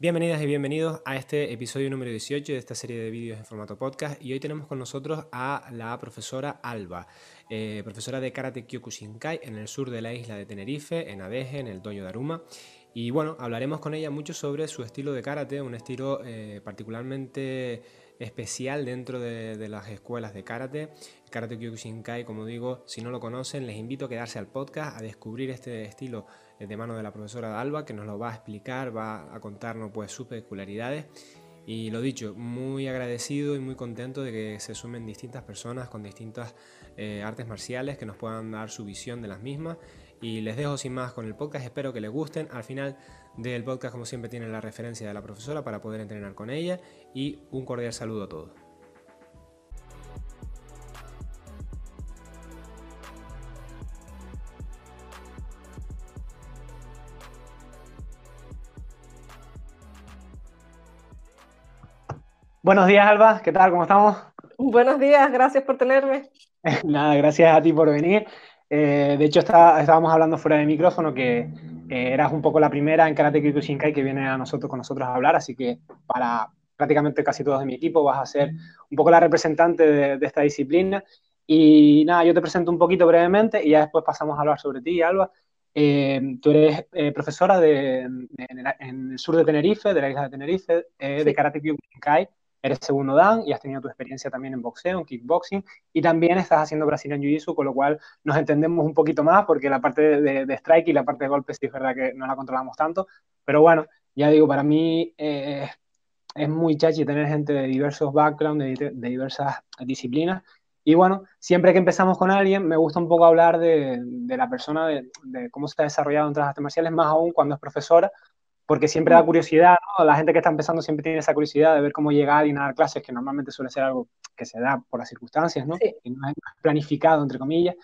Bienvenidas y bienvenidos a este episodio número 18 de esta serie de vídeos en formato podcast y hoy tenemos con nosotros a la profesora Alba, eh, profesora de Karate Kyokushinkai en el sur de la isla de Tenerife, en Adeje, en el Dojo de Aruma. Y bueno, hablaremos con ella mucho sobre su estilo de karate, un estilo eh, particularmente especial dentro de, de, las escuelas de karate. Karate Kyokushinkai, como digo, si no lo conocen, les invito a quedarse al podcast, a descubrir este estilo de mano de la profesora Alba, que nos lo va a explicar, va a contarnos pues sus peculiaridades. Y lo dicho, muy agradecido y muy contento de que se sumen distintas personas con distintas eh, artes marciales que nos puedan dar su visión de las mismas. Y les dejo sin más con el podcast, espero que les gusten. Al final del podcast, como siempre, tienen la referencia de la profesora para poder entrenar con ella. Y un cordial saludo a todos. Buenos días, Alba. ¿Qué tal? ¿Cómo estamos? Buenos días, gracias por tenerme. Nada, gracias a ti por venir. Eh, de hecho, está, estábamos hablando fuera de micrófono que eh, eras un poco la primera en Karate Kyokushinkai que viene a nosotros, con nosotros a hablar, así que para prácticamente casi todos de mi equipo vas a ser un poco la representante de, de esta disciplina. Y nada, yo te presento un poquito brevemente y ya después pasamos a hablar sobre ti, Alba. Eh, tú eres eh, profesora de, en, en, el sur de Tenerife, de la isla de Tenerife, eh, sí. de Karate Kyokushinkai eres segundo dan y has tenido tu experiencia también en boxeo, en kickboxing, y también estás haciendo Brazilian Jiu-Jitsu, con lo cual nos entendemos un poquito más, porque la parte de, strike y la parte de golpes sí es verdad que no la controlamos tanto, pero bueno, ya digo, para mí eh, es muy chachi tener gente de diversos backgrounds, de, diversas disciplinas, y bueno, siempre que empezamos con alguien, me gusta un poco hablar de, la persona, de, cómo se ha desarrollado en otras artes marciales, más aún cuando es profesora, porque siempre da curiosidad, ¿no? La gente que está empezando siempre tiene esa curiosidad de ver cómo llegar y dar clases, que normalmente suele ser algo que se da por las circunstancias, ¿no? Sí. Y no es planificado, entre comillas.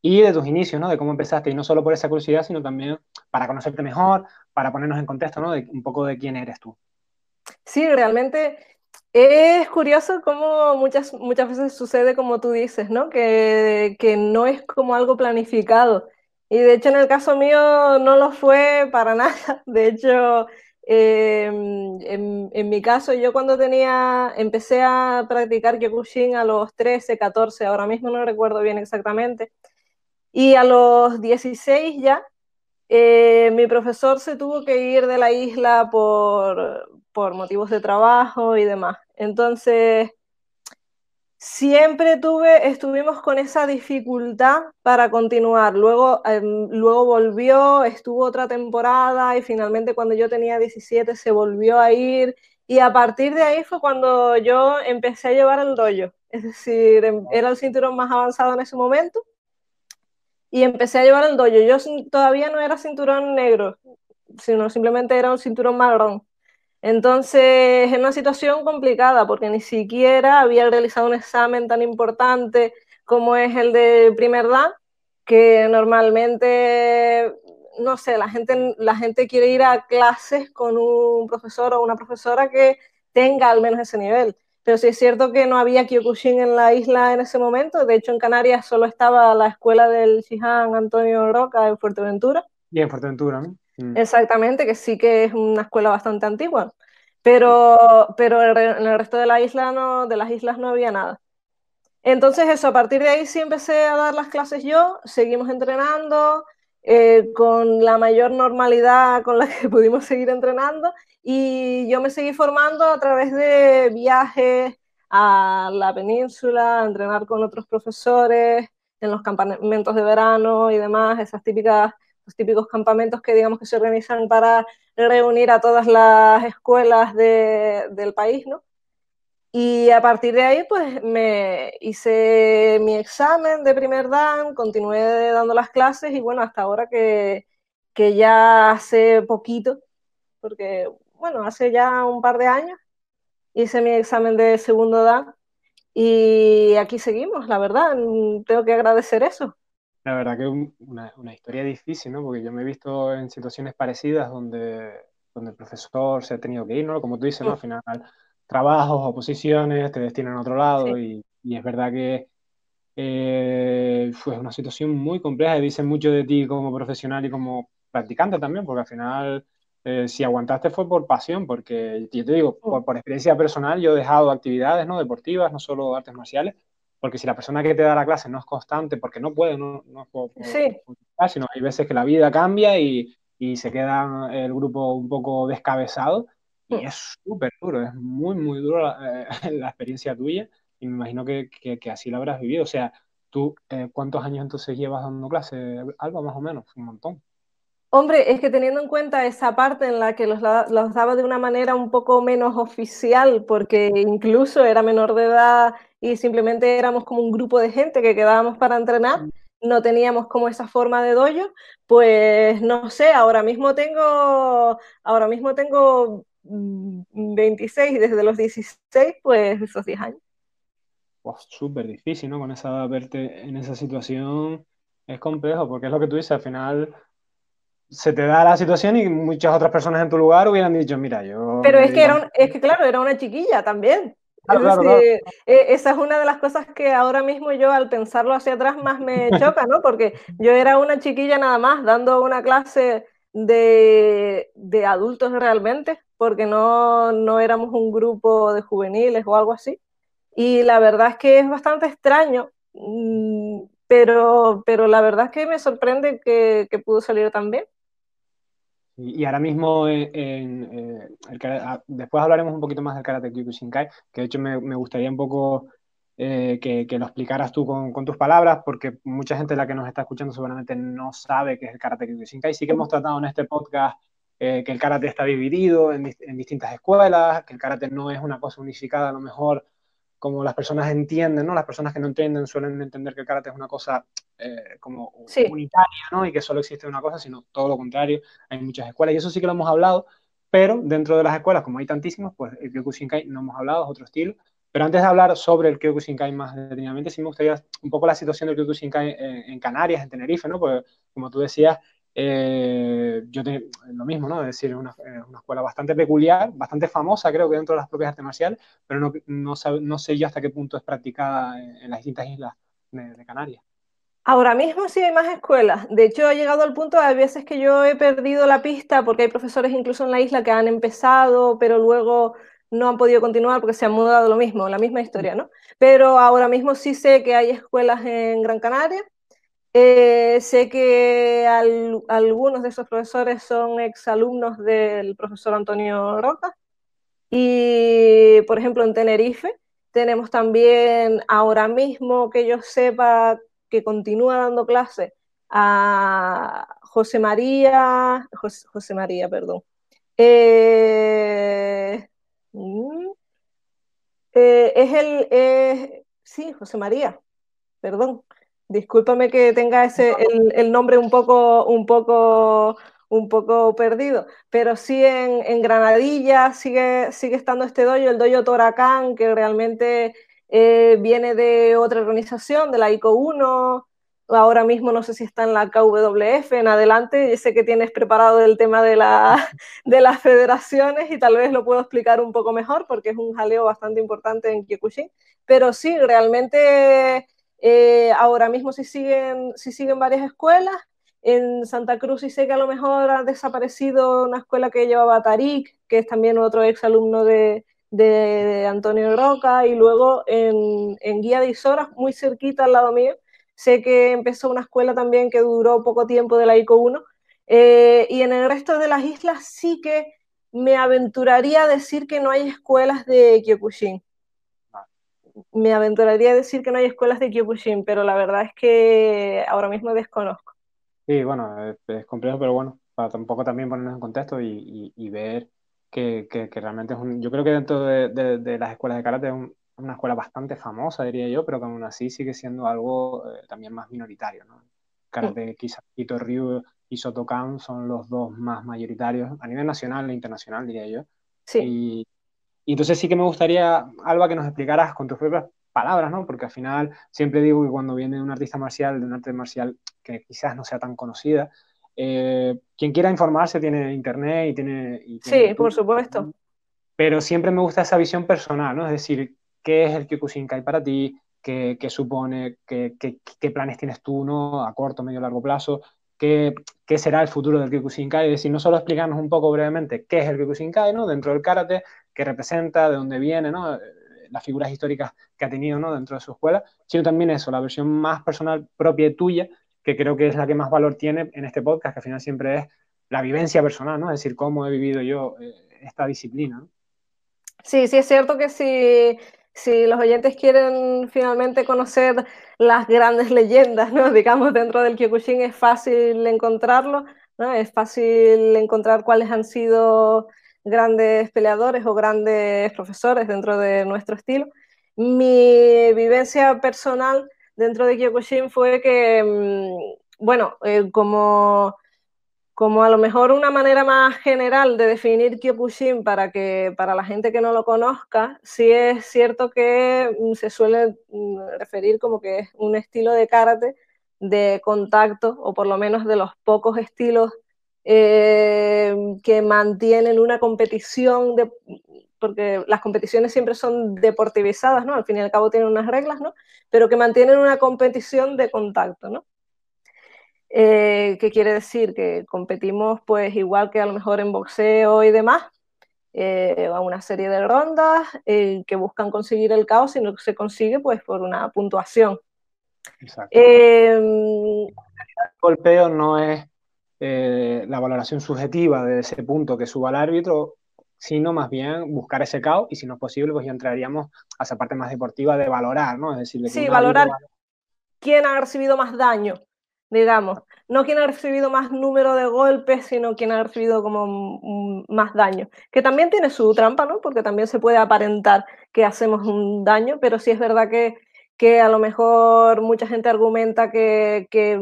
Y de tus inicios, ¿no? De cómo empezaste, y no solo por esa curiosidad, sino también para conocerte mejor, para ponernos en contexto, ¿no? De un poco de quién eres tú. Sí, realmente es curioso cómo muchas, muchas veces sucede como tú dices, ¿no? Que, que no es como algo planificado. Y de hecho en el caso mío no lo fue para nada. De hecho, en, en, mi caso yo cuando tenía, empecé a practicar Kyokushin a los 13, 14, ahora mismo no recuerdo bien exactamente, y a los 16 ya, eh, mi profesor se tuvo que ir de la isla por, por motivos de trabajo y demás. Entonces, siempre tuve, estuvimos con esa dificultad para continuar. Luego, eh, luego volvió, estuvo otra temporada y finalmente cuando yo tenía 17 se volvió a ir y a partir de ahí fue cuando yo empecé a llevar el dojo. Es decir, em, era el cinturón más avanzado en ese momento y empecé a llevar el dojo. Yo todavía no era cinturón negro, sino simplemente era un cinturón marrón. Entonces, es una situación complicada porque ni siquiera había realizado un examen tan importante como es el de primer dan, que normalmente, no sé, la gente, la gente quiere ir a clases con un profesor o una profesora que tenga al menos ese nivel. Pero sí es cierto que no había Kyokushin en la isla en ese momento. De hecho, en Canarias solo estaba la escuela del Shihan Antonio Roca en Fuerteventura. Y en Fuerteventura, ¿no? Mm. Exactamente, que sí que es una escuela bastante antigua, pero, pero en el resto de la isla no, de las islas no había nada. Entonces eso, a partir de ahí sí empecé a dar las clases yo, seguimos entrenando eh, con la mayor normalidad con la que pudimos seguir entrenando y yo me seguí formando a través de viajes a la península, a entrenar con otros profesores en los campamentos de verano y demás, esas típicas los típicos campamentos que digamos que se organizan para reunir a todas las escuelas de, del país, ¿no? Y a partir de ahí, pues me hice mi examen de primer dan, continué dando las clases y bueno, hasta ahora que, que ya hace poquito, porque bueno, hace ya un par de años, hice mi examen de segundo dan y aquí seguimos, la verdad, tengo que agradecer eso. La verdad que una, una, historia difícil, ¿no? Porque yo me he visto en situaciones parecidas donde, donde el profesor se ha tenido que ir, ¿no? Como tú dices, ¿no? Al final, trabajos, oposiciones, te destinan a otro lado sí. y, y, es verdad que eh, fue una situación muy compleja y dice mucho de ti como profesional y como practicante también, porque al final eh, si aguantaste fue por pasión, porque yo te digo, mm. por, experiencia personal, yo he dejado actividades ¿no? deportivas, no solo artes marciales, porque si la persona que te da la clase no es constante, porque no puede, no, no sí. sino hay veces que la vida cambia y, y se queda el grupo un poco descabezado y mm. es súper duro, es muy, muy duro la, eh, la, experiencia tuya y me imagino que, que, que, así lo habrás vivido. O sea, tú, eh, ¿cuántos años entonces llevas dando clase, Alba, más o menos? Un montón. Hombre, es que teniendo en cuenta esa parte en la que los, los, daba de una manera un poco menos oficial, porque incluso era menor de edad y simplemente éramos como un grupo de gente que quedábamos para entrenar, mm. no teníamos como esa forma de dojo, pues no sé, ahora mismo tengo, ahora mismo tengo 26 mm, desde los 16, pues esos 10 años. Pues súper difícil, ¿no? Con esa verte en esa situación es complejo, porque es lo que tú dices, al final se te da la situación y muchas otras personas en tu lugar hubieran dicho, mira, yo... Pero es que, era es que claro, era una chiquilla también. E, esa es una de las cosas que ahora mismo yo al pensarlo hacia atrás más me choca, ¿no? Porque yo era una chiquilla nada más dando una clase de, de adultos realmente, porque no, no éramos un grupo de juveniles o algo así. Y la verdad es que es bastante extraño, mm, pero, pero la verdad es que me sorprende que, que pudo salir tan bien. Y, ahora mismo, eh, ah, después hablaremos un poquito más del Karate Kyokushinkai, que de hecho me, me gustaría un poco eh, que, que, lo explicaras tú con, con, tus palabras, porque mucha gente la que nos está escuchando seguramente no sabe qué es el Karate Kyokushinkai. Sí que hemos tratado en este podcast eh, que el karate está dividido en, en, distintas escuelas, que el karate no es una cosa unificada a lo mejor como las personas entienden, ¿no? Las personas que no entienden suelen entender que el karate es una cosa eh, como unitaria, ¿no? Y que solo existe una cosa, sino todo lo contrario. Hay muchas escuelas y eso sí que lo hemos hablado, pero dentro de las escuelas, como hay tantísimas, pues el Kyokushinkai no hemos hablado, es otro estilo. Pero antes de hablar sobre el Kyokushinkai más detenidamente, sí me gustaría un poco la situación del Kyokushinkai en, en Canarias, en Tenerife, ¿no? Porque, como tú decías, eh, yo tengo lo mismo, ¿no? Es decir, una, una, escuela bastante peculiar, bastante famosa, creo que dentro de las propias artes marciales, pero no, no, no sé yo hasta qué punto es practicada en, en las distintas islas de, de, Canarias. Ahora mismo sí hay más escuelas. De hecho, ha llegado al punto, hay veces que yo he perdido la pista porque hay profesores incluso en la isla que han empezado, pero luego no han podido continuar porque se han mudado lo mismo, la misma historia, ¿no? Pero ahora mismo sí sé que hay escuelas en Gran Canaria, eh, sé que al, algunos de esos profesores son exalumnos del profesor Antonio Roca. Y, por ejemplo, en Tenerife tenemos también, ahora mismo que yo sepa que continúa dando clase a José María, José, María, perdón. Eh, mm, eh, es el, sí, José María, perdón. Discúlpame que tenga ese, el, el, nombre un poco, un poco, un poco perdido, pero sí en, en Granadilla sigue, sigue estando este dojo, el dojo Toracán, que realmente eh, viene de otra organización, de la ICO 1, ahora mismo no sé si está en la KWF, en adelante, yo sé que tienes preparado el tema de, la, de las federaciones y tal vez lo puedo explicar un poco mejor porque es un jaleo bastante importante en Kyokushin, pero sí, realmente eh, ahora mismo si siguen, si siguen varias escuelas. En Santa Cruz sí sé que a lo mejor ha desaparecido una escuela que llevaba Tarik, que es también otro ex alumno de, de Antonio Roca, y luego en, en Guía de Isoras, muy cerquita al lado mío, sé que empezó una escuela también que duró poco tiempo de la ICO 1, eh, y en el resto de las islas sí que me aventuraría a decir que no hay escuelas de Kyokushin me aventuraría a decir que no hay escuelas de Kyokushin, pero la verdad es que ahora mismo desconozco. Sí, bueno, es, es complejo, pero bueno, para tampoco también ponernos en contexto y, y, y ver que, que, que, realmente es un... Yo creo que dentro de, de, de las escuelas de karate es un, una escuela bastante famosa, diría yo, pero que aún así sigue siendo algo eh, también más minoritario, ¿no? Karate, quizás Ito Ryu y Sotokan son los dos más mayoritarios a nivel nacional e internacional, diría yo. Sí. Y, y entonces sí que me gustaría, Alba, que nos explicaras con tus propias palabras, ¿no? Porque al final siempre digo que cuando viene un artista marcial, de un arte marcial que quizás no sea tan conocida, eh, quien quiera informarse tiene internet y tiene... Y tiene sí, por supuesto. Pero siempre me gusta esa visión personal, ¿no? Es decir, ¿qué es el Kyokushinkai para ti? ¿Qué, qué supone? Qué, qué, ¿Qué, planes tienes tú, ¿no? A corto, medio, largo plazo? Qué, será el futuro del Kyokushinkai, es decir, no solo explicarnos un poco brevemente qué es el Kyokushinkai, ¿no? Dentro del karate, qué representa, de dónde viene, ¿no? las figuras históricas que ha tenido ¿no? dentro de su escuela, sino también eso, la versión más personal propia y tuya, que creo que es la que más valor tiene en este podcast, que al final siempre es la vivencia personal, ¿no? Es decir, cómo he vivido yo eh, esta disciplina. Sí, sí, es cierto que si, si los oyentes quieren finalmente conocer las grandes leyendas, ¿no? digamos, dentro del Kyokushin, es fácil encontrarlo, ¿no? es fácil encontrar cuáles han sido grandes peleadores o grandes profesores dentro de nuestro estilo. Mi vivencia personal dentro de Kyokushin fue que, mm, bueno, eh, como, como a lo mejor una manera más general de definir Kyokushin para, que, para la gente que no lo conozca, sí es cierto que mm, se suele mm, referir como que es un estilo de karate de contacto, o por lo menos de los pocos estilos eh, que mantienen una competición, de, porque las competiciones siempre son deportivizadas, ¿no? Al fin y al cabo tienen unas reglas, ¿no? Pero que mantienen una competición de contacto, ¿no? Eh, ¿Qué quiere decir? Que competimos pues igual que a lo mejor en boxeo y demás, eh, a una serie de rondas que buscan conseguir el caos y no se consigue pues por una puntuación. Exacto. el golpeo no es eh, la valoración subjetiva de ese punto que suba el árbitro, sino más bien buscar ese caos y si no es posible, pues ya entraríamos a esa parte más deportiva de valorar, ¿no? Es decir, sí, valorar quién ha recibido más daño, digamos. No quién ha recibido más número de golpes, sino quién ha recibido como más daño. Que también tiene su trampa, ¿no? Porque también se puede aparentar que hacemos un daño, pero sí es verdad que, que a lo mejor mucha gente argumenta que, que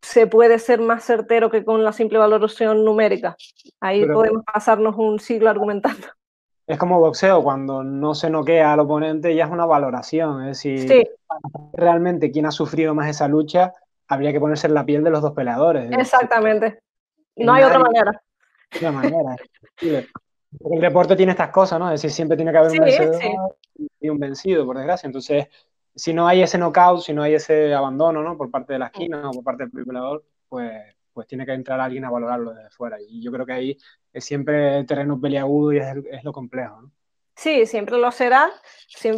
se puede ser más certero que con la simple valoración numérica. Ahí podemos pasarnos un siglo argumentando. Es como boxeo, cuando no se noquea al oponente ya es una valoración, es decir, realmente quien ha sufrido más esa lucha, habría que ponerse en la piel de los dos peleadores. Exactamente. No hay otra manera. Otra manera. El deporte tiene estas cosas, ¿no? Es decir, siempre tiene que haber un vencedor y un vencido, por desgracia. Entonces, si no hay ese knockout, si no hay ese abandono ¿no? por parte de la esquina o por parte del privilegiador, pues, pues tiene que entrar alguien a valorarlo desde fuera. Y yo creo que ahí es siempre terreno peliagudo y es, lo complejo. ¿no? Sí, siempre lo será.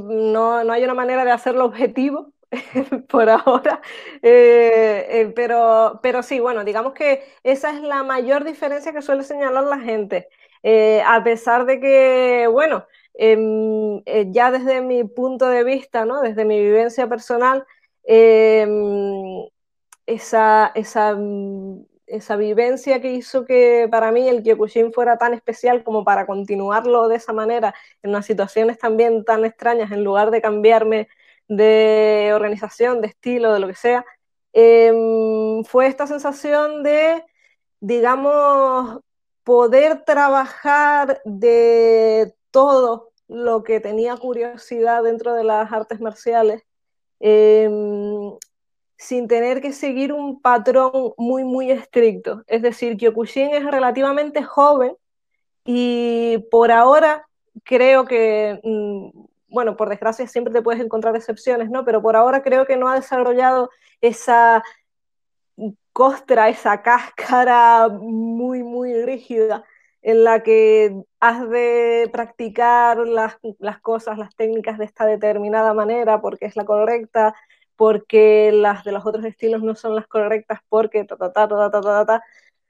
no, no hay una manera de hacerlo objetivo, por ahora. Eh, eh, pero, pero sí, bueno, digamos que esa es la mayor diferencia que suele señalar la gente. Eh, a pesar de que, bueno, Em, eh, ya desde mi punto de vista, ¿no? desde mi vivencia personal, em, esa, esa, mm, esa, vivencia que hizo que para mí el Kyokushin fuera tan especial como para continuarlo de esa manera, en unas situaciones también tan extrañas, en lugar de cambiarme de organización, de estilo, de lo que sea, em, fue esta sensación de, digamos, poder trabajar de todo lo que tenía curiosidad dentro de las artes marciales, em, sin tener que seguir un patrón muy, muy estricto. Es decir, Kyokushin es relativamente joven y por ahora creo que, mm, bueno, por desgracia siempre te puedes encontrar excepciones, ¿no? Pero por ahora creo que no ha desarrollado esa costra, esa cáscara muy, muy rígida en la que has de practicar las, cosas, las técnicas de esta determinada manera porque es la correcta, porque las de los otros estilos no son las correctas porque ta ta ta ta ta ta ta.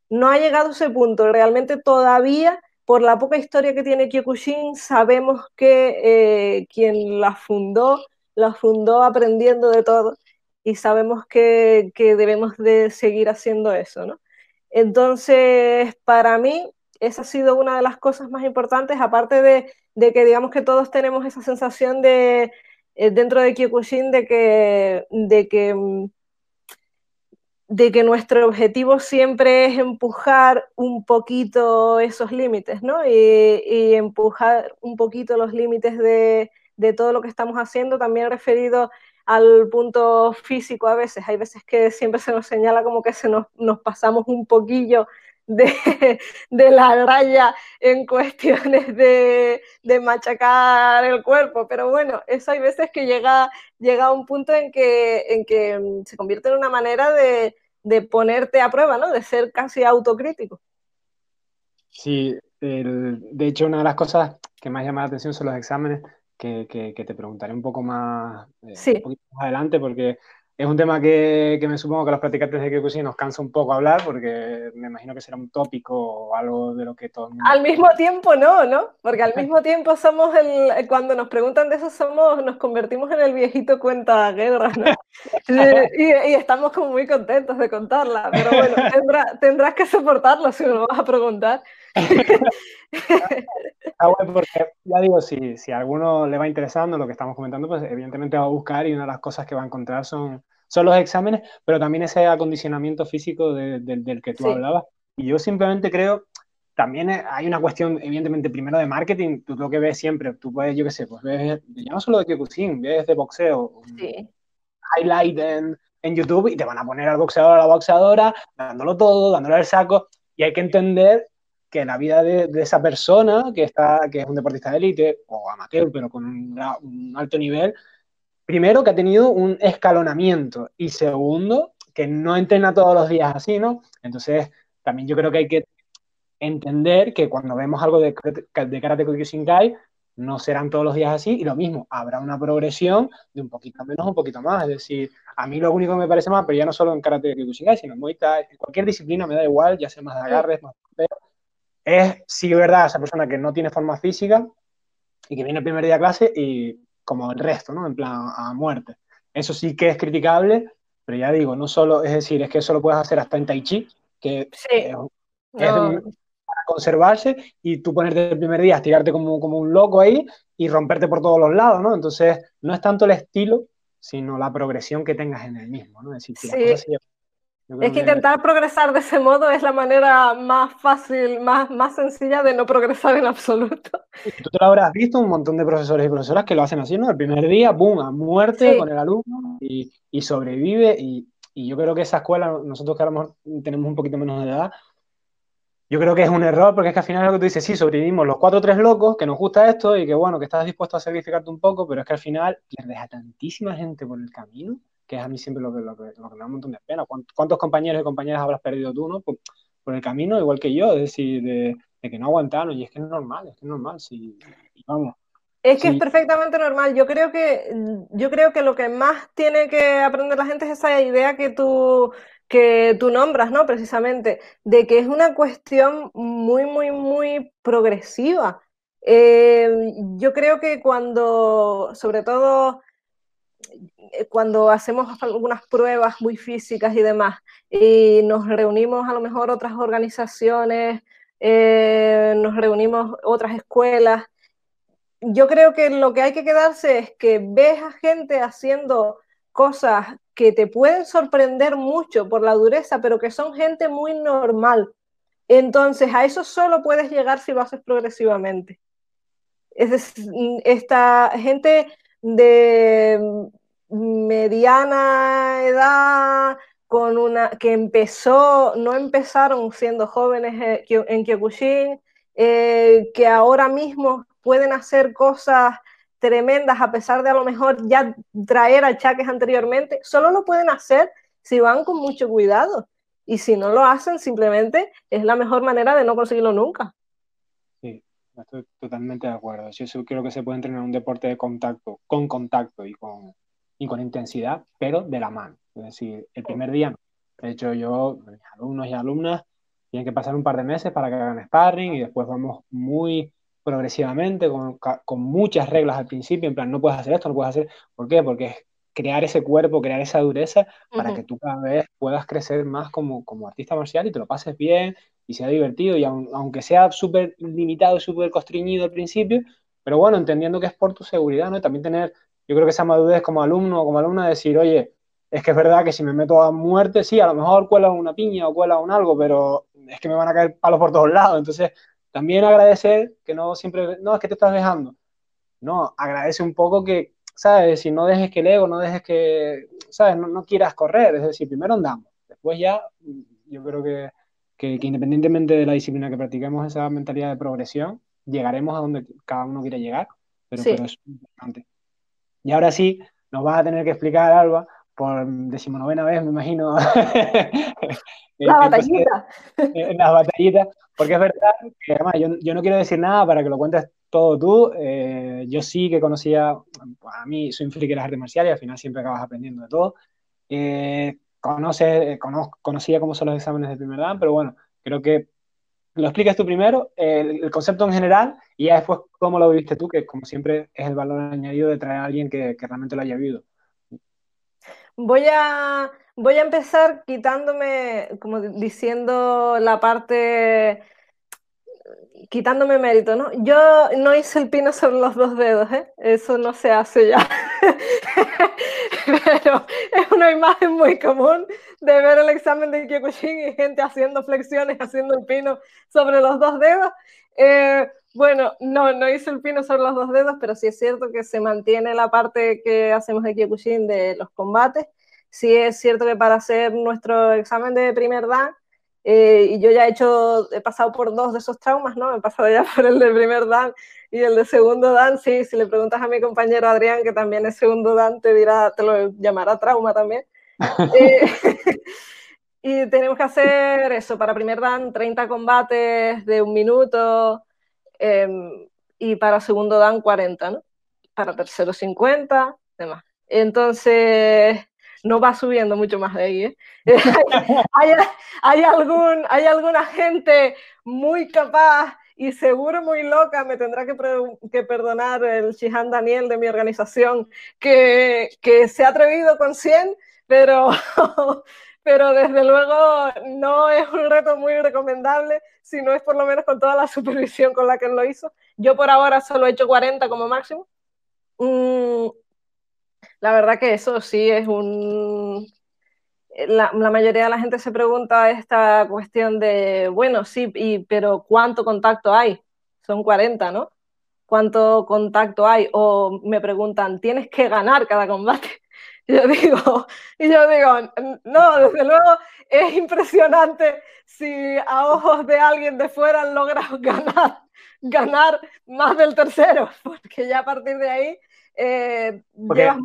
No ha llegado a ese punto. Realmente todavía, por la poca historia que tiene Kyokushin, sabemos que eh, quien la fundó, la fundó aprendiendo de todo y sabemos que, que debemos de seguir haciendo eso, ¿no? Entonces, para mí, esa ha sido una de las cosas más importantes, aparte de, que digamos que todos tenemos esa sensación de eh, dentro de Kyokushin de que, de que mm, de que nuestro objetivo siempre es empujar un poquito esos límites, ¿no? Y, empujar un poquito los límites de, de, todo lo que estamos haciendo, también referido al punto físico a veces. Hay veces que siempre se nos señala como que se nos, nos pasamos un poquillo de, la raya en cuestiones de, machacar el cuerpo, pero bueno, eso hay veces que llega, llega a un punto en que, en que mm, se convierte en una manera de, de ponerte a prueba, ¿no? De ser casi autocrítico. Sí, de hecho una de las cosas que más llama la atención son los exámenes, que, te preguntaré un poco más, eh, más adelante, porque es un tema que, me supongo que a los practicantes de Kyokushin nos cansa un poco hablar porque me imagino que será un tópico o algo de lo que todo el mundo... Al mismo tiempo no, ¿no? Porque al mismo tiempo somos el... Cuando nos preguntan de eso somos, nos convertimos en el viejito cuenta guerra, ¿no? y, estamos como muy contentos de contarla, pero bueno, tendrás que soportarlo si me lo vas a preguntar. Está bueno porque, ya digo, si, si a alguno le va interesando lo que estamos comentando, pues evidentemente va a buscar y una de las cosas que va a encontrar son, son los exámenes, pero también ese acondicionamiento físico del que tú hablabas. Y yo simplemente creo, también hay una cuestión, evidentemente, primero de marketing, tú lo que ves siempre, tú puedes, yo qué sé, pues ves, ya no solo de Kyokushin, ves de boxeo, highlight en, en YouTube y te van a poner al boxeador o a la boxeadora, dándolo todo, dándole el saco, y hay que entender que la vida de, esa persona que, está, que es un deportista de élite o amateur, pero con un, alto nivel, primero que ha tenido un escalonamiento y segundo que no entrena todos los días así, ¿no? Entonces, también yo creo que hay que entender que cuando vemos algo de, de Karate Kyokushinkai, no serán todos los días así y lo mismo, habrá una progresión de un poquito menos un poquito más. Es decir, a mí lo único que me parece más, pero ya no solo en Karate Kyokushinkai, sino en Muay Thai, en cualquier disciplina me da igual, ya sea más de agarres, más de es, sí, verdad, esa persona que no tiene forma física y que viene el primer día de clase y como el resto, ¿no? En plan, a muerte. Eso sí que es criticable, pero ya digo, no solo, es decir, es que eso lo puedes hacer hasta en Tai Chi, que es, para conservarse y tú ponerte el primer día, estirarte como, como un loco ahí y romperte por todos los lados, ¿no? Entonces, no es tanto el estilo, sino la progresión que tengas en el mismo, ¿no? Es decir, sí. Es que intentar progresar de ese modo es la manera más fácil, más, más sencilla de no progresar en absoluto. Tú te lo habrás visto, un montón de profesores y profesoras que lo hacen así, ¿no? El primer día, ¡boom!, a muerte con el alumno y, y sobrevive. Y, y, yo creo que esa escuela, nosotros que ahora tenemos un poquito menos de edad, yo creo que es un error porque es que al final lo que tú dices, sí, sobrevivimos los cuatro o tres locos, que nos gusta esto y que bueno, que estás dispuesto a sacrificarte un poco, pero es que al final pierdes a tantísima gente por el camino que es a mí siempre lo que, lo que, me da un montón de pena. ¿Cuántos compañeros y compañeras habrás perdido tú, no? Por, el camino, igual que yo, es decir, de, que no aguantaron, y es que es normal, es que es normal, si, vamos. Es que es perfectamente normal. Yo creo que, yo creo que lo que más tiene que aprender la gente es esa idea que tú, que tú nombras, ¿no? Precisamente, de que es una cuestión muy, muy, muy progresiva. Eh, yo creo que cuando, sobre todo, cuando hacemos algunas pruebas muy físicas y demás, y nos reunimos a lo mejor otras organizaciones, eh, nos reunimos otras escuelas, yo creo que lo que hay que quedarse es que ves a gente haciendo cosas que te pueden sorprender mucho por la dureza, pero que son gente muy normal. Entonces, a eso solo puedes llegar si lo haces progresivamente. Es decir, esta gente de mediana edad, con una, que empezó, no empezaron siendo jóvenes eh, en Kyokushin, eh, que ahora mismo pueden hacer cosas tremendas a pesar de a lo mejor ya traer achaques anteriormente, solo lo pueden hacer si van con mucho cuidado. Y si no lo hacen, simplemente es la mejor manera de no conseguirlo nunca. Estoy totalmente de acuerdo. Yo creo que se puede entrenar un deporte de contacto, con contacto y con, y con intensidad, pero de la mano. Es decir, el primer día no. De hecho, yo, mis alumnos y alumnas, tienen que pasar un par de meses para que hagan sparring y después vamos muy progresivamente, con, con, muchas reglas al principio, en plan, no puedes hacer esto, no puedes hacer... ¿Por qué? Porque es crear ese cuerpo, crear esa dureza para que tú cada vez puedas crecer más como, como artista marcial y te lo pases bien y sea divertido y aunque sea súper limitado y súper constreñido al principio, pero bueno, entendiendo que es por tu seguridad, ¿no? también tener yo creo que esa madurez como alumno o como alumna decir, oye, es que es verdad que si me meto a muerte, sí, a lo mejor cuela una piña o cuela un algo, pero es que me van a caer palos por todos lados. Entonces, también agradecer que no siempre, no, es que te estás dejando. No, agradece un poco que, ¿sabes? Si no dejes que el ego, no dejes que, ¿sabes? No, quieras correr. Es decir, primero andamos. Después ya, yo creo que, que, independientemente de la disciplina que practiquemos, esa mentalidad de progresión, llegaremos a donde cada uno quiere llegar. Pero, pero es importante. Y ahora sí, nos vas a tener que explicar, Alba, por decimonovena vez, me imagino. La batallita. en las batallitas, porque es verdad que además yo, yo, no quiero decir nada para que lo cuentes todo tú. Eh, yo sí que conocía, a mí soy un friki de las artes marciales al final siempre acabas aprendiendo de todo. Eh, conoce, conocía cómo son los exámenes de primer dan, pero bueno, creo que lo explicas tú primero, el, el, concepto en general, y ya después cómo lo viviste tú, que como siempre es el valor añadido de traer a alguien que, que realmente lo haya vivido. Voy a, voy a empezar quitándome, como diciendo la parte, quitándome mérito, ¿no? Yo no hice el pino sobre los dos dedos, ¿eh? Eso no se hace ya. Pero es una imagen muy común de ver el examen de Kyokushin y gente haciendo flexiones, haciendo el pino sobre los dos dedos. Eh, bueno, no, no hice el pino sobre los dos dedos, pero sí es cierto que se mantiene la parte que hacemos de Kyokushin de los combates. Sí es cierto que para hacer nuestro examen de primer dan, eh, y yo ya he hecho, he pasado por dos de esos traumas, ¿no? He pasado ya por el de primer dan y el de segundo dan, sí, si le preguntas a mi compañero Adrián, que también es segundo dan, te dirá, te lo llamará trauma también. eh, y tenemos que hacer eso, para primer dan 30 combates de un minuto eh, y para segundo dan 40, ¿no? Para tercero 50, demás. Entonces, no va subiendo mucho más de ahí. ¿eh? hay, hay, algún, hay alguna gente muy capaz y seguro muy loca, me tendrá que, perdonar el Shihan Daniel de mi organización, que, que se ha atrevido con 100, pero, pero desde luego no es un reto muy recomendable, si no es por lo menos con toda la supervisión con la que él lo hizo. Yo por ahora solo he hecho 40 como máximo. La verdad que eso sí es un... La, la, mayoría de la gente se pregunta esta cuestión de, bueno, sí, y, pero ¿cuánto contacto hay? Son 40, ¿no? ¿Cuánto contacto hay? O me preguntan, ¿tienes que ganar cada combate? Yo digo, y yo digo, no, desde luego es impresionante si a ojos de alguien de fuera logras ganar, ganar más del tercero, porque ya a partir de ahí eh, Porque, llevas...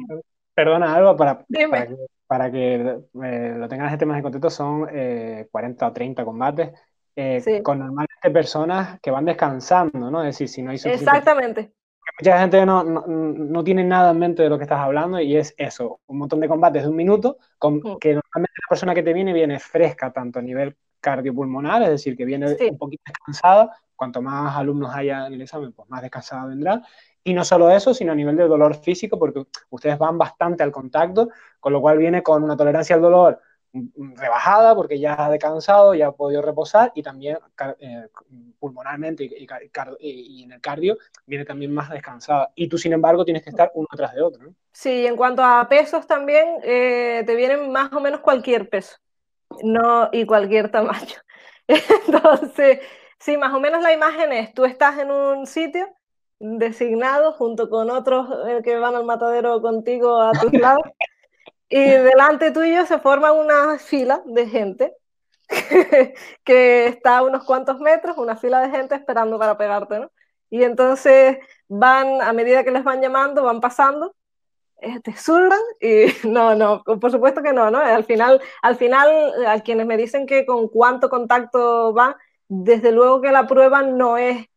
Perdona, algo para, para que, para que eh, lo tengan este más en contexto, son eh, 40 o 30 combates eh, sí. con normalmente personas que van descansando, ¿no? Es decir, si no hay Exactamente. Mucha gente no, no, no, tiene nada en mente de lo que estás hablando y es eso, un montón de combates de un minuto, con, que normalmente la persona que te viene viene fresca tanto a nivel cardiopulmonar, es decir, que viene sí. un poquito descansada, cuanto más alumnos haya en el examen, pues más descansada vendrá, y no solo eso, sino a nivel de dolor físico, porque ustedes van bastante al contacto, con lo cual viene con una tolerancia al dolor rebajada, porque ya ha descansado, ya ha podido reposar, y también eh, pulmonarmente y, y, y, en el cardio viene también más descansada. Y tú, sin embargo, tienes que estar uno tras de otro. ¿no? Sí, en cuanto a pesos también, eh, te vienen más o menos cualquier peso, no y cualquier tamaño. Entonces, sí, más o menos la imagen es, tú estás en un sitio, designado junto con otros eh, que van al matadero contigo a tus lados. y delante tuyo se forma una fila de gente que está a unos cuantos metros, una fila de gente esperando para pegarte, ¿no? Y entonces van, a medida que les van llamando, van pasando, eh, te zurran y no, no, por supuesto que no, ¿no? Al final, al final, a quienes me dicen que con cuánto contacto van, desde luego que la prueba no es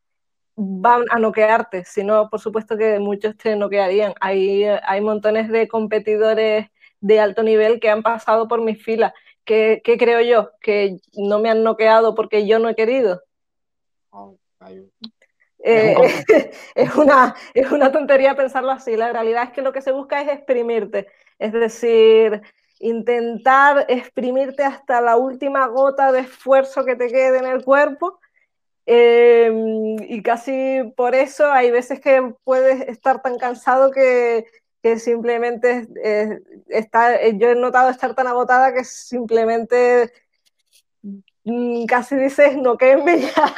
van a noquearte, sino por supuesto que muchos te noquearían. Hay, hay montones de competidores de alto nivel que han pasado por mis filas. ¿Qué, ¿Qué, creo yo? ¿Que no me han noqueado porque yo no he querido? Oh, eh, es, una, es una tontería pensarlo así. La realidad es que lo que se busca es exprimirte. Es decir, intentar exprimirte hasta la última gota de esfuerzo que te quede en el cuerpo eh, y casi por eso hay veces que puedes estar tan cansado que, que simplemente eh, está, yo he notado estar tan agotada que simplemente mm, casi dices, no quédenme ya,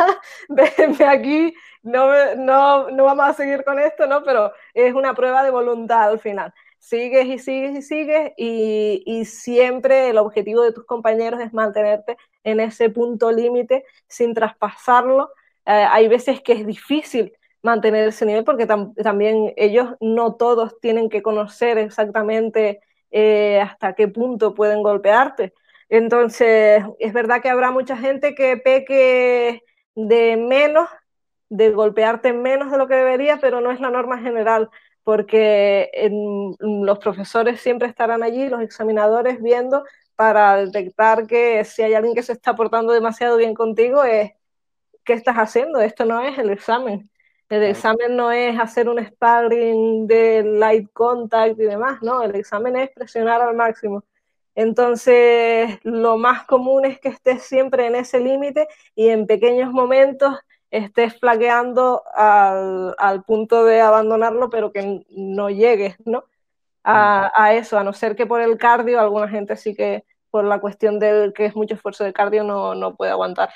déjenme aquí, no, no, no vamos a seguir con esto, ¿no? Pero es una prueba de voluntad al final sigues y sigues y sigues y, y, siempre el objetivo de tus compañeros es mantenerte en ese punto límite sin traspasarlo. Eh, hay veces que es difícil mantener ese nivel porque tam también ellos no todos tienen que conocer exactamente eh, hasta qué punto pueden golpearte. Entonces, es verdad que habrá mucha gente que peque de menos, de golpearte menos de lo que debería, pero no es la norma general, porque los profesores siempre estarán allí, los examinadores viendo para detectar que si hay alguien que se está portando demasiado bien contigo, es ¿qué estás haciendo? Esto no es el examen. El examen no es hacer un sparring de light contact y demás, no, el examen es presionar al máximo. Entonces, lo más común es que estés siempre en ese límite y en pequeños momentos estés flaqueando al, punto de abandonarlo, pero que no llegues, ¿no? A, a, eso, a no ser que por el cardio, alguna gente sí que por la cuestión del que es mucho esfuerzo de cardio no, no puede aguantar.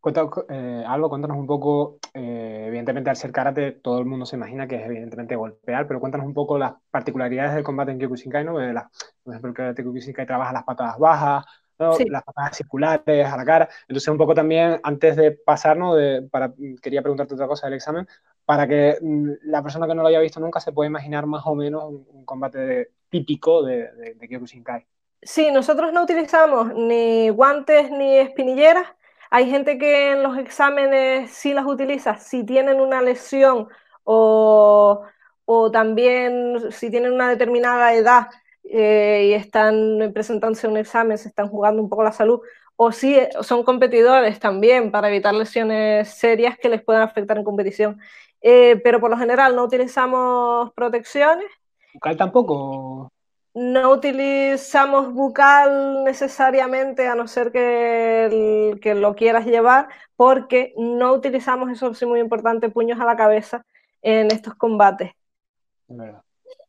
Cuéntanos, eh, algo, cuéntanos un poco, eh, evidentemente al ser karate todo el mundo se imagina que es evidentemente golpear, pero cuéntanos un poco las particularidades del combate en Kyokushinkai, ¿no? De la, por ejemplo, el karate Kyokushinkai trabaja las patadas bajas, las patadas circulares a la cara, entonces un poco también, antes de pasarnos, de, para, quería preguntarte otra cosa del examen, para que mm, la persona que no lo haya visto nunca se pueda imaginar más o menos un, combate típico de, de, de Kyokushinkai. Sí, nosotros no utilizamos ni guantes ni espinilleras, hay gente que en los exámenes sí las utiliza. Si tienen una lesión o, también si tienen una determinada edad eh, y están presentándose un examen, se están jugando un poco la salud, o si son competidores también para evitar lesiones serias que les puedan afectar en competición. Eh, pero por lo general no utilizamos protecciones. ¿Bucal tampoco? No utilizamos bucal necesariamente, a no ser que, que lo quieras llevar, porque no utilizamos, eso es muy importante, puños a la cabeza en estos combates.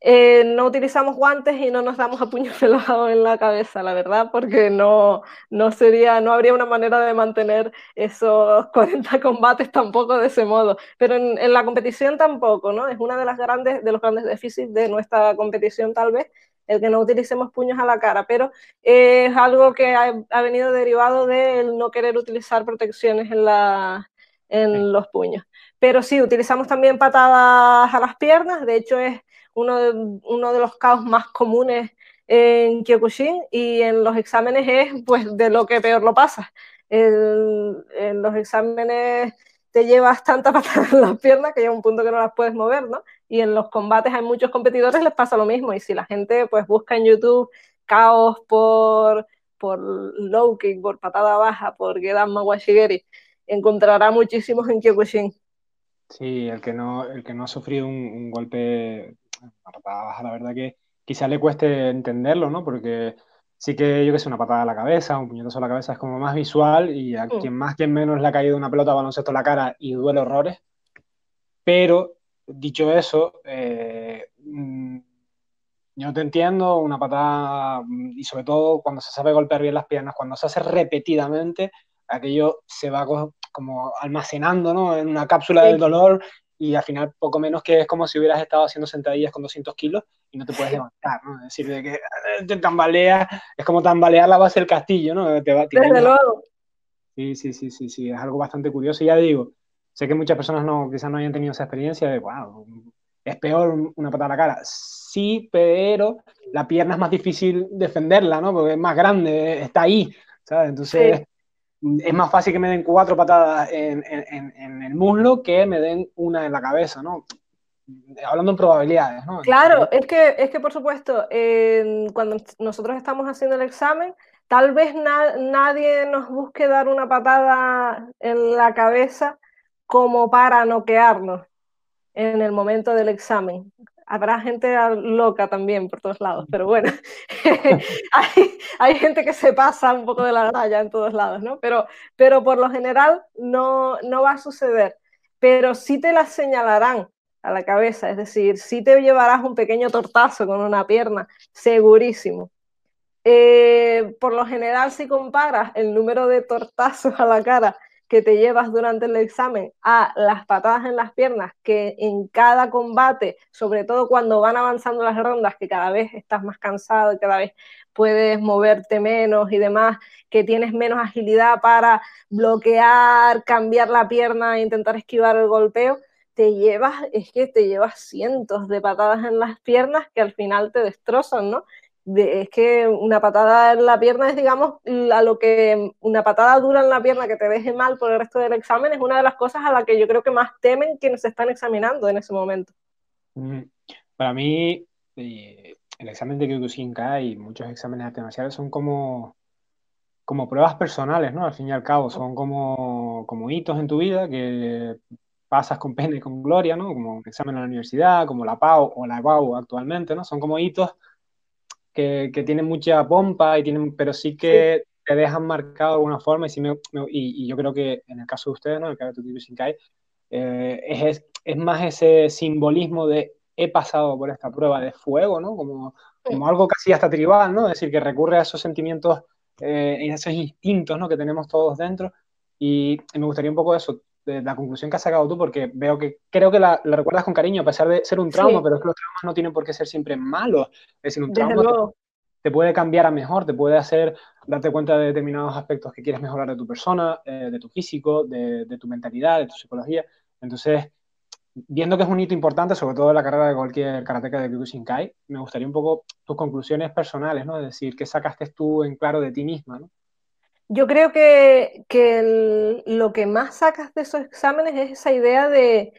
Eh, no utilizamos guantes y no nos damos a puño pelado en la cabeza, la verdad, porque no, no, sería, no habría una manera de mantener esos 40 combates tampoco de ese modo. Pero en, en la competición tampoco, ¿no? Es una de las grandes, de los grandes déficits de nuestra competición, tal vez, el que no utilicemos puños a la cara, pero es algo que ha, venido derivado del no querer utilizar protecciones en, la, en los puños. Pero sí, utilizamos también patadas a las piernas, de hecho es uno de, uno de los caos más comunes en Kyokushin y en los exámenes es pues de lo que peor lo pasa. en los exámenes te llevas tanta patada en las piernas que llega un punto que no las puedes mover, ¿no? Y en los combates hay muchos competidores les pasa lo mismo. Y si la gente pues busca en YouTube caos por, por low kick, por patada baja, por Gedan Mawashigeri, encontrará muchísimos en Kyokushin. Sí, el que no, el que no ha sufrido un, golpe, a patada baja, la verdad que quizá le cueste entenderlo, ¿no? Porque sí que yo que sé, una patada a la cabeza, un puñetazo a la cabeza es como más visual y a mm. quien más, quien menos le ha caído una pelota a baloncesto en la cara y duele horrores. Pero, dicho eso, eh, mm, yo te entiendo, una patada, mm, y sobre todo cuando se sabe golpear bien las piernas, cuando se hace repetidamente, aquello se va como almacenando ¿no? en una cápsula del dolor y al final poco menos que es como si hubieras estado haciendo sentadillas con 200 kilos y no te puedes levantar, ¿no? Es decir, de que eh, te tambaleas, es como tambalear la base del castillo, ¿no? Te va, Desde luego. Sí, sí, sí, sí, sí, es algo bastante curioso y ya digo, sé que muchas personas no, quizás no hayan tenido esa experiencia de, wow, es peor una patada a la cara. Sí, pero la pierna es más difícil defenderla, ¿no? Porque es más grande, está ahí, ¿sabes? Entonces es más fácil que me den cuatro patadas en, el muslo que me den una en la cabeza, ¿no? Hablando en probabilidades, ¿no? Claro, es que, es que por supuesto, cuando nosotros estamos haciendo el examen, tal vez nadie nos busque dar una patada en la cabeza como para noquearnos en el momento del examen habrá gente loca también por todos lados, pero bueno, hay, gente que se pasa un poco de la raya en todos lados, ¿no? Pero, pero por lo general no, no va a suceder, pero sí te la señalarán a la cabeza, es decir, sí te llevarás un pequeño tortazo con una pierna, segurísimo. Eh, por lo general, si comparas el número de tortazos a la cara que te llevas durante el examen a las patadas en las piernas, que en cada combate, sobre todo cuando van avanzando las rondas, que cada vez estás más cansado y cada vez puedes moverte menos y demás, que tienes menos agilidad para bloquear, cambiar la pierna e intentar esquivar el golpeo, te llevas, es que te llevas cientos de patadas en las piernas que al final te destrozan, ¿no? Es que una patada en la pierna es, digamos, a lo que una patada dura en la pierna que te deje mal por el resto del examen es una de las cosas a la que yo creo que más temen quienes se están examinando en ese momento. Mm, para mí, eh, el examen de Kyokushinkai y muchos exámenes de son como, como pruebas personales, ¿no? Al fin y al cabo, son como, como hitos en tu vida que pasas con pena y con gloria, ¿no? Como un examen en la universidad, como la PAU o la PAU actualmente, ¿no? Son como hitos que, tienen mucha pompa, y tienen, pero sí que te dejan marcado de alguna forma y, y, yo creo que en el caso de ustedes, ¿no? en el caso de Shinkai, eh, es, es, más ese simbolismo de he pasado por esta prueba de fuego, ¿no? Como, como algo casi hasta tribal, ¿no? Es decir, que recurre a esos sentimientos, eh, esos instintos, ¿no? Que tenemos todos dentro. Y, me gustaría un poco eso, de la conclusión que has sacado tú, porque veo que creo que la, recuerdas con cariño, a pesar de ser un trauma, pero es que los traumas no tienen por qué ser siempre malos. Es decir, un trauma te, puede cambiar a mejor, te puede hacer darte cuenta de determinados aspectos que quieres mejorar de tu persona, eh, de tu físico, de, tu mentalidad, de tu psicología. Entonces, viendo que es un hito importante, sobre todo en la carrera de cualquier karateka de Kyokushinkai, me gustaría un poco tus conclusiones personales, ¿no? Es decir, ¿qué sacaste tú en claro de ti misma, ¿no? Yo creo que, lo que más sacas de esos exámenes es esa idea de,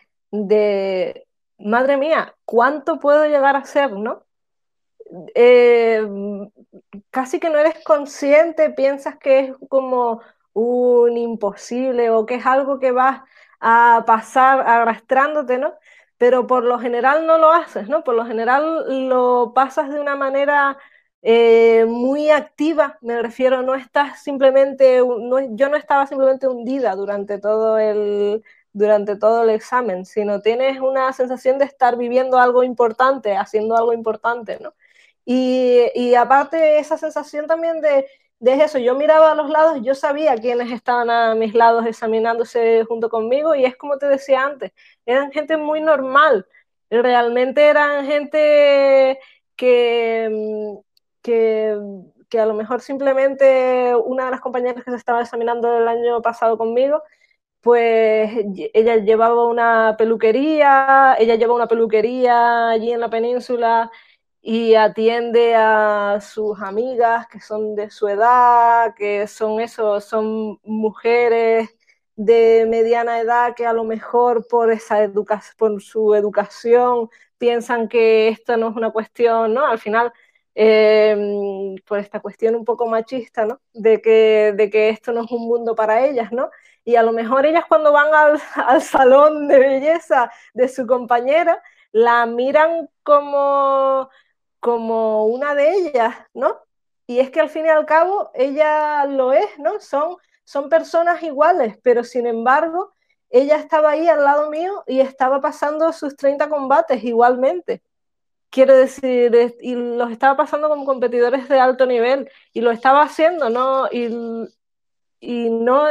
madre mía, ¿cuánto puedo llegar a ser, no? Eh, casi que no eres consciente, piensas que es como un imposible o que es algo que vas a pasar arrastrándote, ¿no? Pero por lo general no lo haces, ¿no? Por lo general lo pasas de una manera eh, muy activa, me refiero, no estás simplemente, no, yo no estaba simplemente hundida durante todo, el, durante todo el examen, sino tienes una sensación de estar viviendo algo importante, haciendo algo importante, ¿no? Y, y aparte esa sensación también de, de eso, yo miraba a los lados, yo sabía quiénes estaban a mis lados examinándose junto conmigo y es como te decía antes, eran gente muy normal, realmente eran gente que que, que a lo mejor simplemente una de las compañeras que se estaba examinando el año pasado conmigo, pues ella llevaba una peluquería, ella lleva una peluquería allí en la península y atiende a sus amigas que son de su edad, que son eso, son mujeres de mediana edad que a lo mejor por esa educación, por su educación piensan que esto no es una cuestión, ¿no? Al final Em, por esta cuestión un poco machista, ¿no? De que, de que esto no es un mundo para ellas, ¿no? Y a lo mejor ellas cuando van al, al salón de belleza de su compañera, la miran como, como una de ellas, ¿no? Y es que al fin y al cabo ella lo es, ¿no? Son, son personas iguales, pero sin embargo, ella estaba ahí al lado mío y estaba pasando sus 30 combates igualmente. Quiero decir, y los estaba pasando como competidores de alto nivel y lo estaba haciendo, ¿no? Y, y no,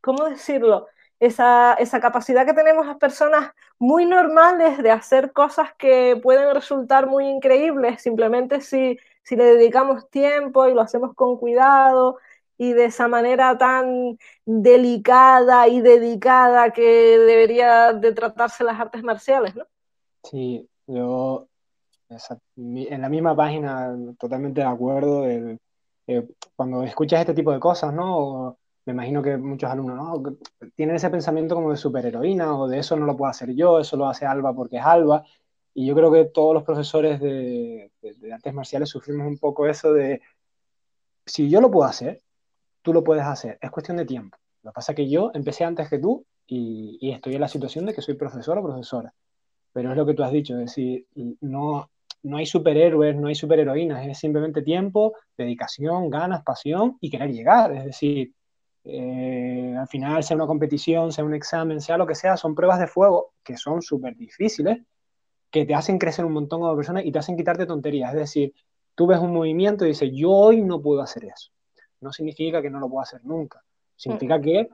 ¿cómo decirlo? Esa, esa, capacidad que tenemos las personas muy normales de hacer cosas que pueden resultar muy increíbles, simplemente si, si le dedicamos tiempo y lo hacemos con cuidado y de esa manera tan delicada y dedicada que debería de tratarse las artes marciales, ¿no? Sí, yo en la misma página, totalmente de acuerdo. Eh, cuando escuchas este tipo de cosas, ¿no? me imagino que muchos alumnos, ¿no? Tienen ese pensamiento como de superheroína o de eso no lo puedo hacer yo, eso lo hace Alba porque es Alba. Y yo creo que todos los profesores de, artes marciales sufrimos un poco eso de, si yo lo puedo hacer, tú lo puedes hacer, es cuestión de tiempo. Lo que pasa es que yo empecé antes que tú y, y estoy en la situación de que soy profesor o profesora. Pero es lo que tú has dicho, es decir, no, no hay superhéroes, no hay superheroínas, es simplemente tiempo, dedicación, ganas, pasión y querer llegar. Es decir, eh, al final, sea una competición, sea un examen, sea lo que sea, son pruebas de fuego que son súper difíciles, que te hacen crecer un montón como persona y te hacen quitarte tonterías. Es decir, tú ves un movimiento y dices, yo hoy no puedo hacer eso. No significa que no lo pueda hacer nunca. Significa que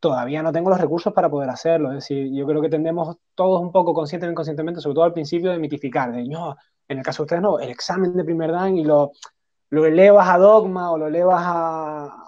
todavía no tengo los recursos para poder hacerlo. Es decir, yo creo que tendemos todos un poco consciente o inconscientemente, sobre todo al principio, de mitificar, de no, en el caso de ustedes no, el examen de primer dan y lo, lo elevas a dogma o lo elevas a,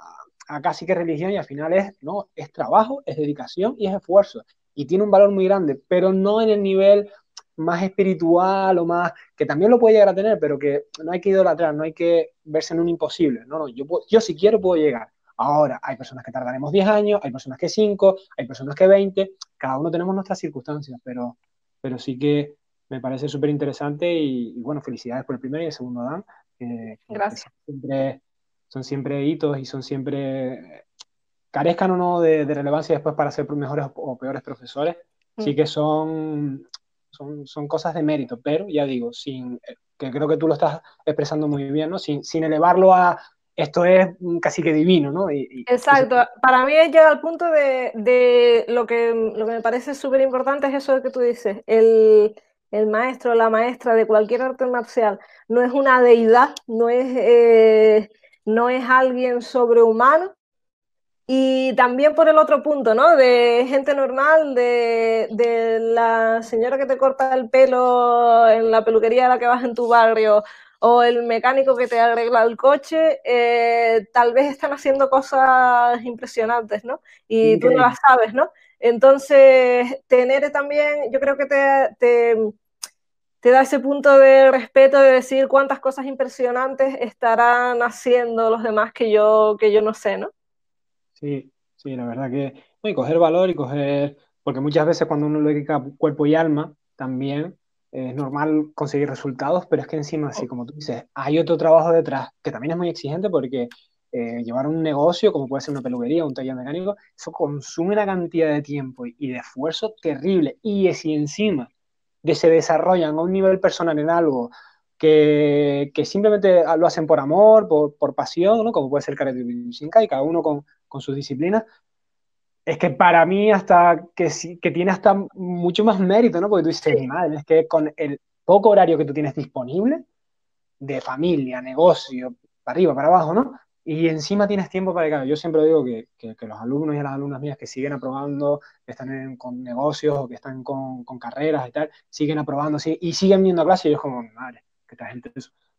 a casi que religión y al final es, no, es trabajo, es dedicación y es esfuerzo. Y tiene un valor muy grande, pero no en el nivel más espiritual o más, que también lo puede llegar a tener, pero que no hay que idolatrar, no hay que verse en un imposible. No, no, yo, yo si quiero puedo llegar. Ahora, hay personas que tardaremos 10 años, hay personas que 5, hay personas que 20, cada uno tenemos nuestras circunstancias, pero, pero sí que me parece súper interesante y, bueno, felicidades por el primer y el segundo Dan. Gracias. son, siempre, son siempre hitos y son siempre, carezcan o no de, relevancia después para ser mejores o peores profesores, sí mm. que son, son, son, cosas de mérito, pero ya digo, sin, que creo que tú lo estás expresando muy bien, ¿no? sin, sin elevarlo a esto es casi que divino, ¿no? Exacto. Para mí llega al punto de, de, lo, que, lo que me parece súper importante es eso que tú dices, el, el maestro o la maestra de cualquier arte marcial no es una deidad, no es, eh, no es alguien sobrehumano. Y también por el otro punto, ¿no? De gente normal, de, de la señora que te corta el pelo en la peluquería a la que vas en tu barrio, o el mecánico que te arregla el coche, eh, tal vez están haciendo cosas impresionantes, ¿no? Y tú no las sabes, ¿no? Entonces, tener también, yo creo que te, te, te, da ese punto de respeto de decir cuántas cosas impresionantes estarán haciendo los demás que yo, que yo no sé, ¿no? Sí, sí, la verdad que, y coger valor y coger, porque muchas veces cuando uno lo dedica cuerpo y alma, también es normal conseguir resultados, pero es que encima, así como tú dices, hay otro trabajo detrás que también es muy exigente porque eh, llevar un negocio, como puede ser una peluquería, un taller mecánico, eso consume una cantidad de tiempo y, de esfuerzo terrible. Y si encima de se desarrollan a un nivel personal en algo que, que simplemente lo hacen por amor, por, por pasión, ¿no? como puede ser Karate Shinkai, cada uno con, con sus disciplinas, es que para mí hasta que, que tiene hasta mucho más mérito, ¿no? Porque tú dices, madre, es que con el poco horario que tú tienes disponible, de familia, negocio, para arriba, para abajo, ¿no? Y encima tienes tiempo para que, yo siempre digo que, que, los alumnos y las alumnas mías que siguen aprobando, que están con negocios o que están con, carreras y tal, siguen aprobando sí, y siguen viendo clases y yo como, madre, que esta gente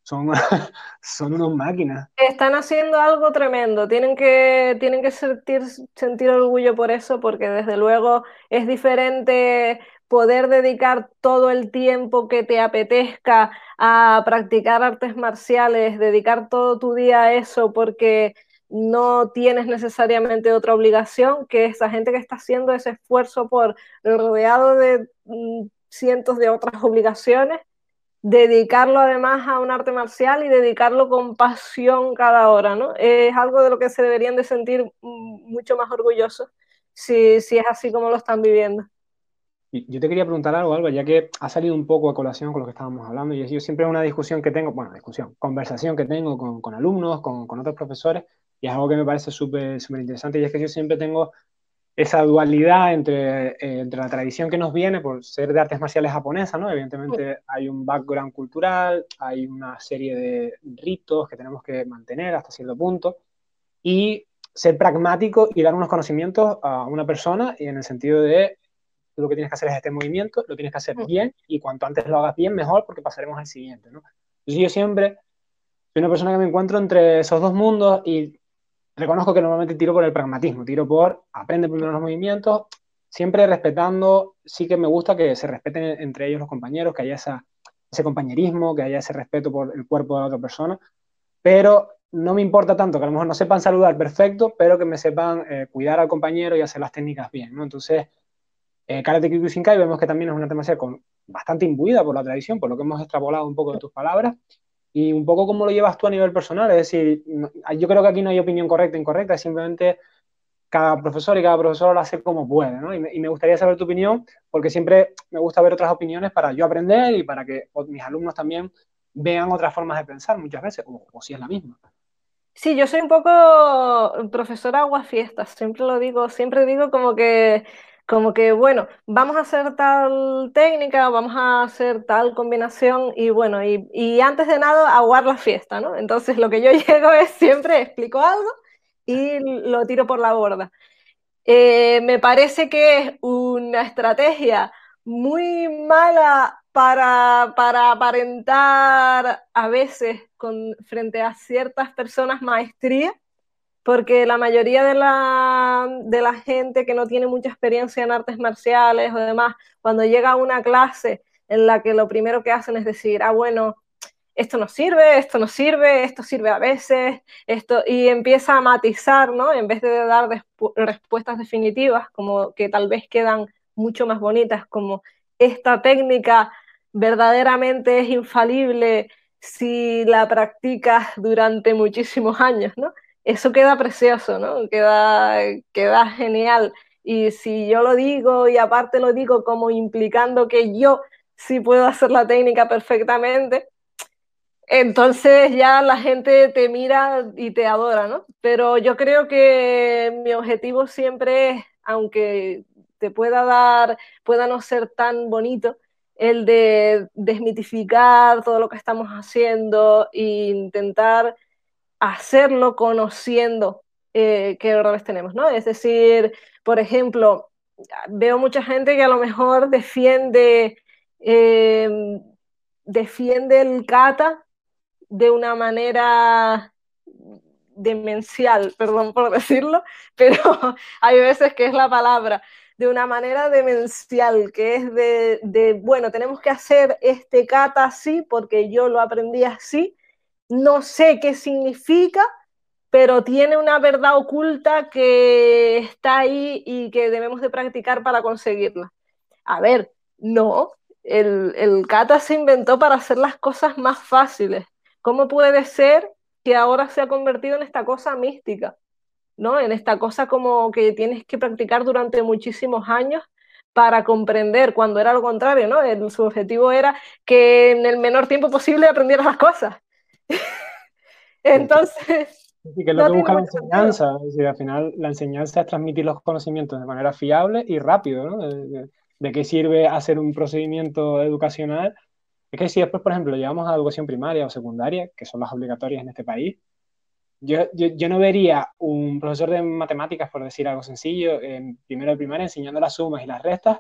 son, son unas máquinas. Están haciendo algo tremendo, tienen que, tienen que sentir, sentir orgullo por eso, porque desde luego es diferente poder dedicar todo el tiempo que te apetezca a practicar artes marciales, dedicar todo tu día a eso porque no tienes necesariamente otra obligación que esa gente que está haciendo ese esfuerzo por rodeado de mm, cientos de otras obligaciones dedicarlo además a un arte marcial y dedicarlo con pasión cada hora, ¿no? Es algo de lo que se deberían de sentir mucho más orgullosos si, si es así como lo están viviendo. Yo te quería preguntar algo, Alba, ya que ha salido un poco a colación con lo que estábamos hablando, y yo siempre es una discusión que tengo, bueno, discusión, conversación que tengo con, con alumnos, con, con, otros profesores, y es algo que me parece súper interesante, y es que yo siempre tengo esa dualidad entre, eh, entre, la tradición que nos viene por ser de artes marciales japonesas, ¿no? Evidentemente hay un background cultural, hay una serie de ritos que tenemos que mantener hasta cierto punto, y ser pragmático y dar unos conocimientos a una persona y en el sentido de lo que tienes que hacer es este movimiento, lo tienes que hacer bien y cuanto antes lo hagas bien, mejor porque pasaremos al siguiente, ¿no? Entonces yo siempre soy una persona que me encuentro entre esos dos mundos y reconozco que normalmente tiro por el pragmatismo, tiro por aprende primero los movimientos, siempre respetando, sí que me gusta que se respeten entre ellos los compañeros, que haya ese compañerismo, que haya ese respeto por el cuerpo de la otra persona, pero no me importa tanto que a lo mejor no sepan saludar perfecto, pero que me sepan eh, cuidar al compañero y hacer las técnicas bien, ¿no? Entonces, eh, Karate Kyokushinkai vemos que también es una tema con bastante imbuida por la tradición, por lo que hemos extrapolado un poco de tus palabras, y un poco cómo lo llevas tú a nivel personal. Es decir, yo creo que aquí no hay opinión correcta o incorrecta, simplemente cada profesor y cada profesor lo hace como puede, ¿no? Y me, gustaría saber tu opinión, porque siempre me gusta ver otras opiniones para yo aprender y para que mis alumnos también vean otras formas de pensar muchas veces, o, o si es la misma. Sí, yo soy un poco profesora agua fiestas, siempre lo digo, siempre digo como que como que, bueno, vamos a hacer tal técnica, vamos a hacer tal combinación y bueno, y, antes de nada, aguar la fiesta, ¿no? Entonces lo que yo llego es siempre explico algo y lo tiro por la borda. Eh, me parece que es una estrategia muy mala para, para aparentar a veces con, frente a ciertas personas maestría porque la mayoría de la, de la gente que no tiene mucha experiencia en artes marciales o demás, cuando llega a una clase en la que lo primero que hacen es decir, ah, bueno, esto no sirve, esto no sirve, esto sirve a veces, esto, y empieza a matizar, ¿no? En vez de dar respuestas definitivas, como que tal vez quedan mucho más bonitas, como esta técnica verdaderamente es infalible si la practicas durante muchísimos años, ¿no? Eso queda precioso, ¿no? Queda, queda genial. Y si yo lo digo y aparte lo digo como implicando que yo sí puedo hacer la técnica perfectamente, entonces ya la gente te mira y te adora, ¿no? Pero yo creo que mi objetivo siempre es, aunque te pueda dar, pueda no ser tan bonito, el de desmitificar todo lo que estamos haciendo e intentar hacerlo conociendo eh, qué errores tenemos, ¿no? Es decir, por ejemplo, veo mucha gente que a lo mejor defiende, eh, defiende el kata de una manera demencial, perdón por decirlo, pero hay veces que es la palabra, de una manera demencial, que es de, de, bueno, tenemos que hacer este kata así porque yo lo aprendí así, no sé qué significa, pero tiene una verdad oculta que está ahí y que debemos de practicar para conseguirla. A ver, no, el, el kata se inventó para hacer las cosas más fáciles. ¿Cómo puede ser que ahora se ha convertido en esta cosa mística? ¿no? En esta cosa como que tienes que practicar durante muchísimos años para comprender, cuando era lo contrario, ¿no? El, su objetivo era que en el menor tiempo posible aprendieras las cosas. Entonces... Sí, que es lo que busca la enseñanza, es decir, al final la enseñanza es transmitir los conocimientos de manera fiable y rápido, ¿no? De, de qué sirve hacer un procedimiento educacional es que si después, por ejemplo, llevamos a educación primaria o secundaria, que son las obligatorias en este país, yo, yo, yo, no vería un profesor de matemáticas, por decir algo sencillo, en primero de primaria enseñando las sumas y las restas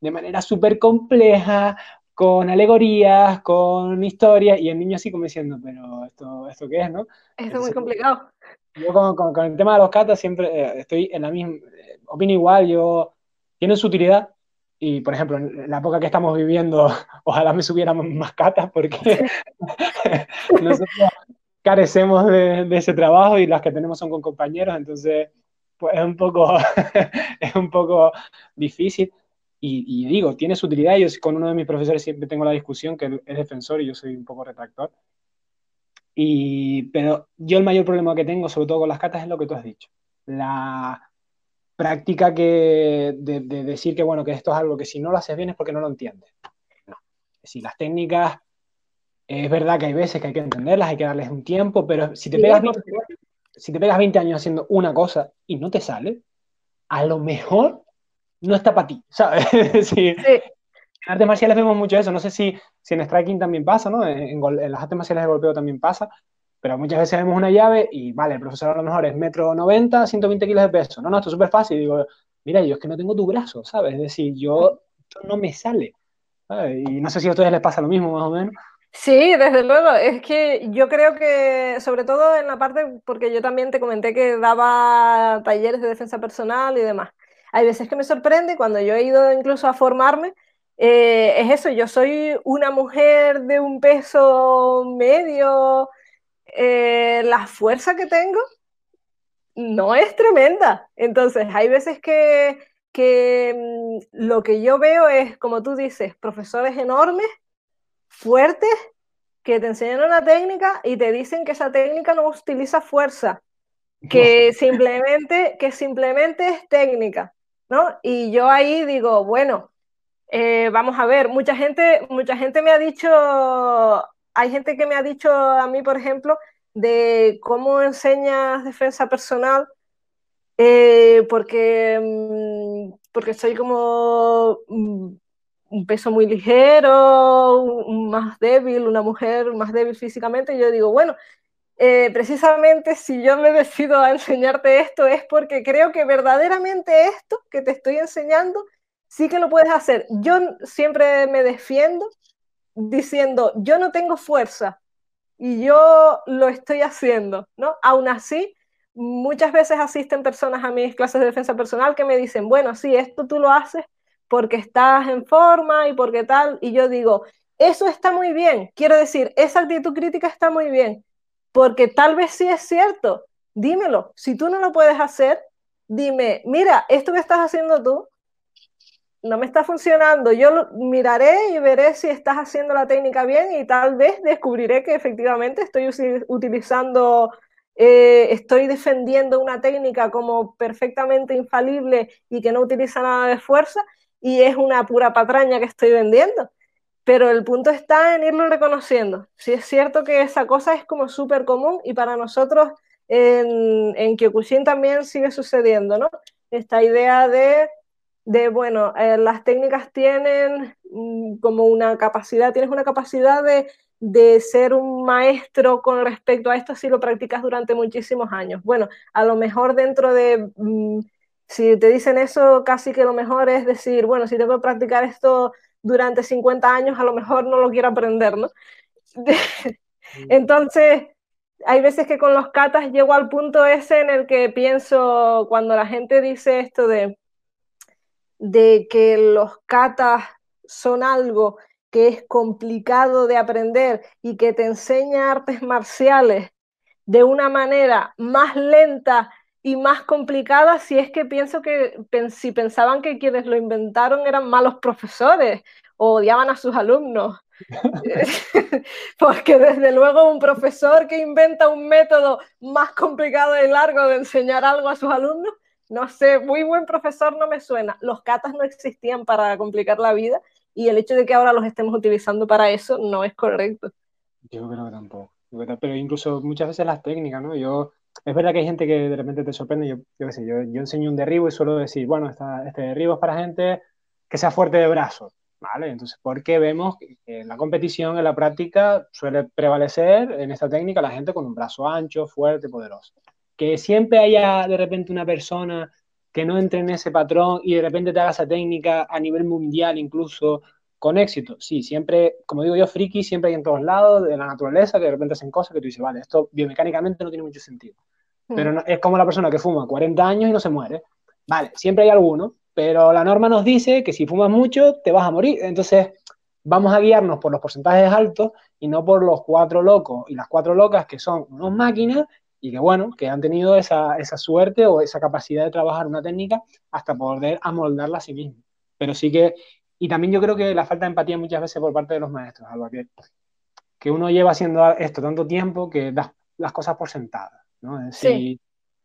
de manera súper compleja, con alegorías, con historias, y el niño así como diciendo, pero ¿esto, esto qué es, no? Esto es muy complicado. Yo con, con, con, el tema de los catas siempre eh, estoy en la misma, eh, opino igual, yo, tienen su utilidad, y, por ejemplo, en la época que estamos viviendo, ojalá me subiéramos más catas porque nosotros carecemos de, de, ese trabajo y las que tenemos son con compañeros, entonces pues es un poco, es un poco difícil. Y, y, digo, tiene su utilidad. Yo con uno de mis profesores siempre tengo la discusión, que es defensor y yo soy un poco retractor. Y, pero yo el mayor problema que tengo, sobre todo con las catas, es lo que tú has dicho. La, práctica que de, de, decir que bueno que esto es algo que si no lo haces bien es porque no lo entiendes. No. Si las técnicas es verdad que hay veces que hay que entenderlas, hay que darles un tiempo, pero si te pegas 20, si te pegas 20 años haciendo una cosa y no te sale, a lo mejor no está para ti, ¿sabes? sí. sí. En artes marciales vemos mucho eso, no sé si, si en striking también pasa, ¿no? En, en, en las artes marciales de golpeo también pasa, pero muchas veces vemos una llave y, vale, el profesor a lo mejor es metro 90, 120 kilos de peso. No, no, esto es súper fácil. Digo, mira, yo es que no tengo tu brazo, ¿sabes? Es decir, yo, esto no me sale. ¿sabes? Y no sé si a ustedes les pasa lo mismo, más o menos. Sí, desde luego. Es que yo creo que, sobre todo en la parte, porque yo también te comenté que daba talleres de defensa personal y demás. Hay veces que me sorprende cuando yo he ido incluso a formarme, eh, es eso, yo soy una mujer de un peso medio, eh, la fuerza que tengo no es tremenda. Entonces, hay veces que, que mm, lo que yo veo es, como tú dices, profesores enormes, fuertes, que te enseñan una técnica y te dicen que esa técnica no utiliza fuerza, que simplemente, que simplemente es técnica, ¿no? Y yo ahí digo, bueno, eh, vamos a ver, mucha gente, mucha gente me ha dicho hay gente que me ha dicho a mí, por ejemplo, de cómo enseñas defensa personal, eh, porque, mm, porque soy como mm, un peso muy ligero, más débil, una mujer más débil físicamente, y yo digo, bueno, eh, precisamente si yo me decido a enseñarte esto es porque creo que verdaderamente esto que te estoy enseñando sí que lo puedes hacer. Yo siempre me defiendo diciendo, yo no tengo fuerza y yo lo estoy haciendo, ¿no? Aún así, muchas veces asisten personas a mis clases de defensa personal que me dicen, bueno, sí, esto tú lo haces porque estás en forma y porque tal, y yo digo, eso está muy bien, quiero decir, esa actitud crítica está muy bien, porque tal vez sí es cierto, dímelo, si tú no lo puedes hacer, dime, mira, esto que estás haciendo tú no me está funcionando, yo miraré y veré si estás haciendo la técnica bien y tal vez descubriré que efectivamente estoy utilizando, eh, estoy defendiendo una técnica como perfectamente infalible y que no utiliza nada de fuerza y es una pura patraña que estoy vendiendo. Pero el punto está en irlo reconociendo. Si es cierto que esa cosa es como súper común y para nosotros en, en Kyokushin también sigue sucediendo, ¿no? Esta idea de de, bueno, eh, las técnicas tienen mm, como una capacidad, tienes una capacidad de, de, ser un maestro con respecto a esto si lo practicas durante muchísimos años. Bueno, a lo mejor dentro de, mm, si te dicen eso, casi que lo mejor es decir, bueno, si tengo que practicar esto durante 50 años, a lo mejor no lo quiero aprender, ¿no? Entonces, hay veces que con los katas llego al punto ese en el que pienso, cuando la gente dice esto de, de que los katas son algo que es complicado de aprender y que te enseña artes marciales de una manera más lenta y más complicada, si es que pienso que si pensaban que quienes lo inventaron eran malos profesores o odiaban a sus alumnos. Porque desde luego un profesor que inventa un método más complicado y largo de enseñar algo a sus alumnos no sé, muy buen profesor no me suena. Los katas no existían para complicar la vida y el hecho de que ahora los estemos utilizando para eso no es correcto. Yo creo que tampoco. Pero incluso muchas veces las técnicas, ¿no? Yo, es verdad que hay gente que de repente te sorprende. Yo, yo sé, yo, enseño un derribo y suelo decir, bueno, este derribo es para gente que sea fuerte de brazos, ¿vale? Entonces, ¿por qué vemos que en la competición, en la práctica, suele prevalecer en esta técnica la gente con un brazo ancho, fuerte, poderoso? que siempre haya de repente una persona que no entre en ese patrón y de repente te haga esa técnica a nivel mundial incluso con éxito. Sí, siempre, como digo yo, friki, siempre hay en todos lados de la naturaleza que de repente hacen cosas que tú dices, vale, esto biomecánicamente no tiene mucho sentido. Hmm. Pero es como la persona que fuma 40 años y no se muere. Vale, siempre hay alguno, pero la norma nos dice que si fumas mucho te vas a morir. Entonces, vamos a guiarnos por los porcentajes altos y no por los cuatro locos y las cuatro locas que son unos máquinas y que bueno, que han tenido esa, esa, suerte o esa capacidad de trabajar una técnica hasta poder amoldarla a sí mismo. Pero sí que, y también yo creo que la falta de empatía muchas veces por parte de los maestros, algo que, que uno lleva haciendo esto tanto tiempo que das las cosas por sentadas, ¿no? Es decir,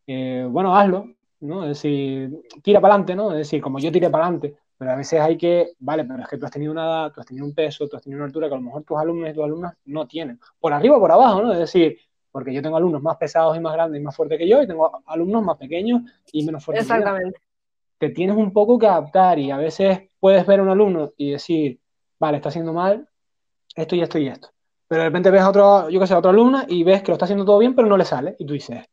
eh, bueno, hazlo, ¿no? Es decir, tira para adelante, ¿no? Es decir, como yo tiré para adelante, pero a veces hay que, vale, pero es que tú has tenido una edad, tú has tenido un peso, tú has tenido una altura que a lo mejor tus alumnos y tus alumnas no tienen, por arriba o por abajo, ¿no? Es decir, porque yo tengo alumnos más pesados y más grandes y más fuertes que yo, y tengo alumnos más pequeños y menos fuertes. Exactamente. Te tienes un poco que adaptar y a veces puedes ver a un alumno y decir, vale, está haciendo mal esto y esto y esto. Pero de repente ves a otro, yo que sé, a otro alumno y ves que lo está haciendo todo bien, pero no le sale. Y tú dices,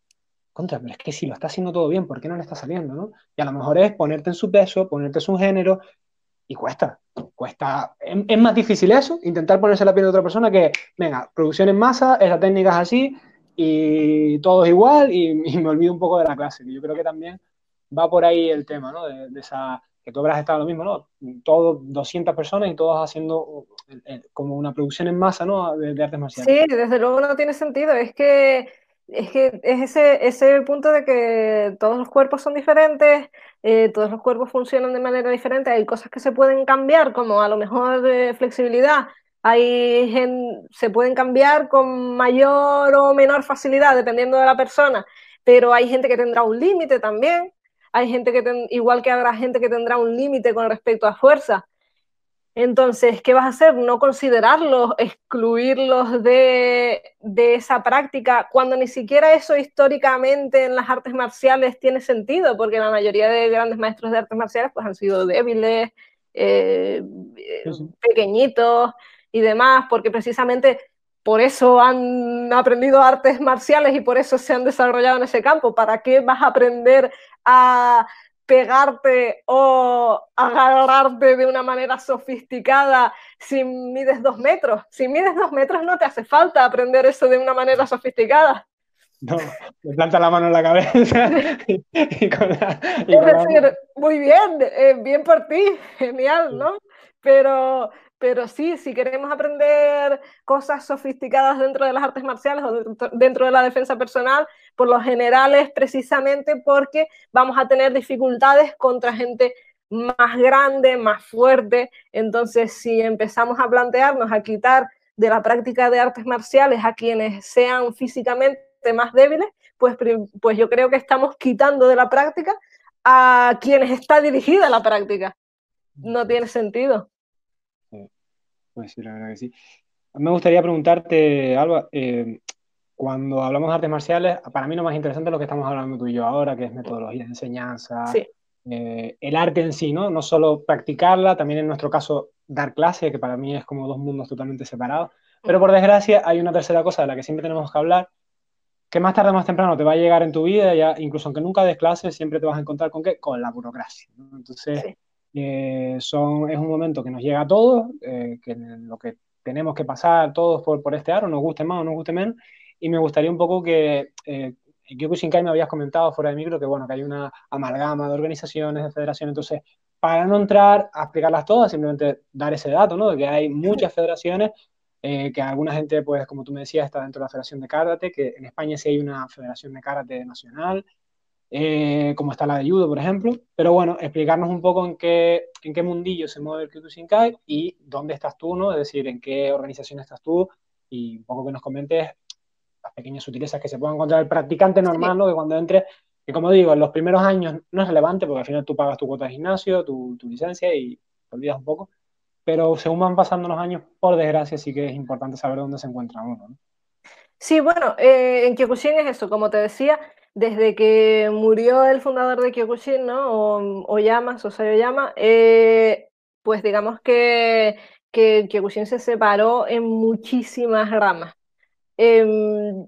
contra, pero es que si lo está haciendo todo bien, ¿por qué no le está saliendo? ¿no? Y a lo mejor es ponerte en su peso, ponerte en su género, y cuesta, cuesta. Es, más difícil eso, intentar ponerse la piel de otra persona que, venga, producción en masa, esa técnica es así, y todo es igual y, me olvido un poco de la clase, que yo creo que también va por ahí el tema, ¿no? De, esa, que tú habrás estado lo mismo, ¿no? Todos 200 personas y todos haciendo como una producción en masa, ¿no? De, artes marciales. Sí, desde luego no tiene sentido, es que es que es ese, ese punto de que todos los cuerpos son diferentes, eh, todos los cuerpos funcionan de manera diferente, hay cosas que se pueden cambiar, como a lo mejor de flexibilidad, hay se pueden cambiar con mayor o menor facilidad dependiendo de la persona, pero hay gente que tendrá un límite también. Hay gente que, igual que habrá gente que tendrá un límite con respecto a fuerza. Entonces, ¿qué vas a hacer? No considerarlos, excluirlos de, de, esa práctica, cuando ni siquiera eso históricamente en las artes marciales tiene sentido, porque la mayoría de grandes maestros de artes marciales pues, han sido débiles, eh, pequeñitos, y demás, porque precisamente por eso han aprendido artes marciales y por eso se han desarrollado en ese campo. ¿Para qué vas a aprender a pegarte o agarrarte de una manera sofisticada si mides dos metros? Si mides dos metros no te hace falta aprender eso de una manera sofisticada. No, me planta la mano en la cabeza. muy bien, eh, bien por ti, genial, ¿no? Pero, pero sí, si queremos aprender cosas sofisticadas dentro de las artes marciales o dentro de la defensa personal, por lo general es precisamente porque vamos a tener dificultades contra gente más grande, más fuerte. Entonces, si empezamos a plantearnos a quitar de la práctica de artes marciales a quienes sean físicamente más débiles, pues, pues yo creo que estamos quitando de la práctica a quienes está dirigida la práctica. No tiene sentido. Pues sí, la verdad que sí. Me gustaría preguntarte, Alba, eh, cuando hablamos de artes marciales, para mí lo más interesante es lo que estamos hablando tú y yo ahora, que es metodología de enseñanza, eh, el arte en sí, ¿no? No solo practicarla, también en nuestro caso dar clase, que para mí es como dos mundos totalmente separados. Pero por desgracia hay una tercera cosa de la que siempre tenemos que hablar, que más tarde o más temprano te va a llegar en tu vida, ya incluso aunque nunca des clases, siempre te vas a encontrar con qué? Con la burocracia. Entonces, eh, son, es un momento que nos llega a todos, eh, que lo que tenemos que pasar todos por, por este aro, nos guste más o nos guste menos, y me gustaría un poco que, eh, en Kyokushinkai me habías comentado fuera de micro que, bueno, que hay una amalgama de organizaciones, de federaciones, entonces, para no entrar a explicarlas todas, simplemente dar ese dato, ¿no? De que hay muchas federaciones eh, que alguna gente, pues como tú me decías, está dentro de la Federación de Karate, que en España sí hay una Federación de Karate nacional, eh, como está la de Judo, por ejemplo. Pero bueno, explicarnos un poco en qué, en qué mundillo se mueve el Kyokushinkai y dónde estás tú, ¿no? Es decir, en qué organización estás tú y un poco que nos comentes las pequeñas sutilezas que se pueden encontrar el practicante normal, ¿no? Que cuando entre, que como digo, en los primeros años no es relevante porque al final tú pagas tu cuota de gimnasio, tu, tu licencia y te olvidas un poco pero según van pasando los años, por desgracia, sí que es importante saber dónde se encuentra uno. Sí, bueno, eh, en Kyokushin es eso, como te decía, desde que murió el fundador de Kyokushin, ¿no? Oyama, Sosai Oyama, eh, pues digamos que, que Kyokushin se separó en muchísimas ramas. Em,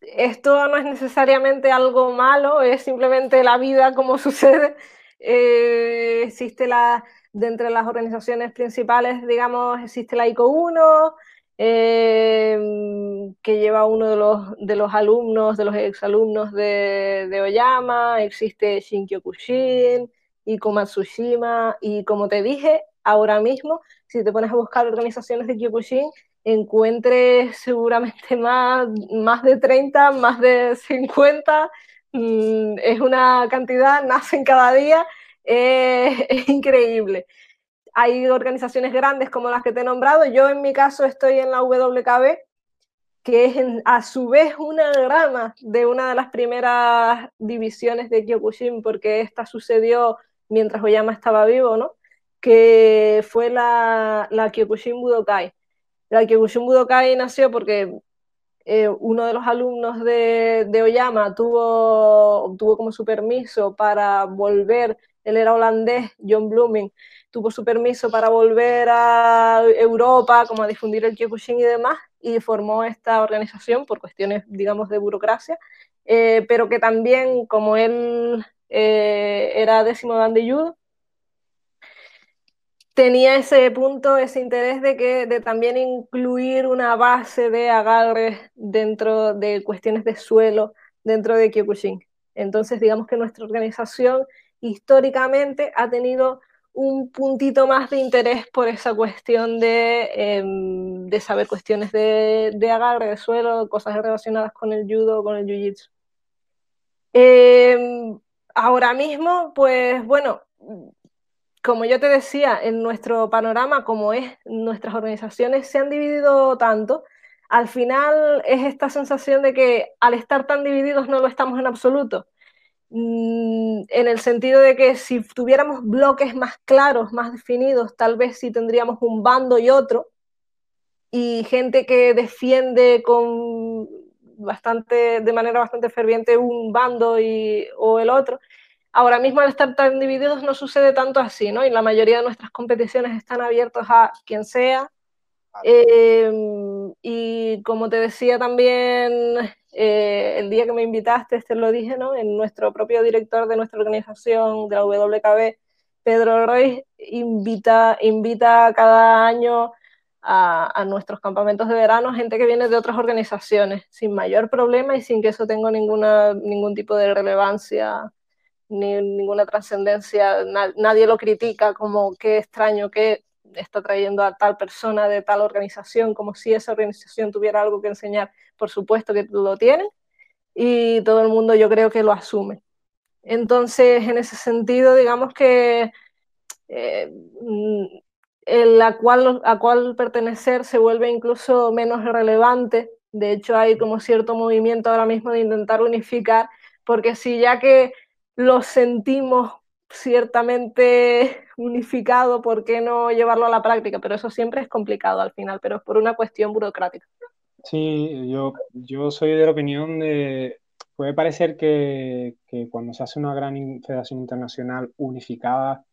esto no es necesariamente algo malo, es simplemente la vida como sucede. Eh, existe la, de entre las organizaciones principales, digamos, existe la ICO 1, em, que lleva uno de los, de los alumnos, de los exalumnos de, de Oyama, existe Shinkyokushin, ICO Matsushima, y como te dije, ahora mismo, si te pones a buscar organizaciones de Kyokushin, encuentres seguramente más, más de 30, más de 50, mm, es una cantidad, nacen cada día, es increíble. Hay organizaciones grandes como las que te he nombrado. Yo en mi caso estoy en la WKB, que es a su vez una rama de una de las primeras divisiones de Kyokushin, porque esta sucedió mientras Oyama estaba vivo, ¿no? Que fue la, la Kyokushin Budokai. La Kyokushin Budokai nació porque eh, uno de los alumnos de, de Oyama tuvo, obtuvo como su permiso para volver él era holandés, John Blooming, tuvo su permiso para volver a Europa, como a difundir el Kyokushin y demás, y formó esta organización por cuestiones, digamos, de burocracia, eh, pero que también, como él eh, era décimo dan de judo, tenía ese punto, ese interés de que de también incluir una base de agarres dentro de cuestiones de suelo dentro de Kyokushin. Entonces, digamos que nuestra organización históricamente ha tenido un puntito más de interés por esa cuestión de, em, de saber cuestiones de, de, agarre, de suelo, cosas relacionadas con el judo, con el jiu-jitsu. Em, ahora mismo, pues bueno, como yo te decía, en nuestro panorama, como es, nuestras organizaciones se han dividido tanto, al final es esta sensación de que al estar tan divididos no lo estamos en absoluto. Mm, en el sentido de que si tuviéramos bloques más claros, más definidos, tal vez sí tendríamos un bando y otro, y gente que defiende con bastante, de manera bastante ferviente un bando y, o el otro. Ahora mismo al estar tan divididos no sucede tanto así, ¿no? Y la mayoría de nuestras competiciones están abiertas a quien sea. Eh, y como te decía también eh, el día que me invitaste, este lo dije, ¿no? En nuestro propio director de nuestra organización, de la WKB, Pedro Roy, invita, invita cada año a, nuestros campamentos de verano gente que viene de otras organizaciones, sin mayor problema y sin que eso tenga ninguna, ningún tipo de relevancia ni ninguna trascendencia. nadie lo critica como qué extraño que está trayendo a tal persona de tal organización, como si esa organización tuviera algo que enseñar. Por supuesto que lo tienen y todo el mundo yo creo que lo asume. Entonces, en ese sentido, digamos que eh, el a cual, a cual pertenecer se vuelve incluso menos relevante. De hecho, hay como cierto movimiento ahora mismo de intentar unificar, porque si ya que lo sentimos ciertamente unificado, ¿por qué no llevarlo a la práctica? Pero eso siempre es complicado al final, pero es por una cuestión burocrática. Sí, yo, yo soy de la opinión de, puede parecer que, que cuando se hace una gran federación internacional unificada,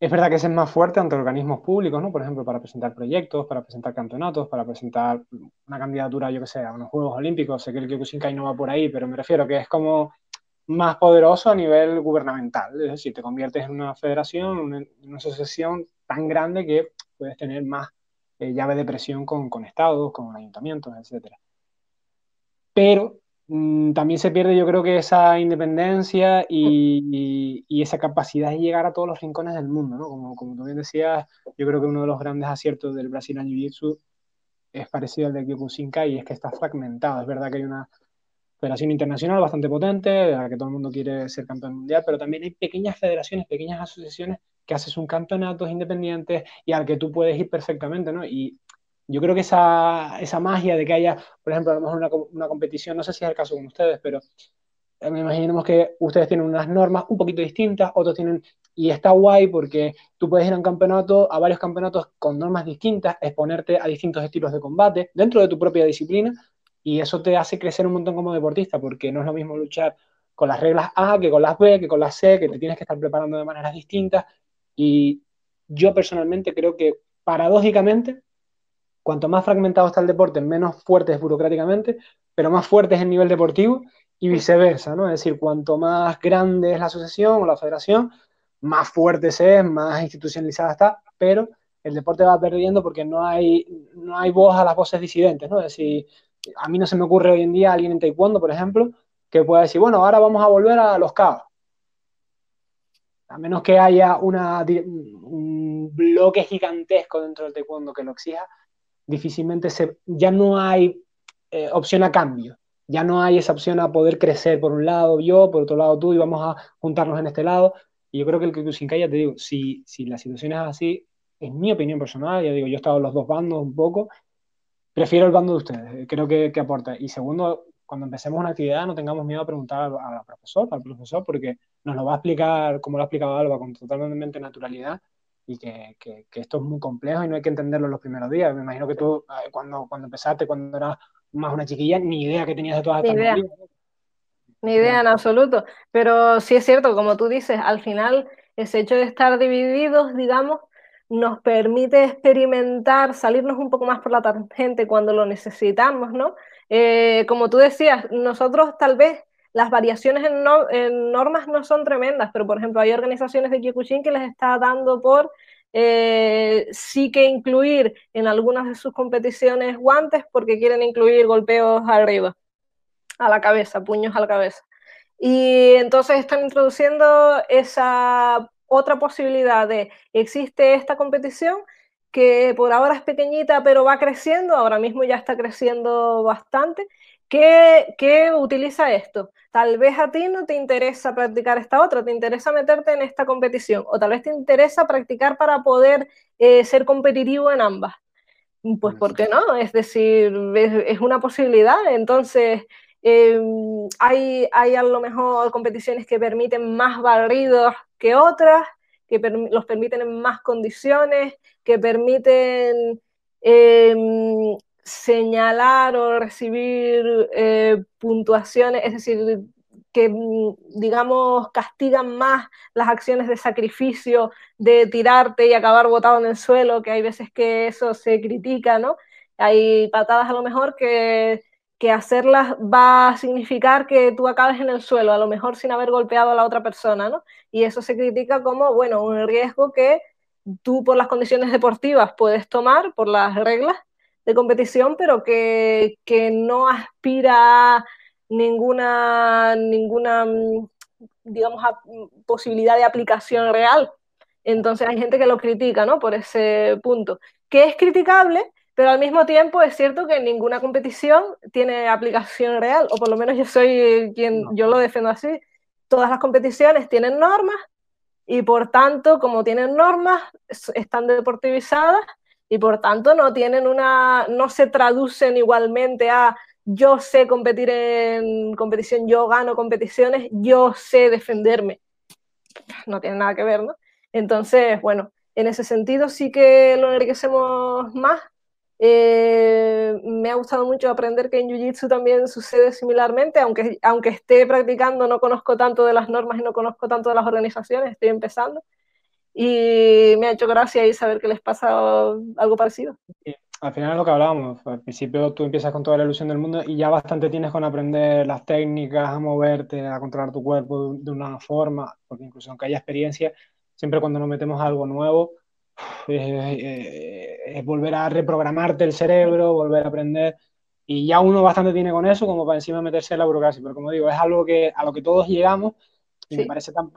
es verdad que es más fuerte ante organismos públicos, ¿no? Por ejemplo, para presentar proyectos, para presentar campeonatos, para presentar una candidatura, yo que sé, a unos Juegos Olímpicos. Sé que el Kyokushinkai no va por ahí, pero me refiero que es como más poderoso a nivel gubernamental. Es decir, te conviertes en una federación, una, una asociación tan grande que puedes tener más eh, llave de presión con, con estados, con ayuntamientos, etc. Pero Mm, también se pierde yo creo que esa independencia y, esa capacidad de llegar a todos los rincones del mundo, ¿no? Como, como tú bien decías, yo creo que uno de los grandes aciertos del Brasil Jiu-Jitsu es parecido al de Kyokushinkai y es que está fragmentado. Es verdad que hay una federación internacional bastante potente, de la que todo el mundo quiere ser campeón mundial, pero también hay pequeñas federaciones, pequeñas asociaciones que haces un campeonato independientes y al que tú puedes ir perfectamente, ¿no? Y yo creo que esa, esa magia de que haya, por ejemplo, a lo mejor una, una competición, no sé si es el caso con ustedes, pero eh, me imaginemos que ustedes tienen unas normas un poquito distintas, otros tienen, y está guay porque tú puedes ir a un campeonato, a varios campeonatos con normas distintas, exponerte a distintos estilos de combate dentro de tu propia disciplina, y eso te hace crecer un montón como deportista, porque no es lo mismo luchar con las reglas A que con las B, que con las C, que te tienes que estar preparando de maneras distintas, y yo personalmente creo que paradójicamente cuanto más fragmentado está el deporte, menos fuerte es burocráticamente, pero más fuerte es el nivel deportivo y viceversa, ¿no? Es decir, cuanto más grande es la asociación o la federación, más fuerte se es, más institucionalizada está, pero el deporte va perdiendo porque no hay, no hay voz a las voces disidentes, ¿no? Es decir, a mí no se me ocurre hoy en día alguien en taekwondo, por ejemplo, que pueda decir, bueno, ahora vamos a volver a los caos. A menos que haya un bloque gigantesco dentro del taekwondo que lo exija, difícilmente se, ya no hay eh, opción a cambio. Ya no hay esa opción a poder crecer por un lado yo, por otro lado tú, y vamos a juntarnos en este lado. Y yo creo que el Kyokushinkai, ya te digo, si, si la situación es así, es mi opinión personal, ya digo, yo he estado en los dos bandos un poco, prefiero el bando de ustedes, creo que, que aporta. Y segundo, cuando empecemos una actividad no tengamos miedo a preguntar al, profesor, al profesor, porque nos lo va a explicar, como lo ha explicado Alba, con totalmente naturalidad, y que, que, esto es muy complejo y no hay que entenderlo en los primeros días. Me imagino que tú, eh, cuando, cuando empezaste, cuando eras más una chiquilla, ni idea que tenías de todas estas ni idea. Ni idea en absoluto. Pero sí es cierto, como tú dices, al final ese hecho de estar divididos, digamos, nos permite experimentar, salirnos un poco más por la tangente cuando lo necesitamos, ¿no? Eh, como tú decías, nosotros tal vez las variaciones en, normas no son tremendas, pero por ejemplo hay organizaciones de Kyokushin que les está dando por eh, sí que incluir en algunas de sus competiciones guantes porque quieren incluir golpeos arriba, a la cabeza, puños a la cabeza. Y entonces están introduciendo esa otra posibilidad de existe esta competición que por ahora es pequeñita pero va creciendo, ahora mismo ya está creciendo bastante ¿Qué, utiliza esto? Tal vez a ti no te interesa practicar esta otra, te interesa meterte en esta competición, o tal vez te interesa practicar para poder eh, ser competitivo en ambas. Pues, ¿por qué no? Es decir, es, una posibilidad. Entonces, em, hay, hay a lo mejor competiciones que permiten más barridos que otras, que los permiten en más condiciones, que permiten em, señalar o recibir eh, puntuaciones, es decir, que mm, digamos castigan más las acciones de sacrificio, de tirarte y acabar botado en el suelo, que hay veces que eso se critica, ¿no? Hay patadas a lo mejor que, que hacerlas va a significar que tú acabes en el suelo, a lo mejor sin haber golpeado a la otra persona, ¿no? Y eso se critica como, bueno, un riesgo que tú por las condiciones deportivas puedes tomar, por las reglas de competición, pero que, que no aspira a ninguna, ninguna mm, digamos, posibilidad de aplicación real. Entonces hay gente que lo critica, ¿no? Por ese punto. Que es criticable, pero al mismo tiempo es cierto que ninguna competición tiene aplicación real, o por lo menos yo soy quien, yo lo defiendo así. Todas las competiciones tienen normas y por tanto, como tienen normas, están deportivizadas y por tanto no tienen una, no se traducen igualmente a yo sé competir en competición, yo gano competiciones, yo sé defenderme. No tiene nada que ver, ¿no? Entonces, bueno, en ese sentido sí que lo enriquecemos más. Eh, me ha gustado mucho aprender que en Jiu-Jitsu también sucede similarmente, aunque, aunque esté practicando, no conozco tanto de las normas y no conozco tanto de las organizaciones, estoy empezando. Y me ha hecho gracia y saber que les pasa algo parecido al final es lo que hablábamos. Al principio tú empiezas con toda la ilusión del mundo y ya bastante tienes con aprender las técnicas, a moverte, a controlar tu cuerpo de, una forma, porque incluso aunque haya experiencia, siempre cuando nos metemos a algo nuevo, es volver a reprogramarte el cerebro, volver a aprender. Y ya uno bastante tiene con eso como para encima meterse en la burocracia. Pero como digo, es algo que, a lo que todos llegamos y me parece tan...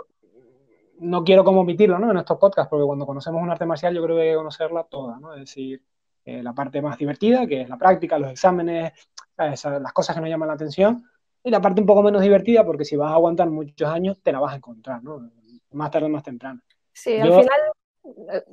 No quiero como omitirlo ¿no? en estos podcasts, porque cuando conocemos un arte marcial yo creo que hay que conocerla toda, ¿no? Es decir, eh, la parte más divertida, que es la práctica, los exámenes, las cosas que nos llaman la atención, y la parte un poco menos divertida, porque si vas a aguantar muchos años, te la vas a encontrar, ¿no? Más tarde o más temprano. Sí, al final, eh,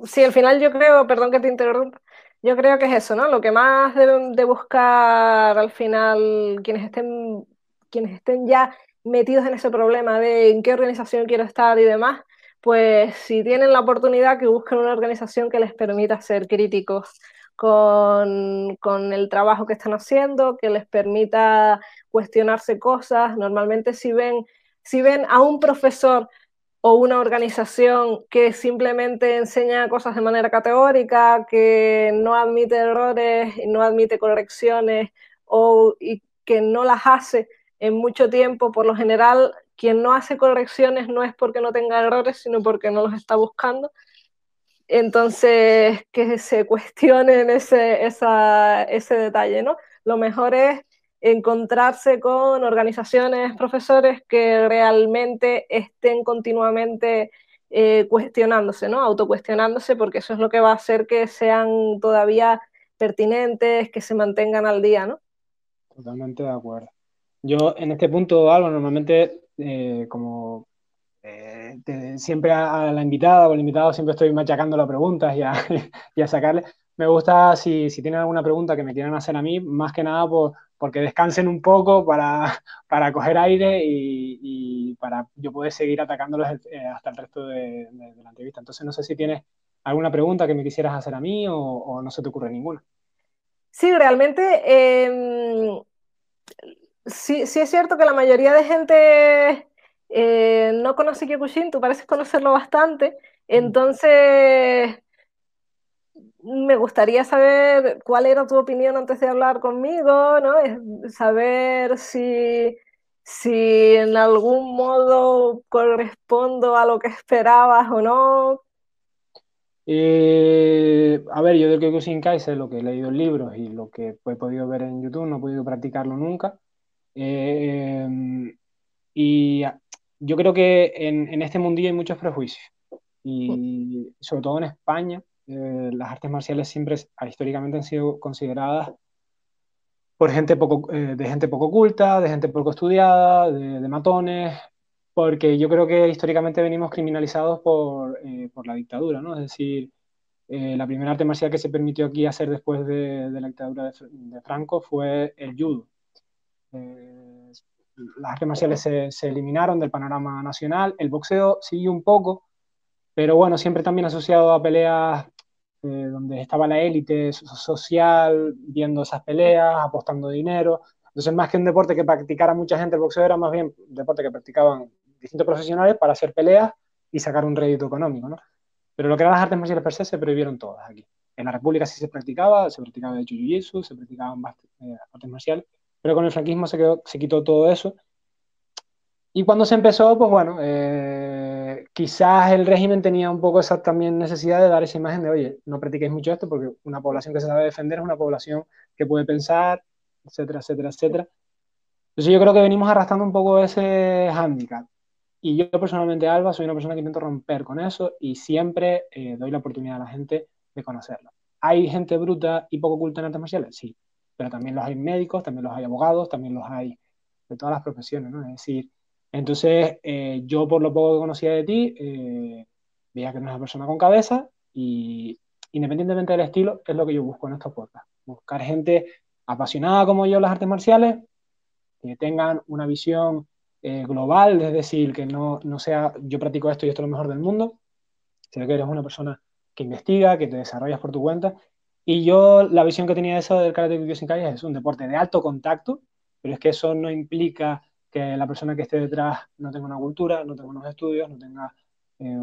sí, al final yo creo, perdón que te interrumpa, yo creo que es eso, ¿no? Lo que más deben de buscar al final quienes estén, quienes estén ya metidos en ese problema de en qué organización quiero estar y demás, pues si tienen la oportunidad que busquen una organización que les permita ser críticos con, el trabajo que están haciendo, que les permita cuestionarse cosas. Normalmente si ven, si ven a un profesor o una organización que simplemente enseña cosas de manera categórica, que no admite errores, no admite correcciones o y que no las hace en mucho tiempo, por lo general, quien no hace correcciones no es porque no tenga errores, sino porque no los está buscando. Entonces, que se cuestionen ese, ese detalle, ¿no? Lo mejor es encontrarse con organizaciones, profesores que realmente estén continuamente eh, cuestionándose, ¿no? Autocuestionándose, porque eso es lo que va a hacer que sean todavía pertinentes, que se mantengan al día, ¿no? Totalmente de acuerdo. Yo en este punto, Alba, normalmente eh, como eh, siempre a, la invitada o el invitado siempre estoy machacando las preguntas y a, y a sacarle. Me gusta si, si, tienen alguna pregunta que me quieran hacer a mí, más que nada por, porque descansen un poco para, para coger aire y, y, para yo poder seguir atacándolos eh, hasta el resto de, la entrevista. Entonces no sé si tienes alguna pregunta que me quisieras hacer a mí o, o no se te ocurre ninguna. Sí, realmente eh, sí, sí es cierto que la mayoría de gente eh, no conoce Kyokushin, tú pareces conocerlo bastante, entonces me gustaría saber cuál era tu opinión antes de hablar conmigo, ¿no? Saber si, si en algún modo correspondo a lo que esperabas o no. Eh, a ver, yo del Kyokushin Kai sé lo que he leído en libros y lo que he podido ver en YouTube, no he podido practicarlo nunca. Eh, y yo creo que en, este mundillo hay muchos prejuicios y sobre todo en España eh, las artes marciales siempre históricamente han sido consideradas por gente poco, eh, de gente poco culta, de gente poco estudiada, de, matones, porque yo creo que históricamente venimos criminalizados por, eh, por la dictadura, ¿no? Es decir, la primera arte marcial que se permitió aquí hacer después de, la dictadura de, de, Franco fue el judo las artes marciales se, eliminaron del panorama nacional, el boxeo siguió un poco, pero bueno, siempre también asociado a peleas eh, donde estaba la élite social viendo esas peleas, apostando dinero. Entonces, más que un deporte que practicara mucha gente, el boxeo era más bien un deporte que practicaban distintos profesionales para hacer peleas y sacar un rédito económico, ¿no? Pero lo que eran las artes marciales per se se prohibieron todas aquí. En la República sí se practicaba, se practicaba de jiu-jitsu, se practicaban eh, artes marciales, pero con el franquismo se, quedó, se quitó todo eso. Y cuando se empezó, pues bueno, eh, quizás el régimen tenía un poco esa también necesidad de dar esa imagen de, oye, no practiquéis mucho esto porque una población que se sabe defender es una población que puede pensar, etcétera, etcétera, etcétera. Entonces yo creo que venimos arrastrando un poco ese hándicap. Y yo personalmente, Alba, soy una persona que intento romper con eso y siempre eh, doy la oportunidad a la gente de conocerlo. ¿Hay gente bruta y poco culta en artes marciales? Sí, pero también los hay médicos, también los hay abogados, también los hay de todas las profesiones, ¿no? Es decir, entonces eh, yo por lo poco que conocía de ti, eh, veía que eres una persona con cabeza y independientemente del estilo, es lo que yo busco en estos podcasts. Buscar gente apasionada como yo en las artes marciales, que tengan una visión eh, global, es decir, que no, no, sea yo practico esto y esto es lo mejor del mundo, sino que eres una persona que investiga, que te desarrollas por tu cuenta. Y yo la visión que tenía de eso del karate Kyokushinkai es un deporte de alto contacto, pero es que eso no implica que la persona que esté detrás no tenga una cultura, no tenga unos estudios, no tenga eh,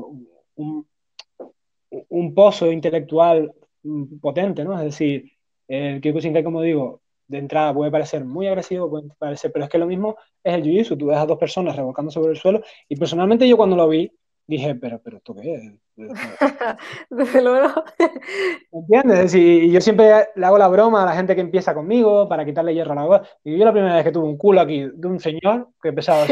un, pozo intelectual potente, ¿no? Es decir, el Kyokushinkai, como digo, de entrada puede parecer muy agresivo, puede parecer, pero es que lo mismo es el jiu-jitsu, tú ves a dos personas revolcando sobre el suelo y personalmente yo cuando lo vi dije, pero, pero ¿esto qué es? Desde luego. ¿Entiendes? Y yo siempre le hago la broma a la gente que empieza conmigo para quitarle hierro a la voz. Y yo la primera vez que tuve un culo aquí de un señor que pesaba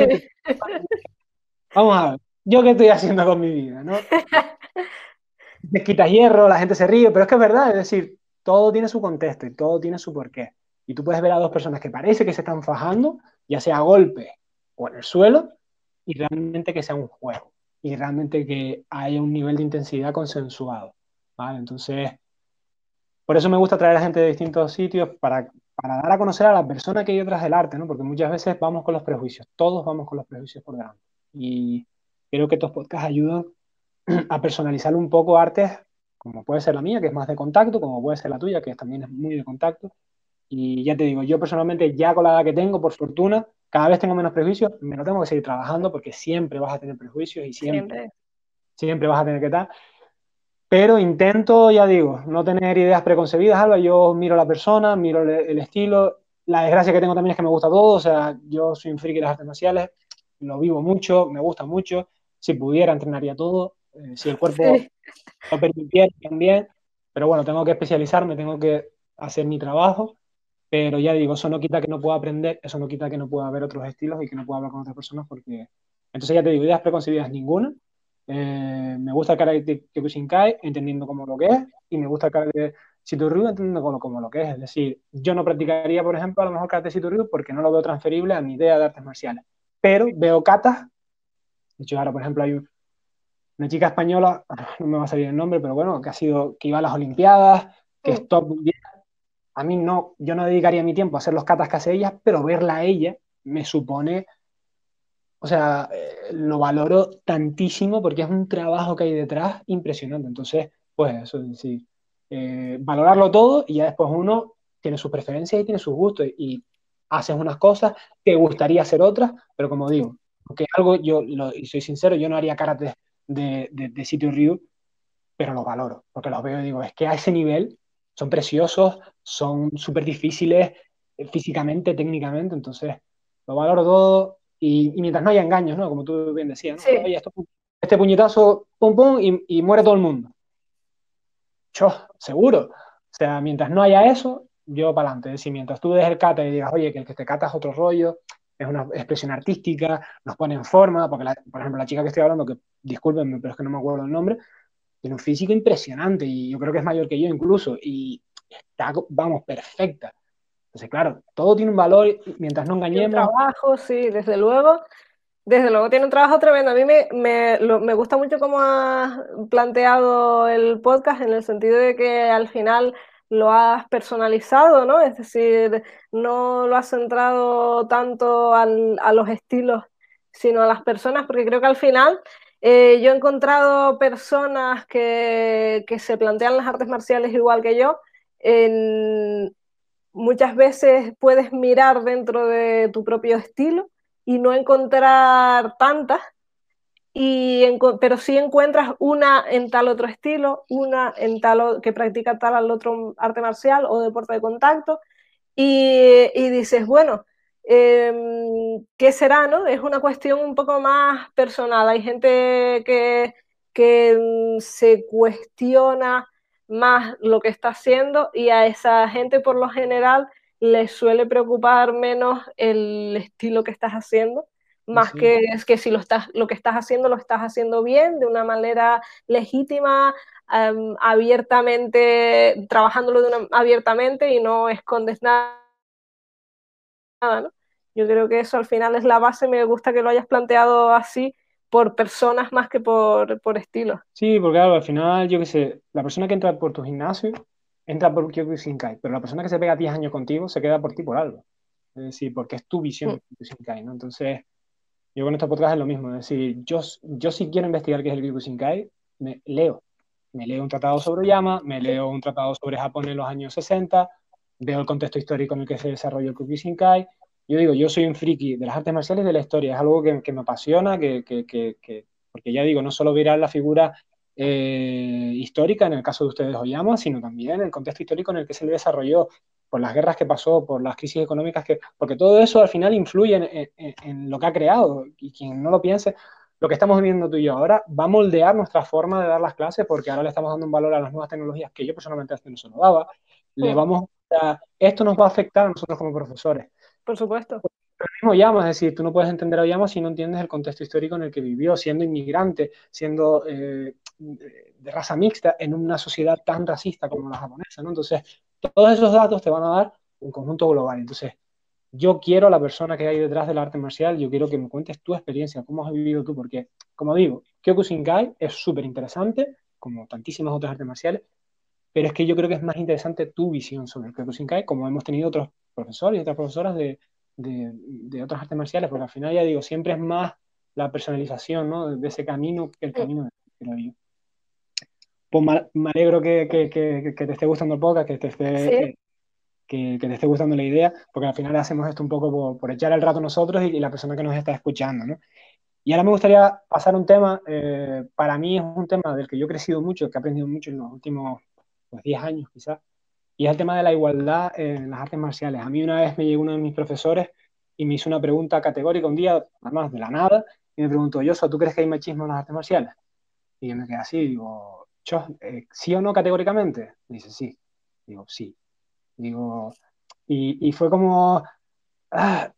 Vamos a ver, ¿yo qué estoy haciendo con mi vida? ¿no? Te quitas hierro, la gente se ríe, pero es que es verdad, es decir, todo tiene su contexto y todo tiene su porqué. Y tú puedes ver a dos personas que parece que se están fajando, ya sea a golpe o en el suelo, y realmente que sea un juego. Y realmente que haya un nivel de intensidad consensuado. ¿vale? Entonces, por eso me gusta traer a gente de distintos sitios para, para dar a conocer a la persona que hay detrás del arte, ¿no? Porque muchas veces vamos con los prejuicios, todos vamos con los prejuicios por delante. Y creo que estos podcasts ayudan a personalizar un poco artes como puede ser la mía, que es más de contacto, como puede ser la tuya, que también es muy de contacto. Y ya te digo, yo personalmente, ya con la edad que tengo, por fortuna, cada vez tengo menos prejuicios, me lo tengo que seguir trabajando porque siempre vas a tener prejuicios y siempre, siempre, vas a tener que estar. Pero intento, ya digo, no tener ideas preconcebidas, Alba. Yo miro a la persona, miro el, estilo. La desgracia que tengo también es que me gusta todo. O sea, yo soy un friki de las artes marciales, lo vivo mucho, me gusta mucho. Si pudiera, entrenaría todo. Eh, si el cuerpo lo permitiera también. Pero bueno, tengo que especializarme, tengo que hacer mi trabajo. Pero ya digo, eso no quita que no pueda aprender, eso no quita que no pueda ver otros estilos y que no pueda hablar con otras personas porque... Entonces ya te digo, ideas preconcebidas ninguna. Eh, me gusta el karate Kyokushinkai entendiendo como lo que es y me gusta el karate Shitoryu entendiendo como, como lo que es. Es decir, yo no practicaría, por ejemplo, a lo mejor karate Shitoryu porque no lo veo transferible a mi idea de artes marciales. Pero veo katas. De hecho, ahora, por ejemplo, hay un, una chica española, no me va a salir el nombre, pero bueno, que ha sido, que iba a las Olimpiadas, que es top mundial. A mí no, yo no dedicaría mi tiempo a hacer los catas que hace ella, pero verla a ella me supone, o sea, eh, lo valoro tantísimo porque es un trabajo que hay detrás impresionante. Entonces, pues eso, sí, eh, valorarlo todo y ya después uno tiene sus preferencias y tiene sus gustos y haces unas cosas, te gustaría hacer otras, pero como digo, porque algo, yo, y soy sincero, yo no haría karate de, de, sitio Ryu, pero los valoro, porque los veo y digo, es que a ese nivel son preciosos, son súper difíciles eh, físicamente, técnicamente, entonces lo valoro todo y, mientras no haya engaños, ¿no? Como tú bien decías, este puñetazo, pum, pum, y, muere todo el mundo. Yo, seguro. O sea, mientras no haya eso, yo para adelante. Es decir, mientras tú des el kata y digas, oye, que el que te cata es otro rollo, es una expresión artística, nos pone en forma, porque, por ejemplo, la chica que estoy hablando, que discúlpenme, pero es que no me acuerdo el nombre, tiene un físico impresionante y yo creo que es mayor que yo incluso, y está, vamos, perfecta. Entonces, claro, todo tiene un valor mientras no engañemos. Un trabajo, sí, desde luego. Desde luego tiene un trabajo tremendo. A mí me, me, me gusta mucho cómo has planteado el podcast en el sentido de que al final lo has personalizado, ¿no? Es decir, no lo has centrado tanto a los estilos, sino a las personas, porque creo que al final eh, yo he encontrado personas que, se plantean las artes marciales igual que yo. muchas veces puedes mirar dentro de tu propio estilo y no encontrar tantas pero si encuentras una en tal otro estilo, una en tal que practica tal al otro arte marcial o deporte de contacto, y, dices, bueno, Em, ¿Qué será, no? Es una cuestión un poco más personal. Hay gente que, que mm, se cuestiona más lo que está haciendo y a esa gente por lo general les suele preocupar menos el estilo que estás haciendo, más que es que si lo, estás, lo que estás haciendo lo estás haciendo bien, de una manera legítima, abiertamente, trabajándolo de una, abiertamente y no escondes nada. ¿no? Yo creo que eso al final es la base, me gusta que lo hayas planteado así, por personas más que por, por estilo. Sí, porque claro, al final, yo qué sé, la persona que entra por tu gimnasio entra por Kyokushinkai, pero la persona que se pega 10 años contigo se queda por ti por algo. Es decir, porque es tu visión de mm. Kyokushinkai, ¿no? Entonces, yo con estos podcast es lo mismo. Es decir, yo, yo si quiero investigar qué es el Kyokushinkai, me leo. Me leo un tratado sobre Yama, me leo un tratado sobre Japón en los años 60, veo el contexto histórico en el que se desarrolló el Kyokushinkai, yo digo, yo soy un friki de las artes marciales de la historia, es algo que, que me apasiona, que, que, porque ya digo, no solo mirar la figura eh, histórica, en el caso de ustedes Oyama, sino también el contexto histórico en el que se le desarrolló, por las guerras que pasó, por las crisis económicas, que, porque todo eso al final influye en, en, lo que ha creado, y quien no lo piense, lo que estamos viviendo tú y yo ahora va a moldear nuestra forma de dar las clases, porque ahora le estamos dando un valor a las nuevas tecnologías que yo personalmente antes no se lo daba, le vamos a, esto nos va a afectar a nosotros como profesores. Por supuesto. El mismo Yama, es decir, tú no puedes entender a Yama si no entiendes el contexto histórico en el que vivió, siendo inmigrante, siendo eh, de raza mixta, en una sociedad tan racista como la japonesa, ¿no? Entonces, todos esos datos te van a dar un conjunto global. Entonces, yo quiero a la persona que hay detrás del arte marcial, yo quiero que me cuentes tu experiencia, cómo has vivido tú, porque, como digo, Kyokushinkai es súper interesante, como tantísimas otras artes marciales, pero es que yo creo que es más interesante tu visión sobre el Kyokushinkai, como hemos tenido otros profesores y otras profesoras de, de, otras artes marciales, porque al final ya digo, siempre es más la personalización ¿no? de ese camino que el camino de yo. Pues me alegro que, que, que, te esté gustando el podcast, que te esté, que, te esté gustando la idea, porque al final hacemos esto un poco por, por echar el rato nosotros y, la persona que nos está escuchando. ¿no? Y ahora me gustaría pasar un tema, eh, para mí es un tema del que yo he crecido mucho, que he aprendido mucho en los últimos 10 pues, años quizás, y es el tema de la igualdad en las artes marciales. A mí una vez me llegó uno de mis profesores y me hizo una pregunta categórica un día, además de la nada, y me preguntó, Yoso, ¿tú crees que hay machismo en las artes marciales? Y yo me quedé así, digo, eh, ¿sí o no categóricamente? dice, sí. Digo, sí. Digo, y, y fue como, ah,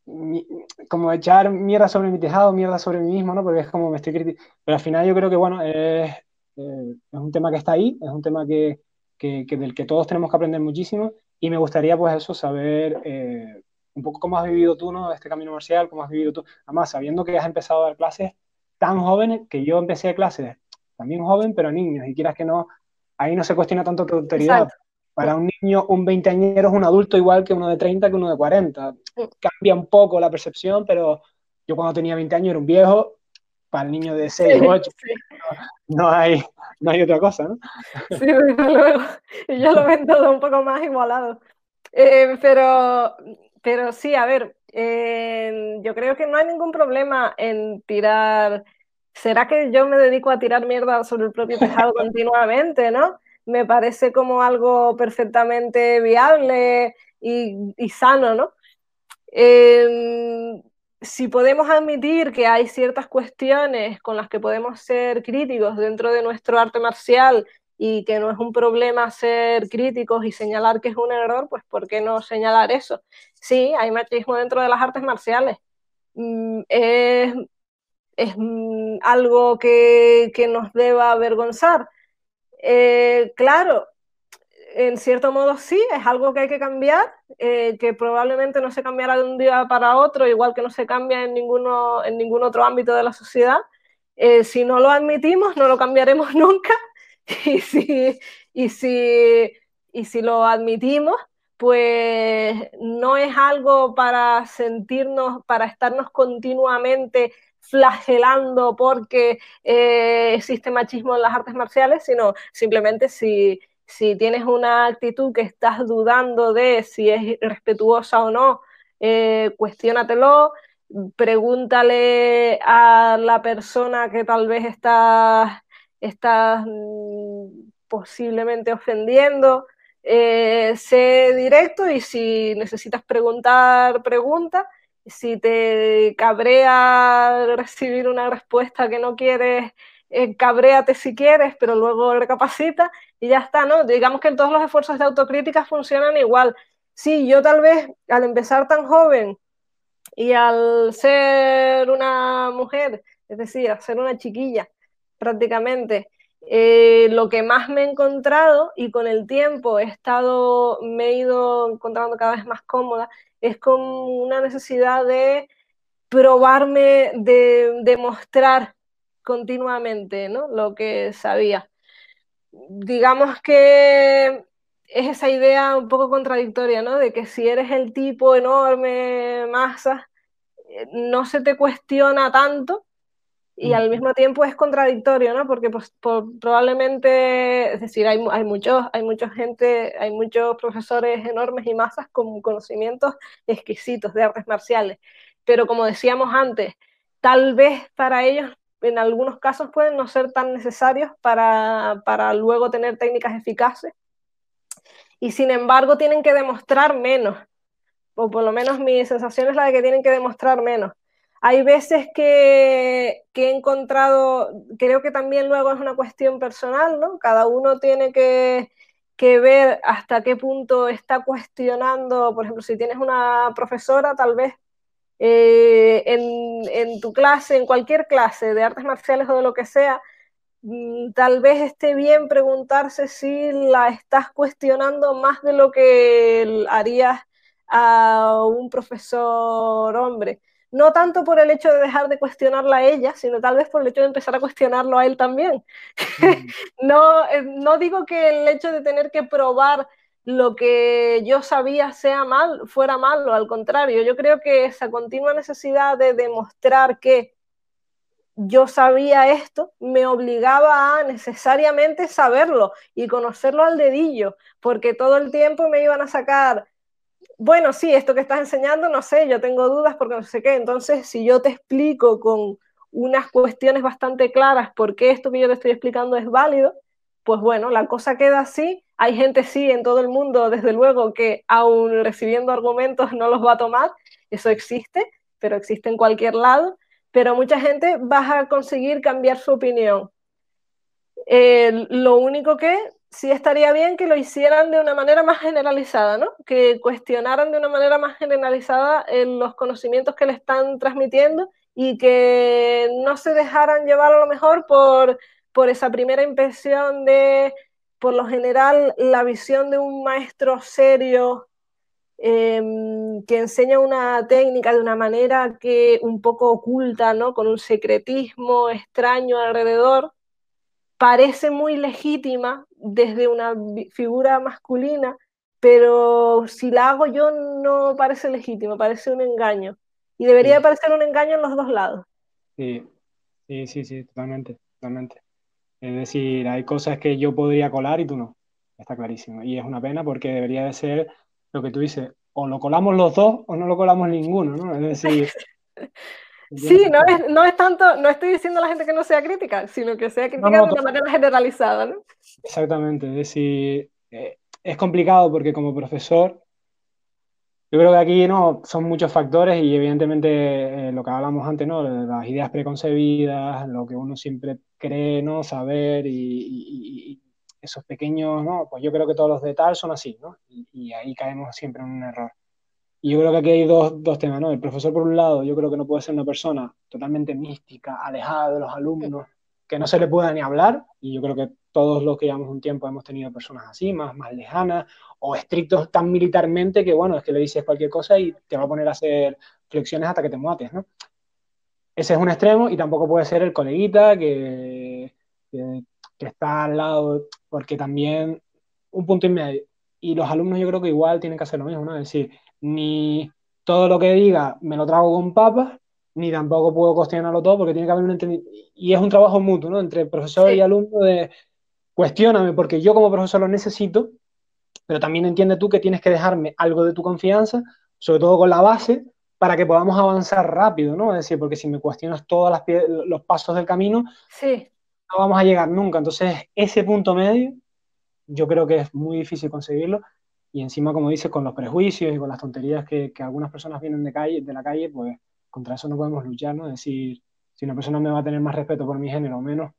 como echar mierda sobre mi tejado, mierda sobre mí mismo, ¿no? Porque es como me estoy criticando. Pero al final yo creo que, bueno, es, eh, es un tema que está ahí, es un tema que, que, del que todos tenemos que aprender muchísimo y me gustaría pues eso, saber eh, un poco cómo has vivido tú, ¿no? Este camino marcial, cómo has vivido tú, además sabiendo que has empezado a dar clases tan jóvenes, que yo empecé clases también joven, pero niños, y quieras que no, ahí no se cuestiona tanto tu autoridad. Para un niño, un veinteañero es un adulto igual que uno de 30, que uno de 40. Cambia un poco la percepción, pero yo cuando tenía 20 años era un viejo, para el niño de 6 o 8, no, hay, no hay otra cosa, ¿no? Sí, desde luego. Yo lo ven todo un poco más igualado. Eh, pero, pero sí, a ver, eh, yo creo que no hay ningún problema en tirar. ¿Será que yo me dedico a tirar mierda sobre el propio tejado continuamente, no? Me parece como algo perfectamente viable y, y sano, ¿no? Eh, si podemos admitir que hay ciertas cuestiones con las que podemos ser críticos dentro de nuestro arte marcial y que no es un problema ser críticos y señalar que es un error, pues ¿por qué no señalar eso? Sí, hay machismo dentro de las artes marciales. Mm, es, mm, algo que, nos deba avergonzar. Eh, claro, en cierto modo sí, es algo que hay que cambiar, eh, que probablemente no se cambiará de un día para otro, igual que no se cambia en, ninguno, en ningún otro ámbito de la sociedad. Eh, si no lo admitimos, no lo cambiaremos nunca. Y si, y si, y si lo admitimos, pues no es algo para sentirnos, para estarnos continuamente flagelando porque eh, existe machismo en las artes marciales, sino simplemente si, si tienes una actitud que estás dudando de si es respetuosa o no, eh, cuestiónatelo, pregúntale a la persona que tal vez estás, mm, posiblemente ofendiendo. Eh, sé directo y si necesitas preguntar, pregunta. si te cabrea recibir una respuesta que no quieres, eh, cabréate si quieres, pero luego recapacita y ya está, ¿no? Digamos que todos los esfuerzos de autocrítica funcionan igual. Sí, yo tal vez al empezar tan joven y al ser una mujer, es decir, al ser una chiquilla prácticamente, eh, lo que más me he encontrado y con el tiempo he estado, me he ido encontrando cada vez más cómoda, es con una necesidad de probarme, de demostrar continuamente ¿no? lo que sabía. Digamos que es esa idea un poco contradictoria, ¿no? De que si eres el tipo enorme, masa, eh, no se te cuestiona tanto y al mismo tiempo es contradictorio, ¿no? Porque pues, probablemente, es decir, hay, hay, muchos, hay mucha gente, hay muchos profesores enormes y masas con conocimientos exquisitos de artes marciales, pero como decíamos antes, tal vez para ellos en algunos casos pueden no ser tan necesarios para, para luego tener técnicas eficaces y sin embargo tienen que demostrar menos, o por lo menos mi sensación es la de que tienen que demostrar menos. Hay veces que, he encontrado, creo que también luego es una cuestión personal, ¿no? Cada uno tiene que, ver hasta qué punto está cuestionando, por ejemplo, si tienes una profesora, tal vez eh, en, en, tu clase, en cualquier clase de artes marciales o de lo que sea, mm, tal vez esté bien preguntarse si la estás cuestionando más de lo que harías a un profesor hombre no tanto por el hecho de dejar de cuestionarla a ella, sino tal vez por el hecho de empezar a cuestionarlo a él también. no, eh, no digo que el hecho de tener que probar lo que yo sabía sea mal, fuera malo, al contrario, yo creo que esa continua necesidad de demostrar que yo sabía esto me obligaba a necesariamente saberlo y conocerlo al dedillo, porque todo el tiempo me iban a sacar bueno, sí, esto que estás enseñando, no sé, yo tengo dudas porque no sé qué. Entonces, si yo te explico con unas cuestiones bastante claras por qué esto que yo te estoy explicando es válido, pues bueno, la cosa queda así. Hay gente, sí, en todo el mundo, desde luego, que aún recibiendo argumentos no los va a tomar. Eso existe, pero existe en cualquier lado. Pero mucha gente va a conseguir cambiar su opinión. Eh, lo único que sí estaría bien que lo hicieran de una manera más generalizada, ¿no? Que cuestionaran de una manera más generalizada eh, los conocimientos que le están transmitiendo y que no se dejaran llevar a lo mejor por, por esa primera impresión de, por lo general, la visión de un maestro serio em, que enseña una técnica de una manera que un poco oculta, ¿no? Con un secretismo extraño alrededor parece muy legítima desde una figura masculina, pero si la hago yo no parece legítima, parece un engaño. Y debería parecer un engaño en los dos lados. Sí, sí, sí, sí, totalmente, totalmente. Es decir, hay cosas que yo podría colar y tú no. Está clarísimo. Y es una pena porque debería de ser lo que tú dices, o lo colamos los dos o no lo colamos ninguno, ¿no? Es decir, Sí, no es, no es tanto, no estoy diciendo a la gente que no sea crítica, sino que sea crítica de una manera generalizada, ¿no? Exactamente, es decir, eh, es complicado porque como profesor, yo creo que aquí no son muchos factores y evidentemente eh, lo que hablamos antes, ¿no? Las ideas preconcebidas, lo que uno siempre cree, ¿no? Saber y, esos pequeños, ¿no? Pues yo creo que todos los de tal son así, ¿no? y ahí caemos siempre en un error. Y yo creo que aquí hay dos, dos, temas, ¿no? El profesor, por un lado, yo creo que no puede ser una persona totalmente mística, alejada de los alumnos, que no se le pueda ni hablar, y yo creo que todos los que llevamos un tiempo hemos tenido personas así, más, más lejanas, o estrictos tan militarmente que, bueno, es que le dices cualquier cosa y te va a poner a hacer flexiones hasta que te mates, ¿no? Ese es un extremo y tampoco puede ser el coleguita que, que, que está al lado, porque también un punto y medio. Y los alumnos yo creo que igual tienen que hacer lo mismo, ¿no? Es decir, ni todo lo que diga me lo trago con papas, ni tampoco puedo cuestionarlo todo porque tiene que haber un entendimiento. Y es un trabajo mutuo, ¿no? Entre profesor y alumno de cuestióname porque yo como profesor lo necesito, pero también entiende tú que tienes que dejarme algo de tu confianza, sobre todo con la base, para que podamos avanzar rápido, ¿no? Es decir, porque si me cuestionas todos los pasos del camino, sí. no vamos a llegar nunca. Entonces, ese punto medio, yo creo que es muy difícil conseguirlo y encima, como dices, con los prejuicios y con las tonterías que, que algunas personas vienen de, calle, de la calle, pues contra eso no podemos luchar, ¿no? Es decir, si una persona me va a tener más respeto por mi género o menos,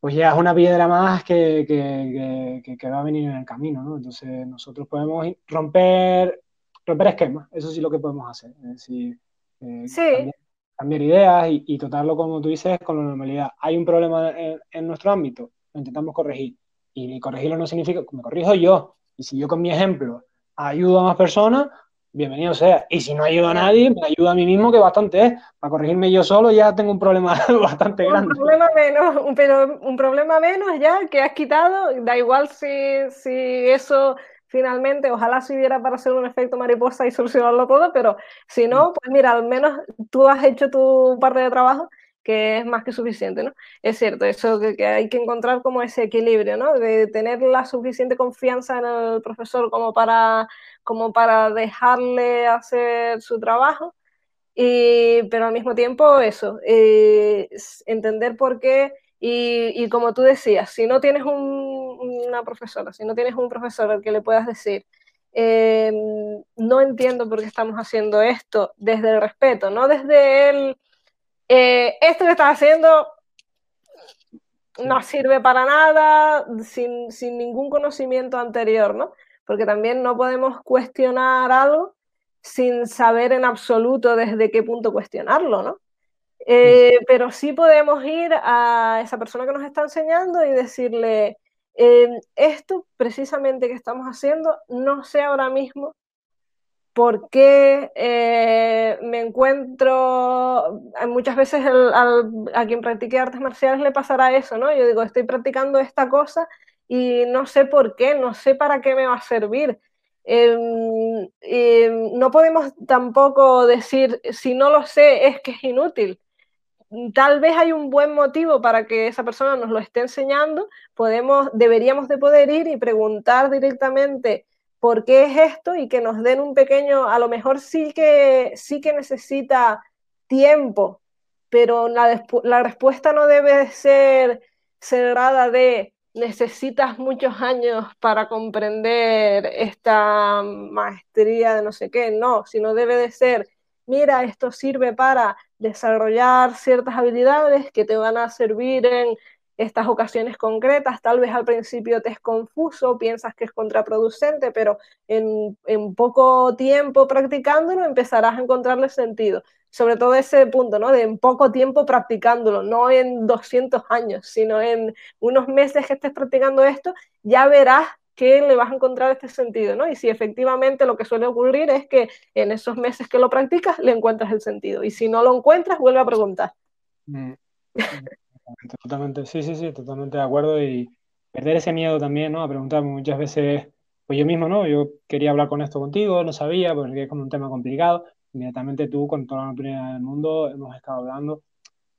pues ya es una piedra más que, que, que, va a venir en el camino, ¿no? Entonces nosotros podemos romper, romper esquemas, eso sí lo que podemos hacer, es decir, eh, cambiar, ideas y, y, tratarlo, como tú dices, con la normalidad. Hay un problema en, en nuestro ámbito, lo intentamos corregir, y corregirlo no significa, me corrijo yo, y si yo con mi ejemplo ayudo a más personas, bienvenido sea. Y si no ayudo a nadie, me ayuda a mí mismo, que bastante es. Para corregirme yo solo ya tengo un problema bastante grande. Un problema menos, pero un problema menos ya que has quitado. Da igual si, si eso finalmente, ojalá sirviera para hacer un efecto mariposa y solucionarlo todo, pero si no, mm. pues mira, al menos tú has hecho tu parte de trabajo que es más que suficiente, ¿no? Es cierto, eso que, hay que encontrar como ese equilibrio, ¿no? De tener la suficiente confianza en el profesor como para, como para dejarle hacer su trabajo, y, pero al mismo tiempo eso, eh, entender por qué, y, como tú decías, si no tienes una profesora, si no tienes un profesor al que le puedas decir, em, no entiendo por qué estamos haciendo esto desde el respeto, no desde el eh, esto que estás haciendo no sirve para nada, sin, ningún conocimiento anterior, ¿no? Porque también no podemos cuestionar algo sin saber en absoluto desde qué punto cuestionarlo, ¿no? Eh, pero sí podemos ir a esa persona que nos está enseñando y decirle, eh, esto precisamente que estamos haciendo, no sé ahora mismo por qué eh, me encuentro, muchas veces a quien practique artes marciales le pasará eso, ¿no? Yo digo, estoy practicando esta cosa y no sé por qué, no sé para qué me va a servir. Em, em, no podemos tampoco decir, si no lo sé, es que es inútil. Tal vez hay un buen motivo para que esa persona nos lo esté enseñando, podemos, deberíamos de poder ir y preguntar directamente por qué es esto y que nos den un pequeño, a lo mejor sí que, sí que necesita tiempo, pero la, respuesta no debe ser cerrada de necesitas muchos años para comprender esta maestría de no sé qué, no, sino debe de ser, mira, esto sirve para desarrollar ciertas habilidades que te van a servir en estas ocasiones concretas, tal vez al principio te es confuso, piensas que es contraproducente, pero en, poco tiempo practicándolo empezarás a encontrarle sentido. Sobre todo ese punto, ¿no? De en poco tiempo practicándolo, no en 200 años, sino en unos meses que estés practicando esto, ya verás que le vas a encontrar este sentido, ¿no? Y si efectivamente lo que suele ocurrir es que en esos meses que lo practicas le encuentras el sentido. Y si no lo encuentras, vuelve a preguntar. Mm. Totalmente, sí, sí, sí, totalmente de acuerdo y perder ese miedo también, ¿no? A preguntarme muchas veces, pues yo mismo, ¿no? Yo quería hablar con esto contigo, no sabía, porque es como un tema complicado. Inmediatamente tú, con toda la oportunidad del mundo, hemos estado hablando.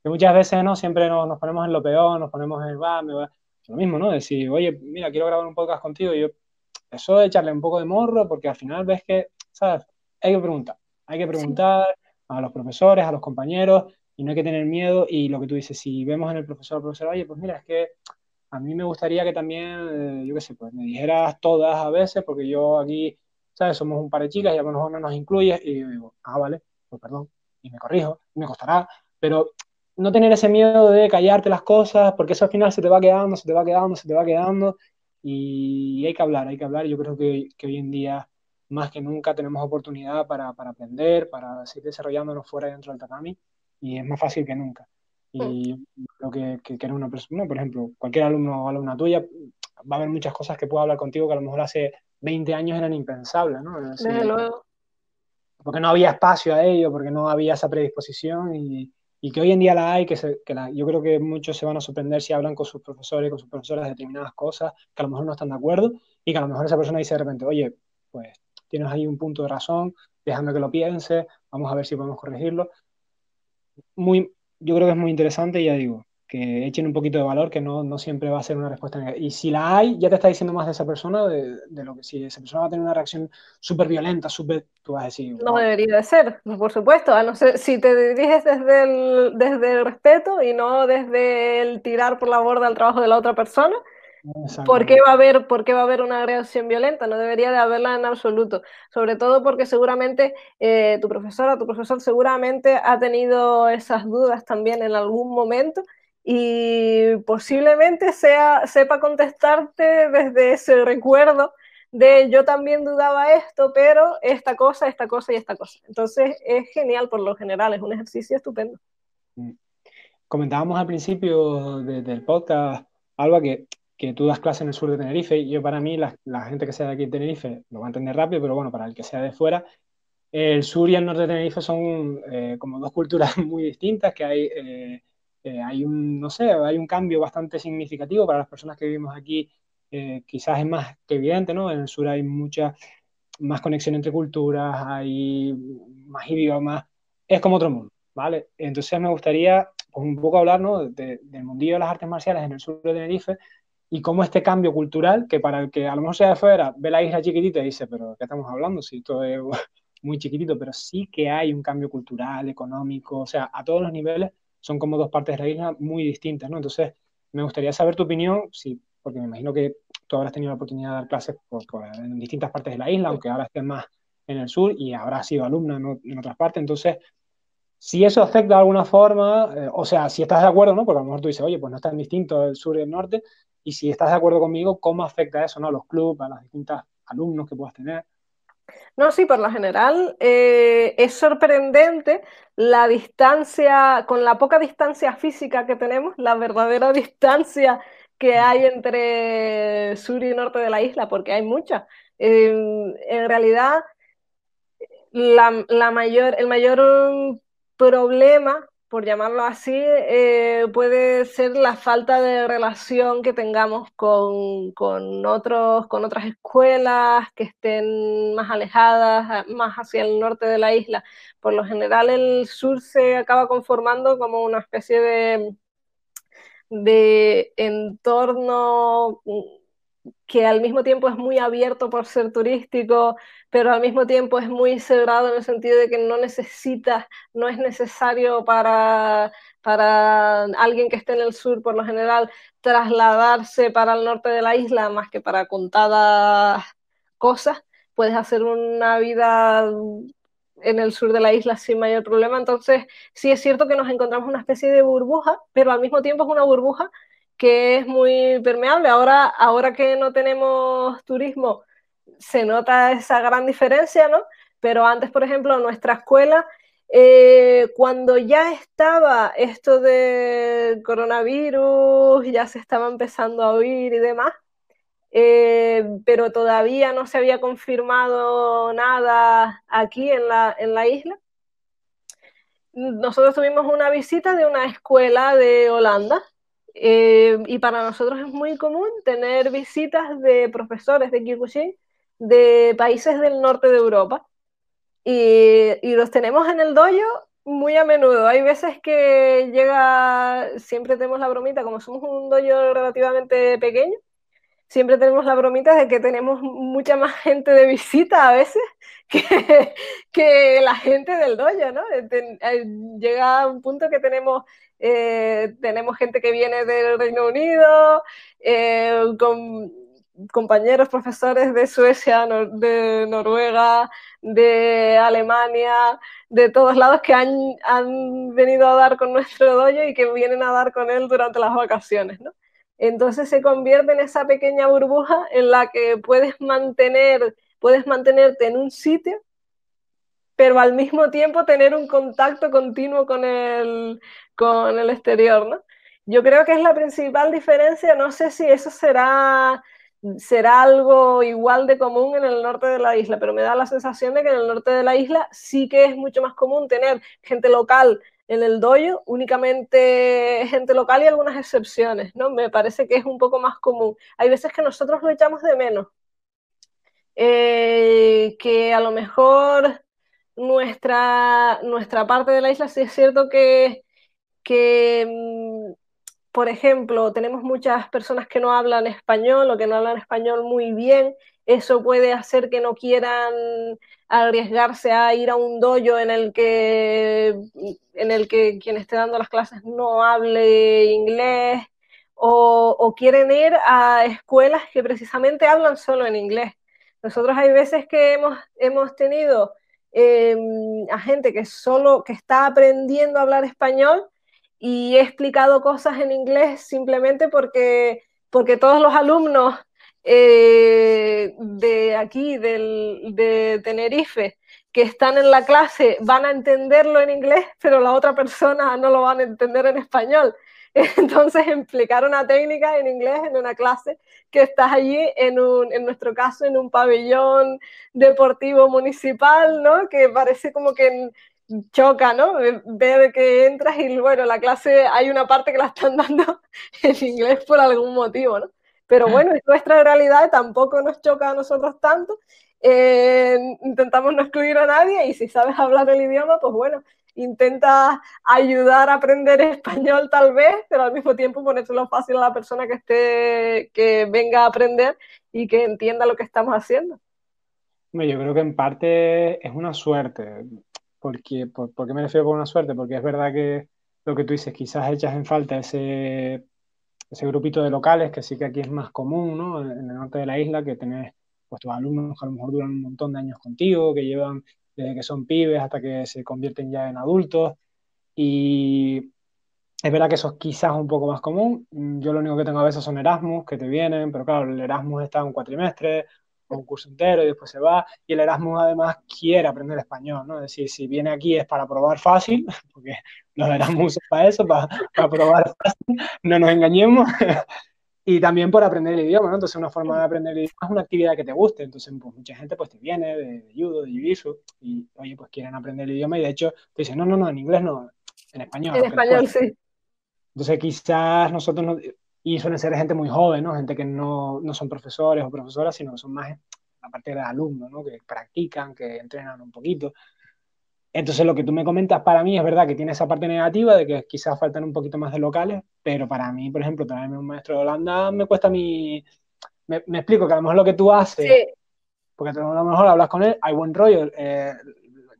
Muchas veces, ¿no? Siempre nos, nos ponemos en lo peor, nos ponemos en, va, me va. Lo mismo, ¿no? Decir, oye, mira, quiero grabar un podcast contigo y yo, eso de echarle un poco de morro, porque al final ves que, ¿sabes? Hay que preguntar. Hay que preguntar a los profesores, a los compañeros, y no hay que tener miedo. Y lo que tú dices, si vemos en el profesor, profesor, oye, pues mira, es que a mí me gustaría que también, eh, yo qué sé, pues me dijeras todas a veces, porque yo aquí, ¿sabes? Somos un par de chicas y a lo mejor no nos incluyes. Y yo digo, ah, vale, pues perdón, y me corrijo, me costará, pero no tener ese miedo de callarte las cosas, porque eso al final se te va quedando, se te va quedando, se te va quedando, y hay que hablar, hay que hablar. Yo creo que, que hoy en día, más que nunca, tenemos oportunidad para, para aprender, para seguir desarrollándonos fuera y dentro del tatami y es más fácil que nunca. Y mm. creo que, que, que eres una persona, por ejemplo, cualquier alumno o alumna tuya, va a haber muchas cosas que pueda hablar contigo que a lo mejor hace 20 años eran impensables, ¿no? Desde luego. Porque no había espacio a ello, porque no había esa predisposición y, y que hoy en día la hay, que, se, que la, yo creo que muchos se van a sorprender si hablan con sus profesores, con sus profesoras de determinadas cosas que a lo mejor no están de acuerdo y que a lo mejor esa persona dice de repente, oye, pues tienes ahí un punto de razón, déjame que lo piense, vamos a ver si podemos corregirlo muy, yo creo que es muy interesante, ya digo, que echen un poquito de valor, que no, no siempre va a ser una respuesta negativa. Y si la hay, ya te está diciendo más de esa persona, de, de lo que si esa persona va a tener una reacción súper violenta, súper, tú vas a decir... No debería de ser, por supuesto, a no ser, si te diriges desde el, desde el respeto y no desde el tirar por la borda el trabajo de la otra persona, ¿por qué, va a haber, ¿por qué va a haber una agresión violenta? No debería de haberla en absoluto. Sobre todo porque seguramente eh, tu profesora, tu profesor seguramente ha tenido esas dudas también en algún momento y posiblemente sea, sepa contestarte desde ese recuerdo de yo también dudaba esto, pero esta cosa, esta cosa y esta cosa. Entonces es genial por lo general, es un ejercicio estupendo. Mm. Comentábamos al principio del podcast, Alba, que, que, tú das clases en el sur de Tenerife y yo para mí, la, gente que sea de aquí en Tenerife lo va a entender rápido, pero bueno, para el que sea de fuera, el sur y el norte de Tenerife son eh, como dos culturas muy distintas, que hay... Eh, eh, hay un, no sé, hay un cambio bastante significativo para las personas que vivimos aquí. Eh, quizás es más que evidente, ¿no? En el sur hay mucha más conexión entre culturas, hay más idiomas, es como otro mundo, ¿vale? Entonces me gustaría pues, un poco hablar, ¿no? del mundillo de las artes marciales en el sur de Tenerife y cómo este cambio cultural, que para el que a lo mejor sea de fuera, ve la isla chiquitita y dice, pero ¿qué estamos hablando? Si esto es muy chiquitito, pero sí que hay un cambio cultural, económico, o sea, a todos los niveles son como dos partes de la isla muy distintas, ¿no? Entonces, me gustaría saber tu opinión, sí, porque me imagino que tú habrás tenido la oportunidad de dar clases en distintas partes de la isla, aunque ahora estés más en el sur y habrás sido alumna en, otras partes. Entonces, si eso afecta de alguna forma, eh, o sea, si estás de acuerdo, ¿no? Porque a lo mejor tú dices, oye, pues no es tan distinto el sur y el norte, y si estás de acuerdo conmigo, ¿cómo afecta eso, ¿no? A los clubes, a los distintos alumnos que puedas tener. No, sí, por lo general eh, es sorprendente la distancia, con la poca distancia física que tenemos, la verdadera distancia que hay entre sur y norte de la isla, porque hay mucha. en realidad, la, mayor, el mayor problema por llamarlo así, eh, puede ser la falta de relación que tengamos con, otros, con otras escuelas que estén más alejadas, más hacia el norte de la isla. Por lo general el sur se acaba conformando como una especie de, de entorno que al mismo tiempo es muy abierto por ser turístico, pero al mismo tiempo es muy cerrado en el sentido de que no necesita, no es necesario para, para alguien que esté en el sur, por lo general, trasladarse para el norte de la isla más que para contadas cosas. Puedes hacer una vida en el sur de la isla sin mayor problema. Entonces, sí es cierto que nos encontramos una especie de burbuja, pero al mismo tiempo es una burbuja que es muy permeable. Ahora, ahora que no tenemos turismo, se nota esa gran diferencia, ¿no? Pero antes, por ejemplo, nuestra escuela, eh, cuando ya estaba esto de coronavirus, ya se estaba empezando a oír y demás, eh, pero todavía no se había confirmado nada aquí en la, en la isla. Nosotros tuvimos una visita de una escuela de Holanda eh, y para nosotros es muy común tener visitas de profesores de Kyokushin de países del norte de Europa. Y, y, los tenemos en el dojo muy a menudo. Hay veces que llega, siempre tenemos la bromita, como somos un dojo relativamente pequeño, siempre tenemos la bromita de que tenemos mucha más gente de visita a veces que, que la gente del dojo, ¿no? Eh, llega un punto que tenemos eh, tenemos gente que viene del Reino Unido, eh, compañeros profesores de Suecia, de Noruega, de Alemania, de todos lados que han, han, venido a dar con nuestro dojo y que vienen a dar con él durante las vacaciones, ¿no? Entonces se convierte en esa pequeña burbuja en la que puedes mantener, puedes mantenerte en un sitio pero al mismo tiempo tener un contacto continuo con el, con el exterior, ¿no? Yo creo que es la principal diferencia, no sé si eso será, será algo igual de común en el norte de la isla, pero me da la sensación de que en el norte de la isla sí que es mucho más común tener gente local en el dojo, únicamente gente local y algunas excepciones, ¿no? Me parece que es un poco más común. Hay veces que nosotros lo echamos de menos, eh, que a lo mejor nuestra, nuestra parte de la isla sí es cierto que, que, mm, por ejemplo, tenemos muchas personas que no hablan español o que no hablan español muy bien. Eso puede hacer que no quieran arriesgarse a ir a un dojo en el que, en el que quien esté dando las clases no hable inglés o, quieren ir a escuelas que precisamente hablan solo en inglés. Nosotros hay veces que hemos, hemos tenido em, a gente que solo que está aprendiendo a hablar español y he explicado cosas en inglés simplemente porque, porque todos los alumnos eh, de aquí, de Tenerife, que están en la clase van a entenderlo en inglés, pero la otra persona no lo van a entender en español. Entonces, explicar una técnica en inglés en una clase que estás allí, en, un, en nuestro caso, en un pabellón deportivo municipal, ¿no? Que parece como que choca, ¿no? Ver que entras y, bueno, la clase hay una parte que la están dando en inglés por algún motivo, ¿no? Pero bueno, es nuestra realidad, tampoco nos choca a nosotros tanto. Eh, intentamos no excluir a nadie y si sabes hablar el idioma, pues bueno, intenta ayudar a aprender español tal vez, pero al mismo tiempo ponérselo fácil a la persona que esté, que venga a aprender y que entienda lo que estamos haciendo. Yo creo que en parte es una suerte. Porque, por, qué me refiero con una suerte? Porque es verdad que lo que tú dices, quizás echas en falta ese, ese grupito de locales, que sí que aquí es más común, ¿no? En el norte de la isla, que tenés pues, tus alumnos que a lo mejor duran un montón de años contigo, que llevan desde que son pibes hasta que se convierten ya en adultos. Y es verdad que eso es quizás un poco más común. Yo lo único que tengo a veces son Erasmus que te vienen, pero claro, el Erasmus está un cuatrimestre o un curso entero y después se va. Y el Erasmus además quiere aprender español, ¿no? Es decir, si viene aquí es para probar fácil, porque los Erasmus son para eso, para, para probar fácil, no nos engañemos. y también por aprender el idioma, ¿no? Entonces una forma de aprender el idioma es una actividad que te guste, entonces pues mucha gente pues te viene de, de judo, de jiu y oye, pues quieren aprender el idioma y de hecho te dicen, no, no, no, en inglés no, en español. En español, sí. Entonces quizás nosotros, no, y suelen ser gente muy joven, ¿no? Gente que no, no son profesores o profesoras, sino que son más la parte de alumnos, ¿no? Que practican, que entrenan un poquito. Entonces, lo que tú me comentas para mí es verdad que tiene esa parte negativa de que quizás faltan un poquito más de locales, pero para mí, por ejemplo, traerme un maestro de Holanda me cuesta mí. Me, explico que a lo mejor lo que tú haces, porque a lo mejor hablas con él, hay buen rollo. Eh,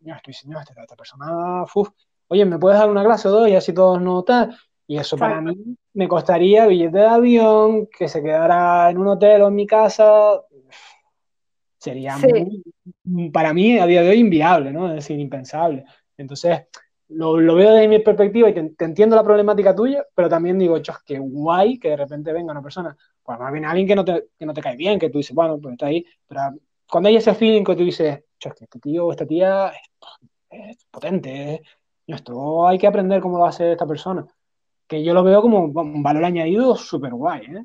yo estoy señor, esta, esta persona, uf, oye, ¿me puedes dar una clase o dos y así todos no tal? Y eso para mí me costaría billete de avión, que se quedara en un hotel o en mi casa, sería para mí a día de hoy inviable, ¿no? Es decir, impensable. Entonces, lo, lo veo desde mi perspectiva y te, entiendo la problemática tuya, pero también digo, chos, qué guay que de repente venga una persona, pues más bien alguien que no, te, que no te cae bien, que tú dices, bueno, pues está ahí, pero cuando hay ese feeling que tú dices, chos, que este tío o esta tía es, potente, esto hay que aprender cómo lo hace esta persona, que yo lo veo como un valor añadido súper guay, ¿eh?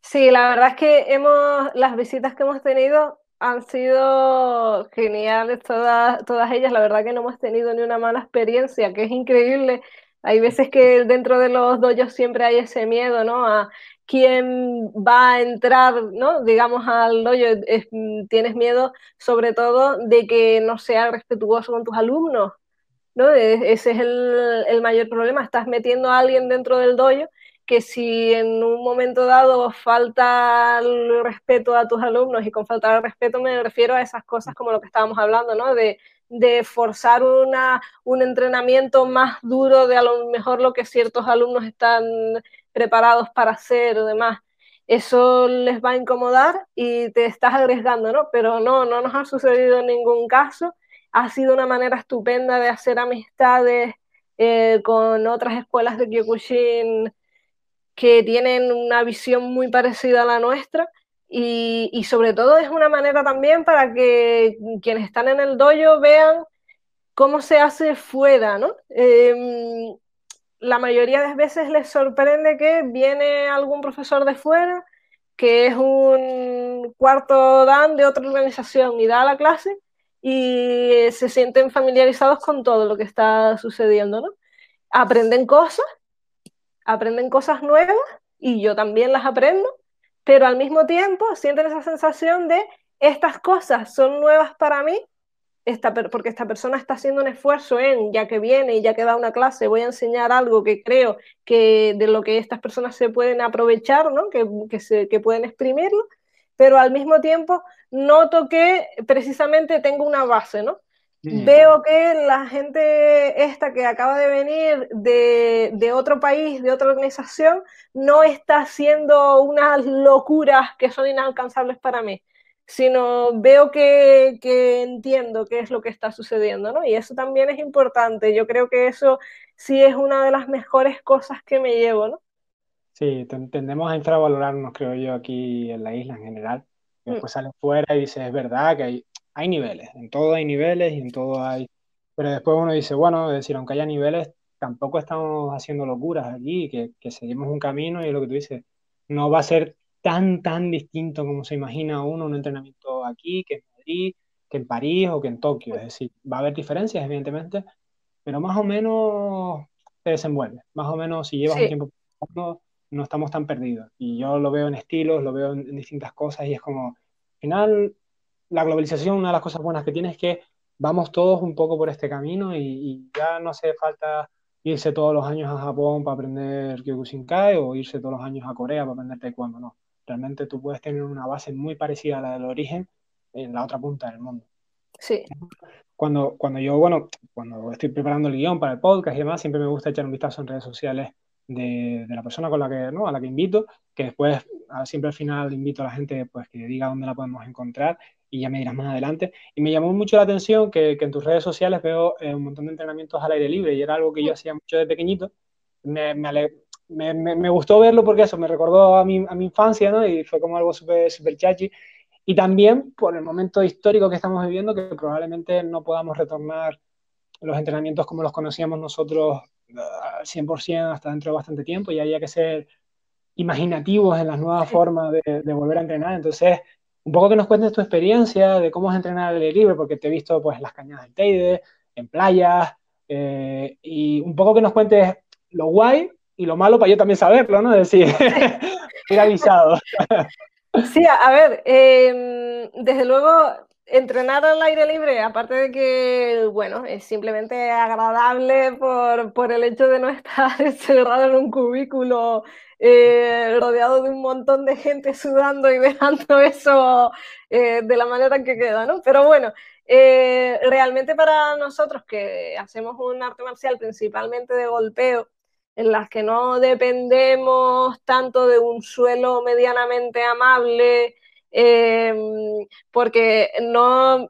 Sí, la verdad es que hemos, las visitas que hemos tenido han sido geniales todas, todas ellas. La verdad que no hemos tenido ni una mala experiencia, que es increíble. Hay veces que dentro de los doyos siempre hay ese miedo, ¿no? A quién va a entrar, ¿no? Digamos al doyo. tienes miedo sobre todo de que no sea respetuoso con tus alumnos, ¿no? E, ese es el, el mayor problema. Estás metiendo a alguien dentro del doyo que si en un momento dado falta el respeto a tus alumnos, y con faltar el respeto me refiero a esas cosas como lo que estábamos hablando, ¿no? De, de forzar una, un entrenamiento más duro de a lo mejor lo que ciertos alumnos están preparados para hacer o demás. Eso les va a incomodar y te estás arriesgando, ¿no? Pero no, no nos ha sucedido en ningún caso. Ha sido una manera estupenda de hacer amistades eh, con otras escuelas de Kyokushin que tienen una visión muy parecida a la nuestra y, sobre todo es una manera también para que quienes están en el dojo vean cómo se hace fuera, ¿no? Em, la mayoría de veces les sorprende que viene algún profesor de fuera, que es un cuarto dan de otra organización y da la clase y se sienten familiarizados con todo lo que está sucediendo, ¿no? Aprenden cosas aprenden cosas nuevas y yo también las aprendo, pero al mismo tiempo sienten esa sensación de estas cosas son nuevas para mí, esta, porque esta persona está haciendo un esfuerzo en, ya que viene y ya que da una clase, voy a enseñar algo que creo que de lo que estas personas se pueden aprovechar, ¿no? que, que, se, que pueden exprimirlo, pero al mismo tiempo noto que precisamente tengo una base, ¿no? Mm. Veo que la gente esta que acaba de venir de, de, otro país, de otra organización, no está haciendo unas locuras que son inalcanzables para mí, sino veo que, que, entiendo qué es lo que está sucediendo, ¿no? Y eso también es importante. Yo creo que eso sí es una de las mejores cosas que me llevo, ¿no? Sí, tendemos a infravalorarnos, creo yo, aquí en la isla en general. Mm. Después sales fuera y dices, es verdad que hay, hay niveles, en todo hay niveles y en todo hay... Pero después uno dice, bueno, es decir, aunque haya niveles, tampoco estamos haciendo locuras aquí, que, que seguimos un camino y lo que tú dices, no va a ser tan, tan distinto como se imagina uno un entrenamiento aquí, que en Madrid, que en París o que en Tokio. Es decir, va a haber diferencias, evidentemente, pero más o menos se desenvuelve. Más o menos, si llevas un tiempo no, no estamos tan perdidos. Y yo lo veo en estilos, lo veo en distintas cosas y es como, al final, la globalización, una de las cosas buenas que tiene es que vamos todos un poco por este camino y, ya no hace falta irse todos los años a Japón para aprender Kyokushinkai o irse todos los años a Corea para aprender Taekwondo, no. Realmente tú puedes tener una base muy parecida a la del origen en la otra punta del mundo. Sí. Cuando, cuando yo, bueno, cuando estoy preparando el guion para el podcast y demás, siempre me gusta echar un vistazo en redes sociales de, de, la persona con la que, ¿no? a la que invito, que después siempre al final invito a la gente pues, que diga dónde la podemos encontrar y ya me dirás más adelante. Y me llamó mucho la atención que, que en tus redes sociales veo eh, un montón de entrenamientos al aire libre y era algo que yo hacía mucho de pequeñito. Me, me, me, me gustó verlo porque eso me recordó a mi, a mi infancia ¿no? y fue como algo súper super chachi. Y también por el momento histórico que estamos viviendo, que probablemente no podamos retornar los entrenamientos como los conocíamos nosotros 100% hasta dentro de bastante tiempo y había que ser imaginativos en las nuevas formas de, de volver a entrenar. Entonces, un poco que nos cuentes tu experiencia de cómo es entrenar al aire libre, porque te he visto pues en las cañadas del Teide, en playas, eh, y un poco que nos cuentes lo guay y lo malo para yo también saberlo, ¿no? Es decir, ir avisado. Sí, a ver, em, desde luego entrenar al aire libre, aparte de que, bueno, es simplemente agradable por, por el hecho de no estar encerrado en un cubículo eh, rodeado de un montón de gente sudando y dejando eso eh, de la manera que queda, ¿no? Pero bueno, eh, realmente para nosotros que hacemos un arte marcial principalmente de golpeo, en las que no dependemos tanto de un suelo medianamente amable, porque no,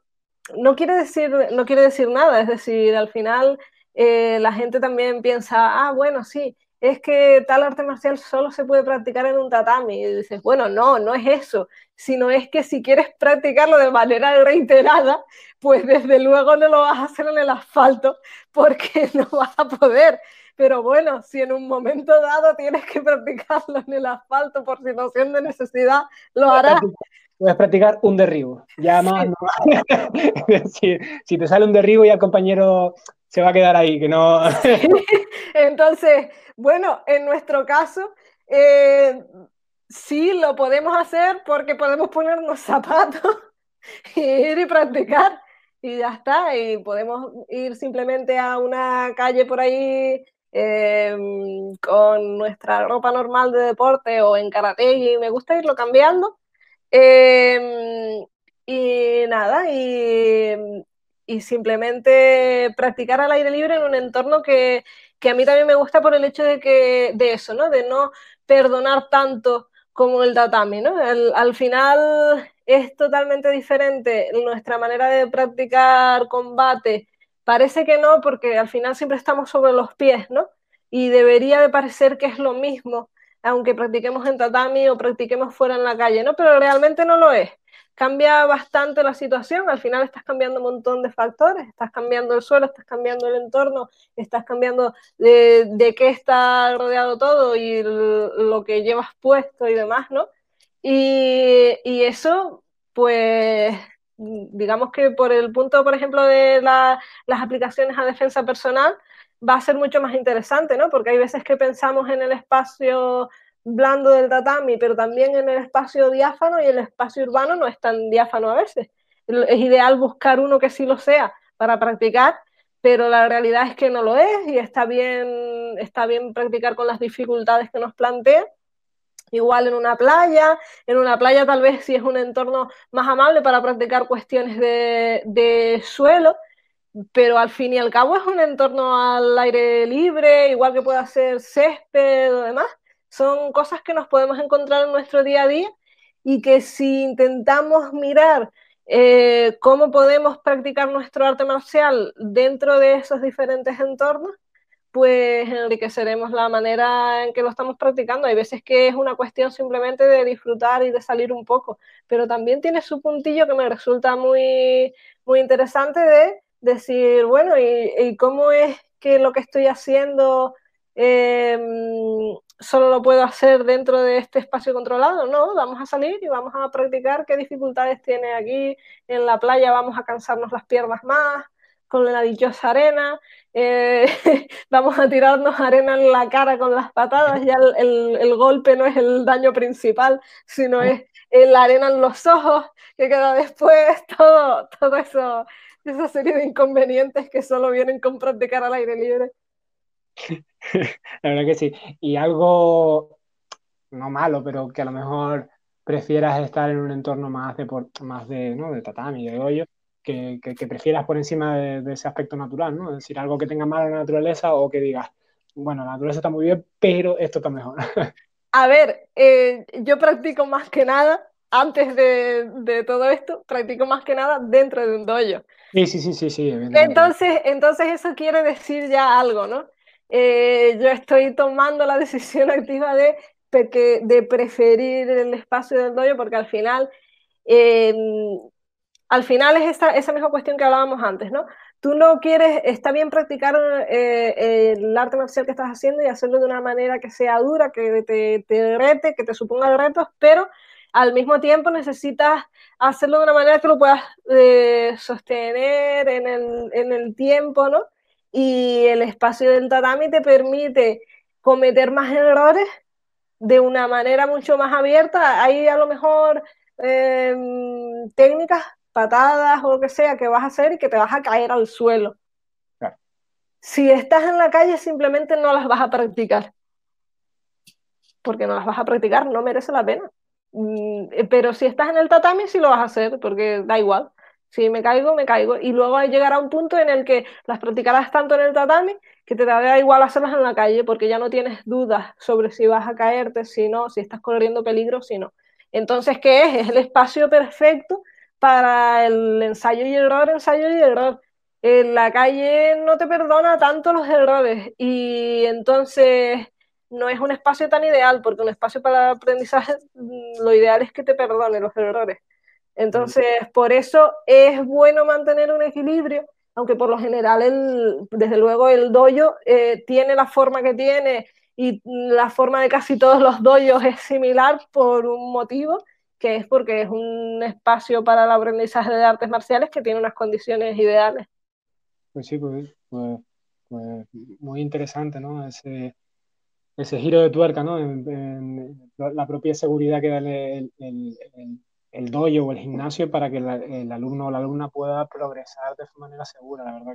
no, quiere decir, no quiere decir nada, es decir, al final la gente también piensa, ah, bueno, sí, es que tal arte marcial solo se puede practicar en un tatami. Y dices, bueno, no, no es eso, sino es que si quieres practicarlo de manera reiterada, pues desde luego no lo vas a hacer en el asfalto porque no vas a poder. Pero bueno, si en un momento dado tienes que practicarlo en el asfalto por situación de necesidad, lo harás. Puedes practicar un derribo. Ya más, si, si, te sale un derribo, ya el compañero se va a quedar ahí, que no. Entonces, bueno, en nuestro caso, eh, sí lo podemos hacer porque podemos ponernos zapatos y ir y practicar y ya está. Y podemos ir simplemente a una calle por ahí em, con nuestra ropa normal de deporte o en karate y me gusta irlo cambiando. Em, y nada, y, y simplemente practicar al aire libre en un entorno que, que, a mí también me gusta por el hecho de que de eso, ¿no? De no perdonar tanto como el tatami, ¿no? al final es totalmente diferente nuestra manera de practicar combate. Parece que no, porque al final siempre estamos sobre los pies, ¿no? Y debería de parecer que es lo mismo, aunque practiquemos en tatami o practiquemos fuera en la calle, ¿no? Pero realmente no lo es cambia bastante la situación, al final estás cambiando un montón de factores, estás cambiando el suelo, estás cambiando el entorno, estás cambiando de, qué está rodeado todo y lo que llevas puesto y demás, ¿no? Y, eso, pues, digamos que por el punto, por ejemplo, de la, las aplicaciones a defensa personal, va a ser mucho más interesante, ¿no? Porque hay veces que pensamos en el espacio blando del tatami, pero también en el espacio diáfano y el espacio urbano no es tan diáfano a veces. Es ideal buscar uno que sí lo sea para practicar, pero la realidad es que no lo es y está bien, está bien practicar con las dificultades que nos plantea. Igual en una playa, en una playa tal vez si es un entorno más amable para practicar cuestiones de, de suelo, pero al fin y al cabo es un entorno al aire libre, igual que puede ser césped o demás. Son cosas que nos podemos encontrar en nuestro día a día y que si intentamos mirar eh, cómo podemos practicar nuestro arte marcial dentro de esos diferentes entornos, pues enriqueceremos la manera en que lo estamos practicando. Hay veces que es una cuestión simplemente de disfrutar y de salir un poco, pero también tiene su puntillo que me resulta muy, muy interesante de decir, bueno, ¿y, cómo es que lo que estoy haciendo em, solo lo puedo hacer dentro de este espacio controlado? No, vamos a salir y vamos a practicar qué dificultades tiene aquí en la playa, vamos a cansarnos las piernas más con la dichosa arena, eh, vamos a tirarnos arena en la cara con las patadas, ya el, el, golpe no es el daño principal, sino es la arena en los ojos que queda después, todo, todo eso esa serie de inconvenientes que solo vienen con practicar al aire libre. La verdad que sí. Y algo, no malo, pero que a lo mejor prefieras estar en un entorno más de, más de, ¿no? de tatami, de hoyo, que, que, prefieras por encima de, ese aspecto natural, ¿no? Es decir, algo que tenga mala naturaleza o que digas, bueno, la naturaleza está muy bien, pero esto está mejor. A ver, eh, yo practico más que nada antes de, de, todo esto, practico más que nada dentro de un dojo. Sí, sí, sí, sí, sí. Entonces, entonces eso quiere decir ya algo, ¿no? Eh, yo estoy tomando la decisión activa de, de preferir el espacio del dojo porque al final, em, al final es esa, esa misma cuestión que hablábamos antes, ¿no? Tú no quieres, está bien practicar eh, el arte marcial que estás haciendo y hacerlo de una manera que sea dura, que te, te rete, que te suponga retos, pero al mismo tiempo necesitas hacerlo de una manera que lo puedas eh, sostener en el, en el tiempo, ¿no? Y el espacio del tatami te permite cometer más errores de una manera mucho más abierta. Hay a lo mejor em, técnicas, patadas o lo que sea que vas a hacer y que te vas a caer al suelo. Si estás en la calle simplemente no las vas a practicar. Porque no las vas a practicar, no merece la pena. Mm, eh, pero si estás en el tatami, sí lo vas a hacer, porque da igual. Si me caigo, me caigo. Y luego llegará un punto en el que las practicarás tanto en el tatami que te da igual hacerlas en la calle, porque ya no tienes dudas sobre si vas a caerte, si no, si estás corriendo peligro, si no. Entonces, ¿qué es? Es el espacio perfecto para el ensayo y error, ensayo y error. En la calle no te perdona tanto los errores y entonces no es un espacio tan ideal, porque un espacio para aprendizaje, mm, lo ideal es que te perdone los errores. Entonces, por eso es bueno mantener un equilibrio, aunque por lo general, desde luego, el doyo eh, tiene la forma que tiene y la forma de casi todos los doyos es similar por un motivo, que es porque es un espacio para el aprendizaje de artes marciales que tiene unas condiciones ideales. Pues sí, pues, pues, pues muy interesante, ¿no? Ese, ese giro de tuerca, ¿no? En, la propia seguridad que da el, el, el, dojo o el gimnasio para que el alumno o la alumna pueda progresar de manera segura. La verdad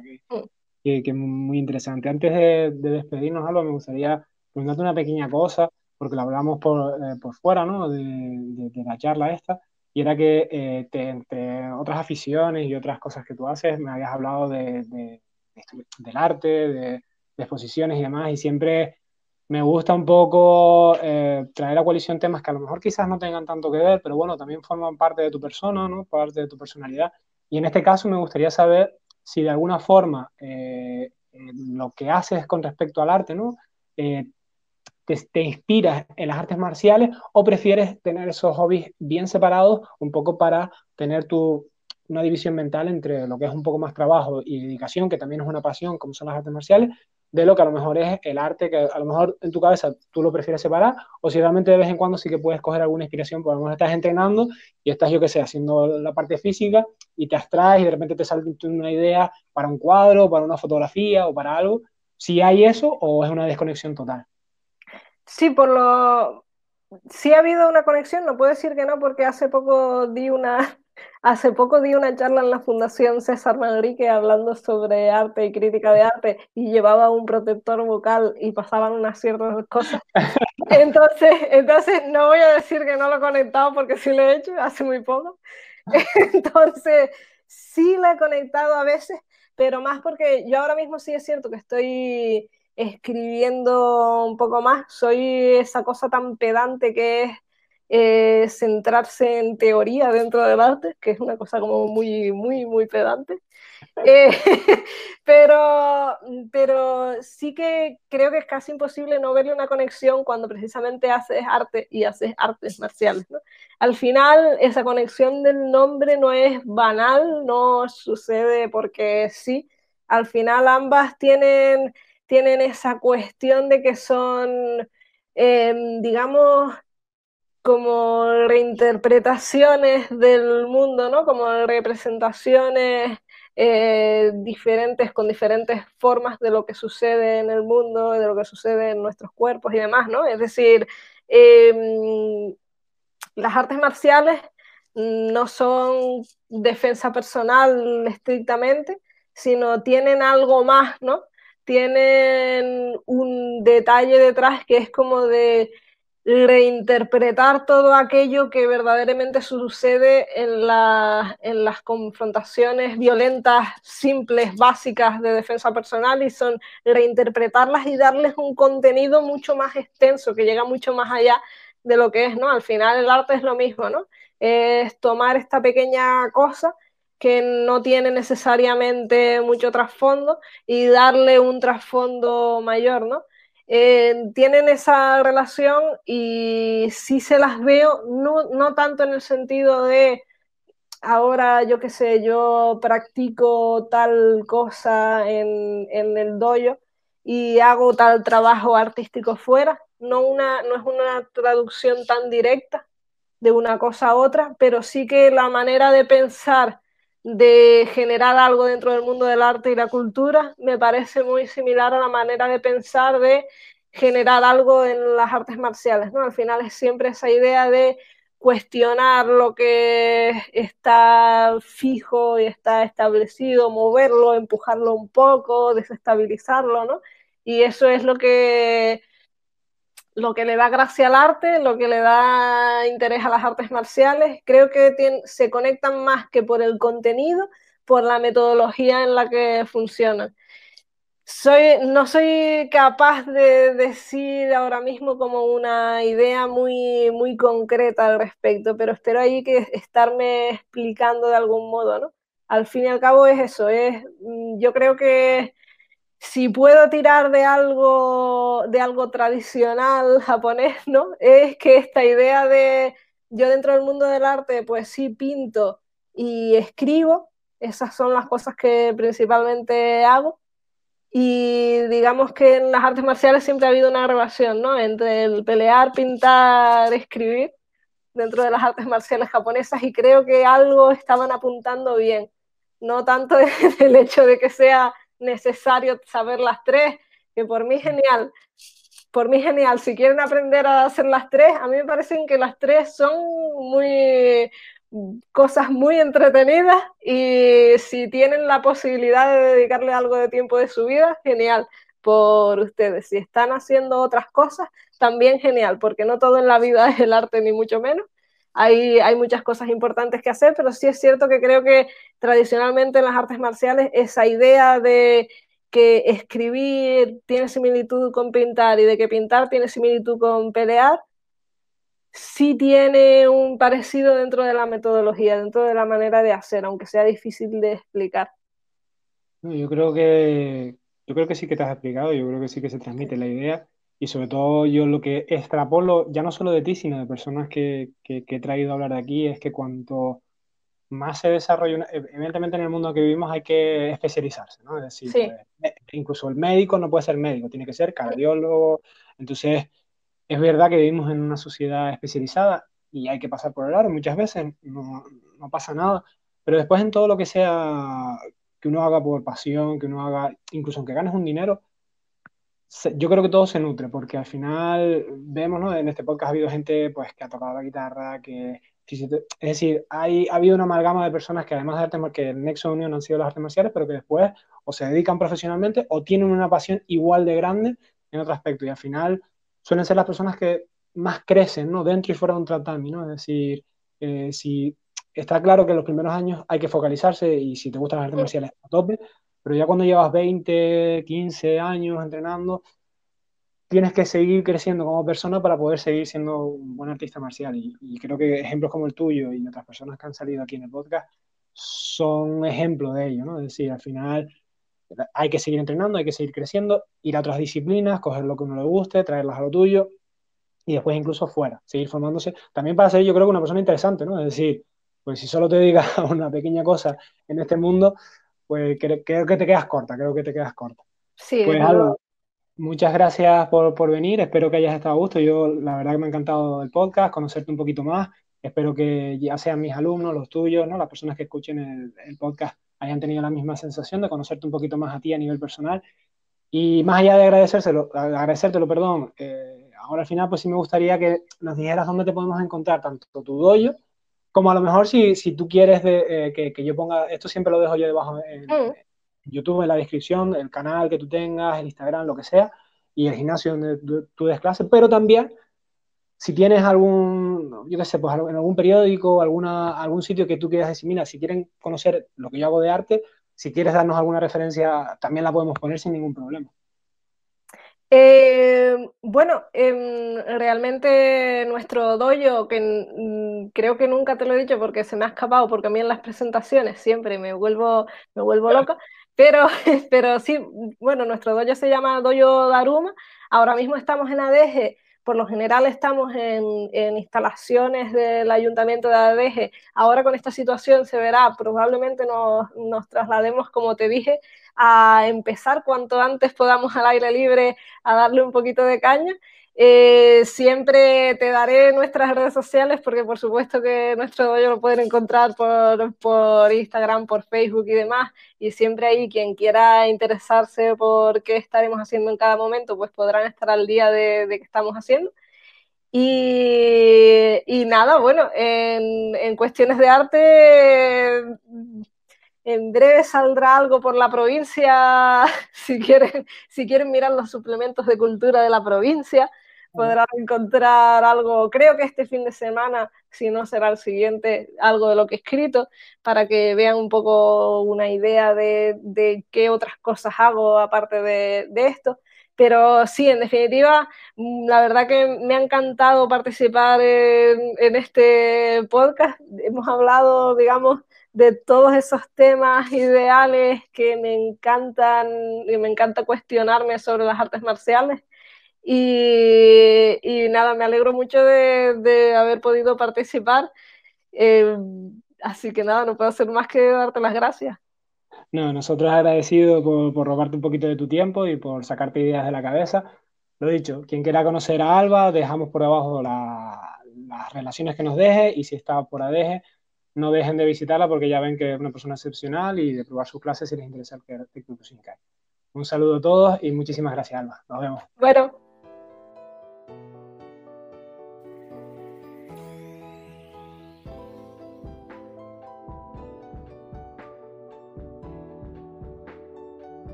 que, que, es muy interesante. Antes de, despedirnos, Alba, me gustaría preguntarte una pequeña cosa, porque lo hablamos por, eh, por fuera, ¿no? De, de, la charla esta, y era que eh, entre otras aficiones y otras cosas que tú haces, me habías hablado de, del arte, de, exposiciones y demás, y siempre me gusta un poco eh, traer a coalición temas que a lo mejor quizás no tengan tanto que ver, pero bueno, también forman parte de tu persona, ¿no? Parte de tu personalidad. Y en este caso me gustaría saber si de alguna forma eh, lo que haces con respecto al arte, ¿no? Eh, te, te, inspiras en las artes marciales o prefieres tener esos hobbies bien separados un poco para tener tu, una división mental entre lo que es un poco más trabajo y dedicación, que también es una pasión, como son las artes marciales, de lo que a lo mejor es el arte, que a lo mejor en tu cabeza tú lo prefieres separar, o si realmente de vez en cuando sí que puedes coger alguna inspiración, porque a lo mejor estás entrenando y estás, yo qué sé, haciendo la parte física y te abstraes y de repente te sale una idea para un cuadro, para una fotografía o para algo. Si hay eso o es una desconexión total. Sí, por lo... Sí ha habido una conexión, no puedo decir que no, porque hace poco di una, Hace poco di una charla en la Fundación César Manrique hablando sobre arte y crítica de arte y llevaba un protector vocal y pasaban unas ciertas cosas. Entonces, entonces no voy a decir que no lo he conectado porque sí lo he hecho hace muy poco. Entonces, sí lo he conectado a veces, pero más porque yo ahora mismo sí es cierto que estoy escribiendo un poco más, soy esa cosa tan pedante que es eh, centrarse en teoría dentro del arte, que es una cosa como muy, muy, muy pedante. Eh, pero, pero sí que creo que es casi imposible no verle una conexión cuando precisamente haces arte y haces artes marciales. Al final, esa conexión del nombre no es banal, no sucede porque sí. Al final ambas tienen, tienen esa cuestión de que son, em, digamos, como reinterpretaciones del mundo, ¿no? Como representaciones eh, diferentes, con diferentes formas de lo que sucede en el mundo, de lo que sucede en nuestros cuerpos y demás, ¿no? Es decir, em, las artes marciales no son defensa personal estrictamente, sino tienen algo más, ¿no? Tienen un detalle detrás que es como de reinterpretar todo aquello que verdaderamente sucede en, en las confrontaciones violentas, simples, básicas de defensa personal y son reinterpretarlas y darles un contenido mucho más extenso, que llega mucho más allá de lo que es, ¿no? Al final el arte es lo mismo, ¿no? Es tomar esta pequeña cosa que no tiene necesariamente mucho trasfondo y darle un trasfondo mayor, ¿no? Eh, tienen esa relación y sí se las veo, no, no tanto en el sentido de ahora yo qué sé, yo practico tal cosa en, en, el dojo y hago tal trabajo artístico fuera, no, una, no es una traducción tan directa de una cosa a otra, pero sí que la manera de pensar de generar algo dentro del mundo del arte y la cultura, me parece muy similar a la manera de pensar de generar algo en las artes marciales, ¿no? Al final es siempre esa idea de cuestionar lo que está fijo y está establecido, moverlo, empujarlo un poco, desestabilizarlo, ¿no? Y eso es lo que lo que le da gracia al arte, lo que le da interés a las artes marciales, creo que se conectan más que por el contenido, por la metodología en la que funcionan. Soy, no soy capaz de decir ahora mismo como una idea muy, muy concreta al respecto, pero espero ahí que estarme explicando de algún modo, ¿no? Al fin y al cabo es eso, es, mm, yo creo que si puedo tirar de algo, de algo tradicional japonés, ¿no? Es que esta idea de yo dentro del mundo del arte, pues sí pinto y escribo, esas son las cosas que principalmente hago. Y digamos que en las artes marciales siempre ha habido una relación, ¿no? Entre el pelear, pintar, escribir dentro de las artes marciales japonesas y creo que algo estaban apuntando bien. No tanto el hecho de que sea necesario saber las tres, que por mí genial. Por mí genial. Si quieren aprender a hacer las tres, a mí me parecen que las tres son muy cosas muy entretenidas y si tienen la posibilidad de dedicarle algo de tiempo de su vida, genial por ustedes. Si están haciendo otras cosas, también genial, porque no todo en la vida es el arte, ni mucho menos hay, muchas cosas importantes que hacer, pero sí es cierto que creo que tradicionalmente en las artes marciales esa idea de que escribir tiene similitud con pintar y de que pintar tiene similitud con pelear, sí tiene un parecido dentro de la metodología, dentro de la manera de hacer, aunque sea difícil de explicar. Yo creo que, yo creo que sí que te has explicado, yo creo que sí que se transmite la idea. Y sobre todo yo lo que extrapolo, ya no solo de ti, sino de personas que, que, he traído a hablar de aquí, es que cuanto más se desarrolla, evidentemente en el mundo que vivimos hay que especializarse, ¿no? Es decir, pues, incluso el médico no puede ser médico, tiene que ser cardiólogo. Entonces, es verdad que vivimos en una sociedad especializada y hay que pasar por el aro muchas veces, no, no pasa nada, pero después en todo lo que sea que uno haga por pasión, que uno haga, incluso aunque ganes un dinero, yo creo que todo se nutre, porque al final vemos, ¿no? En este podcast ha habido gente pues, que ha tocado la guitarra, que... Es decir, hay, ha habido una amalgama de personas que además de artes que el nexo de unión han sido las artes marciales, pero que después o se dedican profesionalmente o tienen una pasión igual de grande en otro aspecto. Y al final suelen ser las personas que más crecen, ¿no? Dentro y fuera de un tratamiento, ¿no? Es decir, eh, si está claro que en los primeros años hay que focalizarse y si te gustan las artes marciales a tope, pero ya cuando llevas 20, 15 años entrenando, tienes que seguir creciendo como persona para poder seguir siendo un buen artista marcial. Y, creo que ejemplos como el tuyo y otras personas que han salido aquí en el podcast son ejemplos de ello, ¿no? Es decir, al final hay que seguir entrenando, hay que seguir creciendo, ir a otras disciplinas, coger lo que uno le guste, traerlas a lo tuyo y después incluso fuera, seguir formándose. También para ser yo creo que una persona interesante, ¿no? Es decir, pues si solo te dedicas a una pequeña cosa en este mundo, pues creo, que te quedas corta, creo que te quedas corta. Sí, pues algo, muchas gracias por, por, venir, espero que hayas estado a gusto. Yo la verdad que me ha encantado el podcast, conocerte un poquito más. Espero que ya sean mis alumnos, los tuyos, ¿no? las personas que escuchen el, el podcast hayan tenido la misma sensación de conocerte un poquito más a ti a nivel personal. Y más allá de agradecérselo, agradecértelo, perdón, eh, ahora al final pues sí me gustaría que nos dijeras dónde te podemos encontrar, tanto tu dojo, como a lo mejor si, si tú quieres de, eh, que, que, yo ponga, esto siempre lo dejo yo debajo en, mm. YouTube, en la descripción, el canal que tú tengas, el Instagram, lo que sea, y el gimnasio donde tú, tú des clases, pero también si tienes algún, yo qué sé, pues en algún periódico, alguna, algún sitio que tú quieras decir, mira, si quieren conocer lo que yo hago de arte, si quieres darnos alguna referencia, también la podemos poner sin ningún problema. Eh, bueno, em, realmente nuestro dojo, que mm, creo que nunca te lo he dicho porque se me ha escapado, porque a mí en las presentaciones siempre me vuelvo, me vuelvo loca, pero, pero sí, bueno, nuestro dojo se llama Dojo Daruma, ahora mismo estamos en ADG por lo general estamos en, instalaciones del ayuntamiento de Adeje. Ahora con esta situación se verá, probablemente nos, nos, traslademos, como te dije, a empezar cuanto antes podamos al aire libre a darle un poquito de caña eh, siempre te daré nuestras redes sociales porque por supuesto que nuestro dojo lo pueden encontrar por, por, Instagram, por Facebook y demás. Y siempre ahí quien quiera interesarse por qué estaremos haciendo en cada momento, pues podrán estar al día de, de qué estamos haciendo. Y, y nada, bueno, en, en cuestiones de arte en breve saldrá algo por la provincia, si quieren, si quieren mirar los suplementos de cultura de la provincia podrán encontrar algo, creo que este fin de semana, si no será el siguiente, algo de lo que he escrito, para que vean un poco una idea de, de qué otras cosas hago aparte de, de, esto. Pero sí, en definitiva, mm, la verdad que me ha encantado participar en, en este podcast. Hemos hablado, digamos, de todos esos temas ideales que me encantan y me encanta cuestionarme sobre las artes marciales y, y, nada, me alegro mucho de, de haber podido participar. Eh, así que nada, no puedo hacer más que darte las gracias. No, nosotros agradecidos por, por, robarte un poquito de tu tiempo y por sacarte ideas de la cabeza. Lo dicho, quien quiera conocer a Alba, dejamos por abajo la, las relaciones que nos deje y si está por ADG, no dejen de visitarla porque ya ven que es una persona excepcional y de probar sus clases si les interesa el Club Un saludo a todos y muchísimas gracias, Alba. Nos vemos. Bueno,